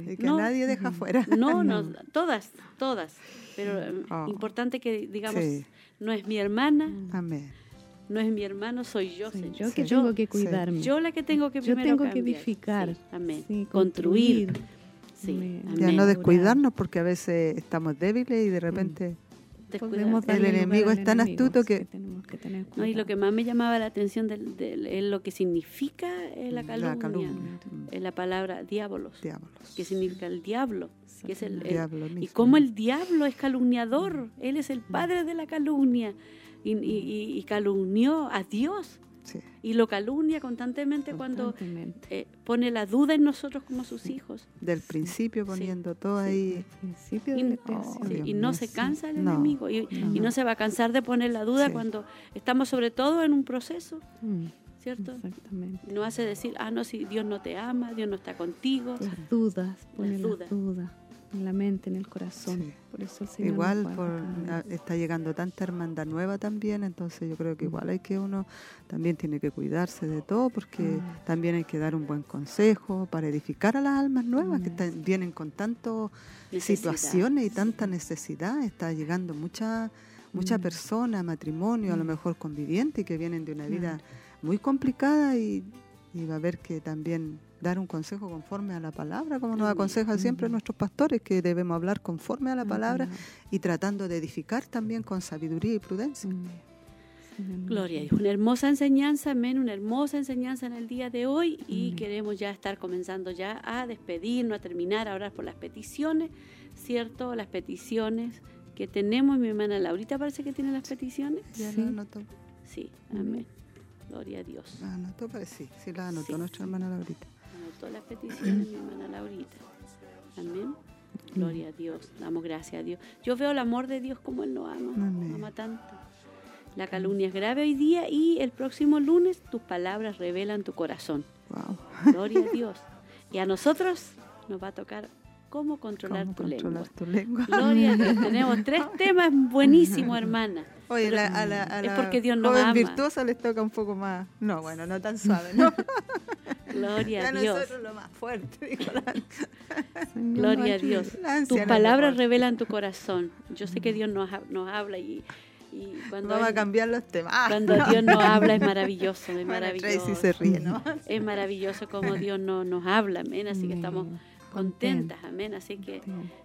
Y que No. nadie deja fuera. No, no, todas, todas. Pero eh, Oh. importante que digamos, Sí. no es mi hermana, Amén. no es mi hermano, soy yo, Señor. yo que Sí. tengo que Sí. cuidarme. Yo la que tengo que Yo primero tengo que edificar. Sí, amén. Sí, construir. construir. Sí, Amén. amén. Ya no descuidarnos porque a veces estamos débiles y de repente Descuidar. Podemos darle El enemigo es tan astuto sí, que- tenemos que tener No, y lo que más me llamaba la atención del, del- es lo que significa la calumnia, la calumnia. es la palabra diablos, Diablos. que significa el diablo, que es el, el- y cómo el diablo es calumniador, él es el padre de la calumnia y, y- y calumnió a Dios Sí. y lo calumnia constantemente cuando eh, pone la duda en nosotros como sus hijos. Del principio poniendo todo sí. ahí. Principio Y, de la Oh, y no se cansa el No, enemigo y, y no. se va a cansar de poner la duda Sí. cuando estamos sobre todo en un proceso, Mm, ¿cierto? Exactamente. No hace decir, ah, no, si Dios no te ama, Dios no está contigo. Las dudas, pone las dudas. dudas. En la mente, en el corazón. Sí. Por eso el Señor Igual por, guarda. a- está llegando tanta hermandad nueva también, entonces yo creo que igual hay que uno también tiene que cuidarse de todo porque Mm. también hay que dar un buen consejo para edificar a las almas nuevas que están- vienen con tantas situaciones y tanta necesidad. Está llegando mucha mucha Mm. persona, matrimonio, a lo Mm. mejor conviviente, que vienen de una vida muy complicada y, y va a haber que también dar un consejo conforme a la palabra, como nos aconsejan siempre nuestros pastores, que debemos hablar conforme a la Ah, palabra y tratando de edificar también con sabiduría y prudencia. Amén. Gloria a Dios. Una hermosa enseñanza, amén, una hermosa enseñanza en el día de hoy y Amén. queremos ya estar comenzando ya a despedirnos, a terminar, a orar por las peticiones, ¿cierto? Las peticiones que tenemos, mi hermana Laurita parece que tiene las peticiones. Ya Sí. la anotó, Sí, Amén. Gloria a Dios. la anotó, parece, sí, sí la anotó Sí. nuestra hermana Laurita. Anotó las peticiones, mi hermana Laurita. Amén. Gloria a Dios. Damos gracias a Dios. Yo veo el amor de Dios como Él nos ama. Amén. Ama tanto. La calumnia es grave hoy día y el próximo lunes tus palabras revelan tu corazón. Wow. Gloria a Dios. Y a nosotros nos va a tocar cómo controlar ¿Cómo tu controlar lengua. tu lengua? Gloria a Dios. Tenemos tres temas buenísimos, hermana. Oye, la- a la, a es la porque Dios nos joven ama. virtuosa les toca un poco más. No, bueno, no tan suave, ¿no? Gloria a Dios. nosotros lo más fuerte, dijo la, Señor, Gloria a. Dios. Tus palabras revelan tu corazón. Yo sé que Dios nos, nos habla y, y cuando, Vamos a cambiar los temas. Ah, cuando no. Dios nos habla es maravilloso, es Bueno, maravilloso. Tracy se ríe, ¿no? Es maravilloso como Dios no, nos habla, amén. Así que estamos contentas, amén. Así que,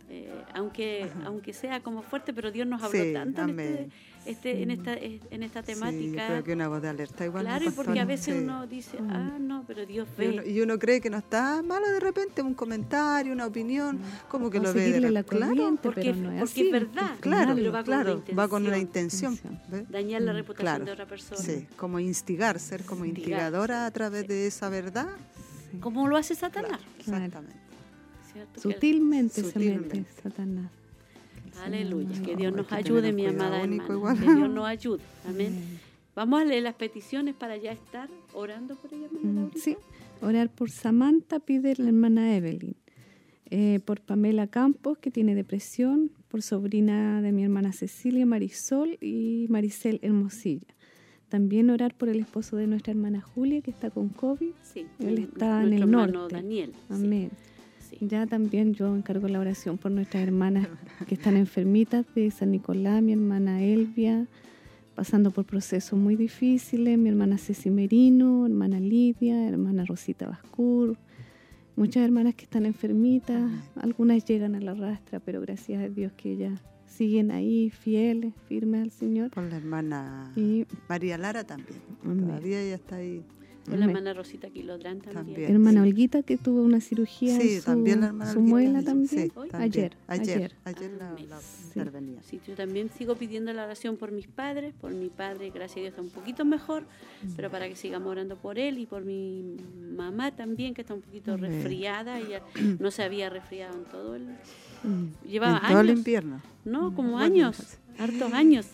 eh, aunque aunque sea como fuerte, pero Dios nos habló Sí, tanto en, este- este, en esta en esta Sí, temática. creo que una voz de alerta igual. claro, ¿no, y porque a veces Sí. uno dice, Mm. ah, no, pero Dios Y uno, ve. y uno cree que no está malo de repente un comentario, una opinión, como que O lo ve de la claro, porque- pero no es porque así. es verdad, claro, pero va con una claro, va con una intención. dañar la Mm, reputación claro. de otra persona. Sí, como instigar, ser como Instigar, instigadora a través sí. de esa verdad. Sí. Como lo hace Satanás. Claro. Exactamente. Sutilmente, se mete Satanás. Aleluya. Que Dios nos ayude, mi amada hermana. Que Dios nos ayude. Amén. Vamos a leer las peticiones para ya estar orando por ella, Mm. Sí, orar por Samantha, pide la hermana Evelyn. Eh, por Pamela Campos, que tiene depresión. Por sobrina de mi hermana Cecilia Marisol y Maricel Hermosilla. También orar por el esposo de nuestra hermana Julia, que está con COVID. Sí, Él está en el norte. Daniel. Amén. sí. Ya también yo encargo la oración por nuestras hermanas que están enfermitas de San Nicolás, mi hermana Elvia, pasando por procesos muy difíciles, mi hermana Ceci Merino, hermana Lidia, hermana Rosita Bascur, muchas hermanas que están enfermitas, algunas llegan a la rastra, pero gracias a Dios que ellas siguen ahí fieles, firmes al Señor. Por la hermana Y María Lara también. Todavía ella está ahí. Por la hermana Rosita Quilodrán también. También. hermana sí. Olguita que tuvo una cirugía Sí, en su, también la hermana su Olguita, muela también. sí, también. Ayer, ayer, ayer. ayer la, Amén. la Sí. intervenía. Sí, yo también sigo pidiendo la oración por mis padres, por mi padre, gracias a Dios está un poquito mejor, pero para que sigamos orando por él y por mi mamá también, que está un poquito Amén. resfriada, ella no se había resfriado en todo el... Mm, Llevaba en todo el años, invierno. ¿no? Como Bueno, años, pues. hartos años.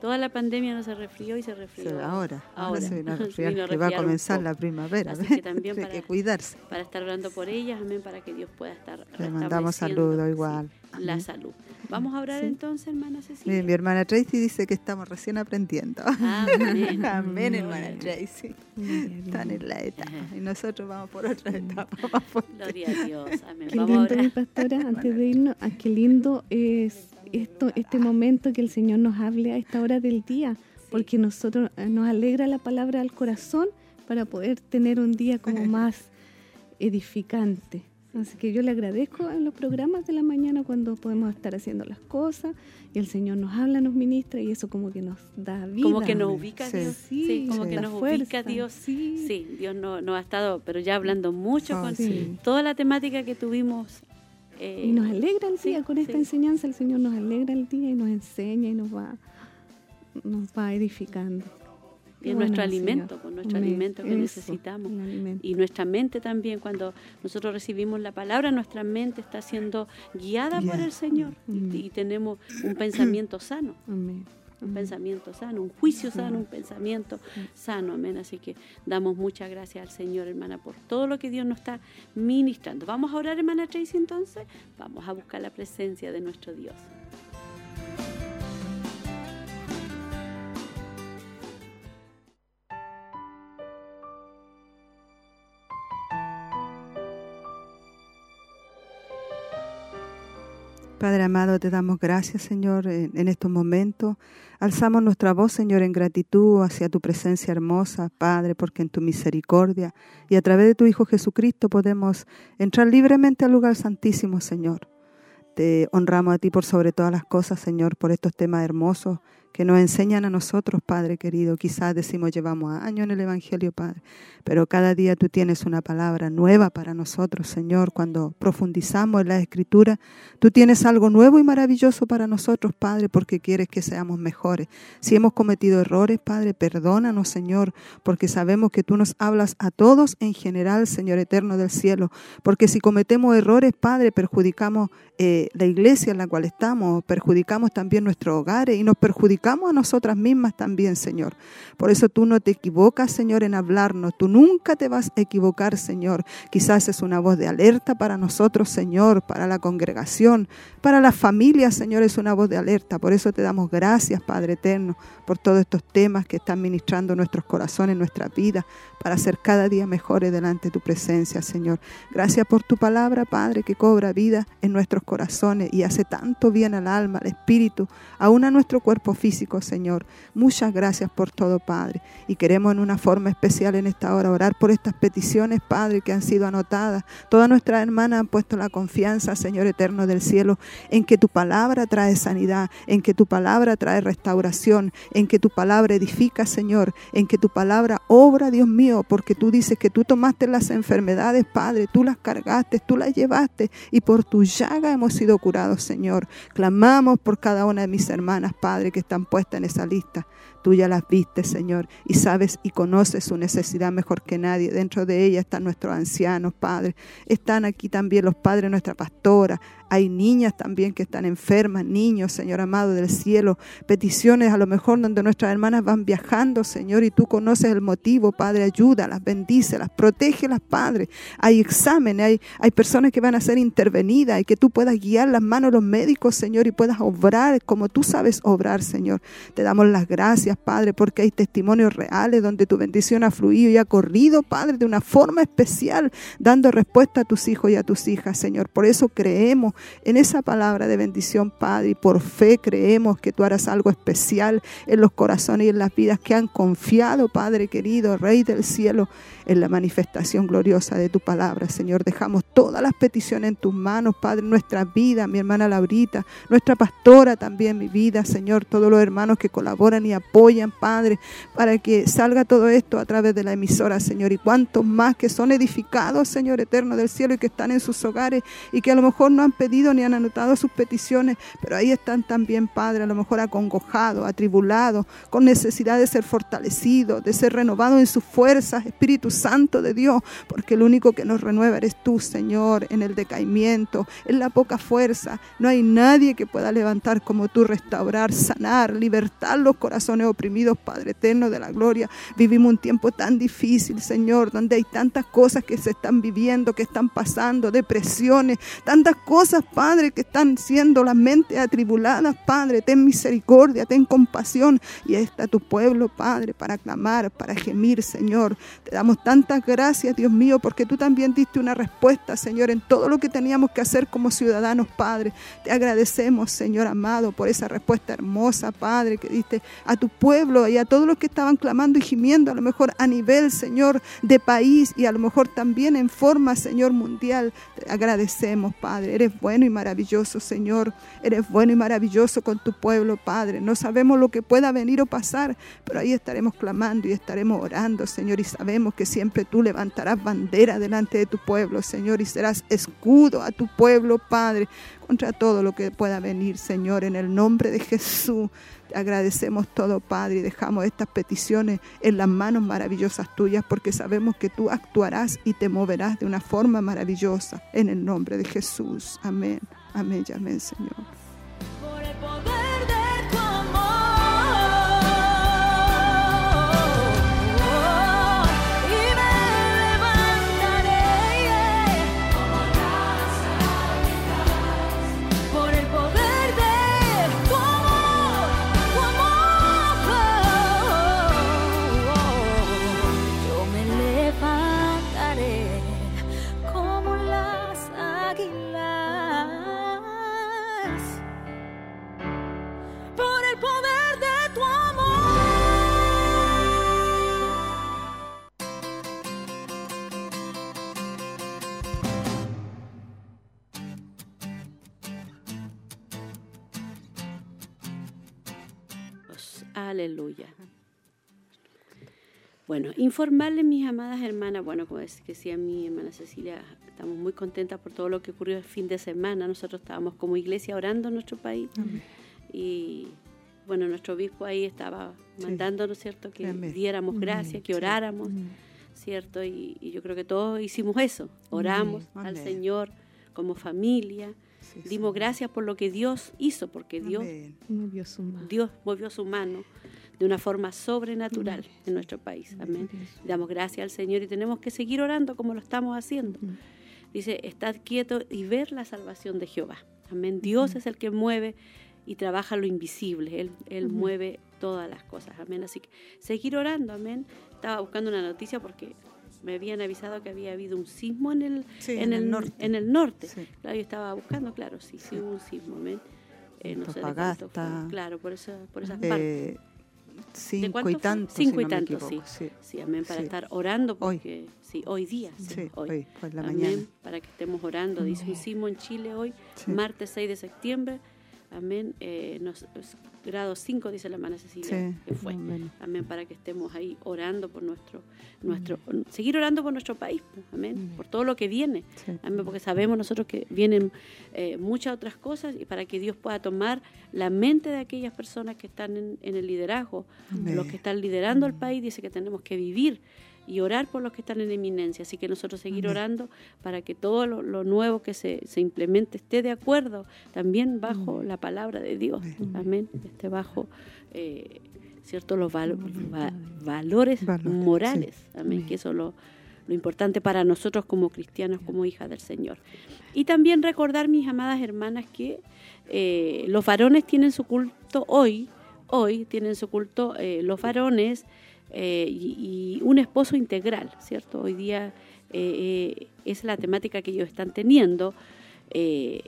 Toda la pandemia no se resfrió y se resfrió. ahora, ahora, se a vino a que va a comenzar la primavera. Así ¿ves? que también Hay para- que cuidarse. Para estar orando por ellas, amén, para que Dios pueda estar Le mandamos sí, igual. la salud. Vamos a orar Sí. entonces, hermana Cecilia. Mire, mi hermana Tracy dice que estamos recién aprendiendo. Amén. Hermana a. Tracy. A. Están en la etapa. Y nosotros vamos por otra etapa más. Gloria a Dios. Amén. Qué Vamos a lindo, mi orar. pastora, antes de irnos, ah, qué lindo es esto, este momento que el Señor nos hable a esta hora del día, porque nosotros eh, nos alegra la palabra al corazón para poder tener un día como más edificante. Así que yo le agradezco en los programas de la mañana cuando podemos estar haciendo las cosas y el Señor nos habla, nos ministra y eso como que nos da vida. Como que nos ubica Sí. Dios. Sí, Sí, como sí. que nos fuerza, ubica Dios. sí. Sí, Dios no- nos ha estado, pero ya hablando mucho Oh, con sí. toda la temática que tuvimos. Eh, Y nos alegra el sí, día con esta sí. enseñanza, el Señor nos alegra el día y nos enseña y nos va, nos va edificando. y nuestro bueno, Señor. alimento, con nuestro Amén. alimento que Eso, necesitamos. alimento. Y nuestra mente también, cuando nosotros recibimos la palabra, nuestra mente está siendo guiada por el Señor y- y, tenemos un pensamiento sano. Amén. Un pensamiento sano, un juicio sano, un pensamiento sano, amén. Así que damos muchas gracias al Señor, hermana, por todo lo que Dios nos está ministrando. Vamos a orar, hermana Tracy, entonces. Vamos a buscar la presencia de nuestro Dios. Padre amado, te damos gracias, Señor, en, estos momentos. Alzamos nuestra voz, Señor, en gratitud hacia tu presencia hermosa, Padre, porque en tu misericordia y a través de tu Hijo Jesucristo podemos entrar libremente al lugar santísimo, Señor. Te honramos a ti por sobre todas las cosas, Señor, por estos temas hermosos que nos enseñan a nosotros, Padre querido. Quizás decimos llevamos años en el Evangelio, Padre, pero cada día tú tienes una palabra nueva para nosotros, Señor. Cuando profundizamos en la Escritura, tú tienes algo nuevo y maravilloso para nosotros, Padre, porque quieres que seamos mejores. Si hemos cometido errores, Padre, perdónanos, Señor, porque sabemos que tú nos hablas a todos en general, Señor eterno del cielo, porque si cometemos errores, Padre, perjudicamos eh, la iglesia en la cual estamos, perjudicamos también nuestros hogares y nos perjudicamos a nosotras mismas también, Señor. Por eso tú no te equivocas, Señor, en hablarnos. Tú nunca te vas a equivocar, Señor. Quizás es una voz de alerta para nosotros, Señor, para la congregación, para la familia, Señor, es una voz de alerta. Por eso te damos gracias, Padre eterno, por todos estos temas que están ministrando nuestros corazones, nuestra vida, para ser cada día mejores delante de tu presencia, Señor. Gracias por tu palabra, Padre, que cobra vida en nuestros corazones y hace tanto bien al alma, al espíritu, aún a nuestro cuerpo físico. Señor. Muchas gracias por todo, Padre. Y queremos en una forma especial en esta hora orar por estas peticiones, Padre, que han sido anotadas. Todas nuestras hermanas han puesto la confianza, Señor eterno del cielo, en que tu palabra trae sanidad, en que tu palabra trae restauración, en que tu palabra edifica, Señor, en que tu palabra obra, Dios mío, porque tú dices que tú tomaste las enfermedades, Padre, tú las cargaste, tú las llevaste y por tu llaga hemos sido curados, Señor. Clamamos por cada una de mis hermanas, Padre, que están puestas en esa lista. Tú ya las viste, Señor, y sabes y conoces su necesidad mejor que nadie. Dentro de ella están nuestros ancianos, Padre. Están aquí también los padres, nuestra pastora. Hay niñas también que están enfermas, niños, Señor amado del cielo. Peticiones a lo mejor donde nuestras hermanas van viajando, Señor, y tú conoces el motivo, Padre. Ayúdalas, bendícelas, protégelas, Padre. Hay exámenes, hay, hay personas que van a ser intervenidas y que tú puedas guiar las manos de los médicos, Señor, y puedas obrar como tú sabes obrar, Señor. Te damos las gracias, Padre, porque hay testimonios reales donde tu bendición ha fluido y ha corrido, Padre, de una forma especial, dando respuesta a tus hijos y a tus hijas, Señor. Por eso creemos en esa palabra de bendición, Padre, y por fe creemos que tú harás algo especial en los corazones y en las vidas que han confiado, Padre querido, Rey del cielo, en la manifestación gloriosa de tu palabra, Señor. Dejamos todas las peticiones en tus manos, Padre, nuestra vida, mi hermana Laurita, nuestra pastora también, mi vida, Señor, todos los hermanos que colaboran y apoyan, Padre, para que salga todo esto a través de la emisora, Señor. Y cuantos más que son edificados, Señor eterno del cielo, y que están en sus hogares y que a lo mejor no han pedido ni han anotado sus peticiones, pero ahí están también, Padre, a lo mejor acongojados, atribulados, con necesidad de ser fortalecidos, de ser renovados en sus fuerzas, Espíritu Santo de Dios, porque el único que nos renueva eres tú, Señor, en el decaimiento, en la poca fuerza. No hay nadie que pueda levantar como tú, restaurar, sanar, libertar los corazones oprimidos, Padre eterno de la gloria. Vivimos un tiempo tan difícil, Señor, donde hay tantas cosas que se están viviendo, que están pasando, depresiones, tantas cosas, Padre, que están siendo las mentes atribuladas, Padre. Ten misericordia, ten compasión. Y ahí está tu pueblo, Padre, para clamar, para gemir, Señor. Te damos tantas gracias, Dios mío, porque tú también diste una respuesta, Señor, en todo lo que teníamos que hacer como ciudadanos, Padre. Te agradecemos, Señor amado, por esa respuesta hermosa, Padre, que diste a tu pueblo y a todos los que estaban clamando y gimiendo, a lo mejor a nivel, Señor, de país y a lo mejor también en forma, Señor, mundial. Te agradecemos, Padre. Eres bueno y maravilloso, Señor. Eres bueno y maravilloso con tu pueblo, Padre. No sabemos lo que pueda venir o pasar, pero ahí estaremos clamando y estaremos orando, Señor, y sabemos que siempre tú levantarás bandera delante de tu pueblo, Señor, y serás escudo a tu pueblo, Padre, contra todo lo que pueda venir, Señor, en el nombre de Jesús. Te agradecemos todo, Padre, y dejamos estas peticiones en las manos maravillosas tuyas, porque sabemos que tú actuarás y te moverás de una forma maravillosa, en el nombre de Jesús. Amén, amén y amén, Señor. Aleluya. Bueno, informarles, mis amadas hermanas, bueno, como es- decía mi hermana Cecilia, estamos muy contentas por todo lo que ocurrió el fin de semana. Nosotros estábamos como iglesia orando en nuestro país y, bueno, nuestro obispo ahí estaba Sí. mandándonos, ¿cierto?, que Amén. diéramos gracias, que oráramos, ¿cierto? Y, y yo creo que todos hicimos eso, oramos al. Señor como familia, Sí, dimos gracias por lo que Dios hizo, porque Dios. Movió su mano. Dios movió su mano de una forma sobrenatural en nuestro país. Amén. Damos gracias al Señor y tenemos que seguir orando como lo estamos haciendo. Dice, estad quieto y ver la salvación de Jehová. Amén. Dios es el que mueve y trabaja lo invisible. Él, él mueve todas las cosas. Amén. Así que seguir orando. Amén. Estaba buscando una noticia porque me habían avisado que había habido un sismo en el, Sí, en el norte. En el norte. Sí. Claro, yo estaba buscando, claro, sí, sí hubo un sismo. Amén. eh, no sé de cuánto Antofagasta. fue. Claro, por, esa, por esas partes. Eh, cinco cuánto y tanto. Cinco si y no tanto, equivoco, sí. Sí, amén, para Sí. estar orando, Hoy. porque sí, hoy día, sí, Sí, hoy. hoy, por la amén, mañana. para que estemos orando, dice un sismo en Chile hoy, Sí. martes 6 de septiembre, amén, eh, nos- grado 5, dice la hermana Cecilia, Sí, que fue. Amén. Amén, para que estemos ahí orando por nuestro, nuestro, seguir orando por nuestro país, pues, amén, Amén. por todo lo que viene, Sí. amén, porque sabemos nosotros que vienen eh, muchas otras cosas y para que Dios pueda tomar la mente de aquellas personas que están en, en el liderazgo, los que están liderando el país, dice que tenemos que vivir y orar por los que están en eminencia, así que nosotros seguir Amén. orando para que todo lo, lo nuevo que se, se implemente esté de acuerdo también bajo la palabra de Dios, Amén. esté bajo eh, cierto los val- va- valores Valores, morales, sí. amén, que eso es lo, lo importante para nosotros como cristianos, como hijas del Señor. Y también recordar, mis amadas hermanas, que eh, los varones tienen su culto hoy, hoy tienen su culto eh, los varones eh, y, y un esposo integral, ¿cierto? Hoy día eh, eh, es la temática que ellos están teniendo. Eh,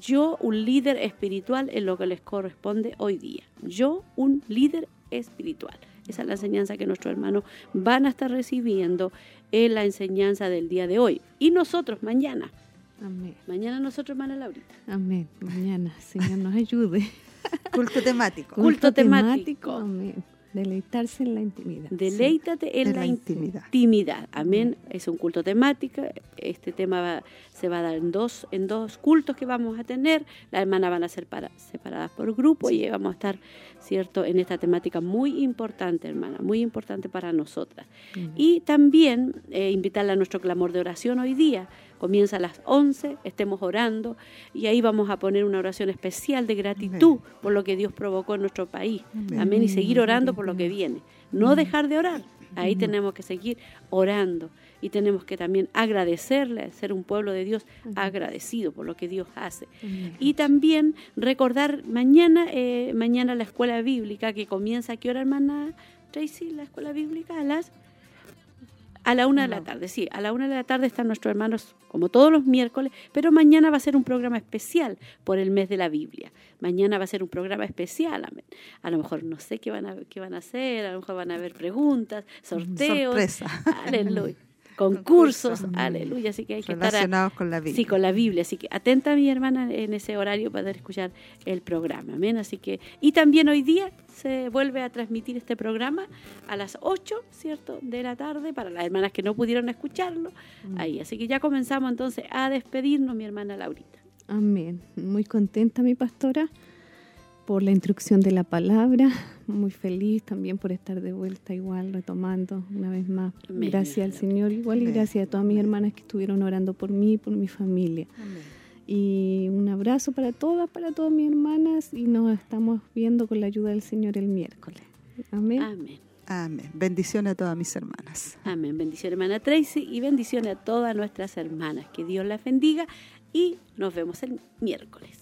yo, un líder espiritual, en lo que les corresponde hoy día. Yo, un líder espiritual. Esa es la enseñanza que nuestros hermanos van a estar recibiendo en la enseñanza del día de hoy. Y nosotros mañana. Amén. Mañana nosotros, hermana Laurita. Amén. Mañana, Señor, nos ayude. Culto temático. Culto temático. Amén. Deleitarse en la intimidad. Deleítate en, En la, la intimidad. intimidad. Amén. Es un culto temático. Este tema va- se va a dar en dos, en dos cultos que vamos a tener. Las hermanas van a ser para- separadas por grupo y vamos a estar, ¿cierto?, en esta temática muy importante, hermana, muy importante para nosotras. Y también eh, invitarla a nuestro clamor de oración hoy día. Comienza a las 11, estemos orando y ahí vamos a poner una oración especial de gratitud por lo que Dios provocó en nuestro país. Amén. Amén. Y seguir orando por lo que viene. No dejar de orar. Ahí tenemos que seguir orando y tenemos que también agradecerle, ser un pueblo de Dios agradecido por lo que Dios hace. Y también recordar mañana, eh, mañana la escuela bíblica que comienza, ¿a qué hora, hermana Tracy? La escuela bíblica a las a la una de la tarde, sí, a la una de la tarde están nuestros hermanos, como todos los miércoles, pero mañana va a ser un programa especial por el mes de la Biblia. Mañana va a ser un programa especial, amén. A lo mejor no sé qué van a, qué van a hacer, a lo mejor van a haber preguntas, sorteos, Sorpresa. aleluya, concursos, Concursos. aleluya, así que hay que estar a- Relacionados con la Biblia. Sí, con la Biblia. Así que atenta mi hermana en ese horario para poder escuchar el programa. Amén. Así que, y también hoy día se vuelve a transmitir este programa a las 8, ¿cierto? De la tarde para las hermanas que no pudieron escucharlo. Ahí. Así que ya comenzamos entonces a despedirnos, mi hermana Laurita. Amén. Muy contenta, mi pastora, por la instrucción de la palabra. Muy feliz también por estar de vuelta igual, retomando una vez más. Amén. Gracias al Señor igual y gracias a todas mis hermanas que estuvieron orando por mí y por mi familia. Amén. Y un abrazo para todas, para todas mis hermanas y nos estamos viendo con la ayuda del Señor el miércoles. Amén. Amén. Amén. Bendiciones a todas mis hermanas. Amén. Bendición, hermana Tracy, y bendiciones a todas nuestras hermanas. Que Dios las bendiga y nos vemos el miércoles.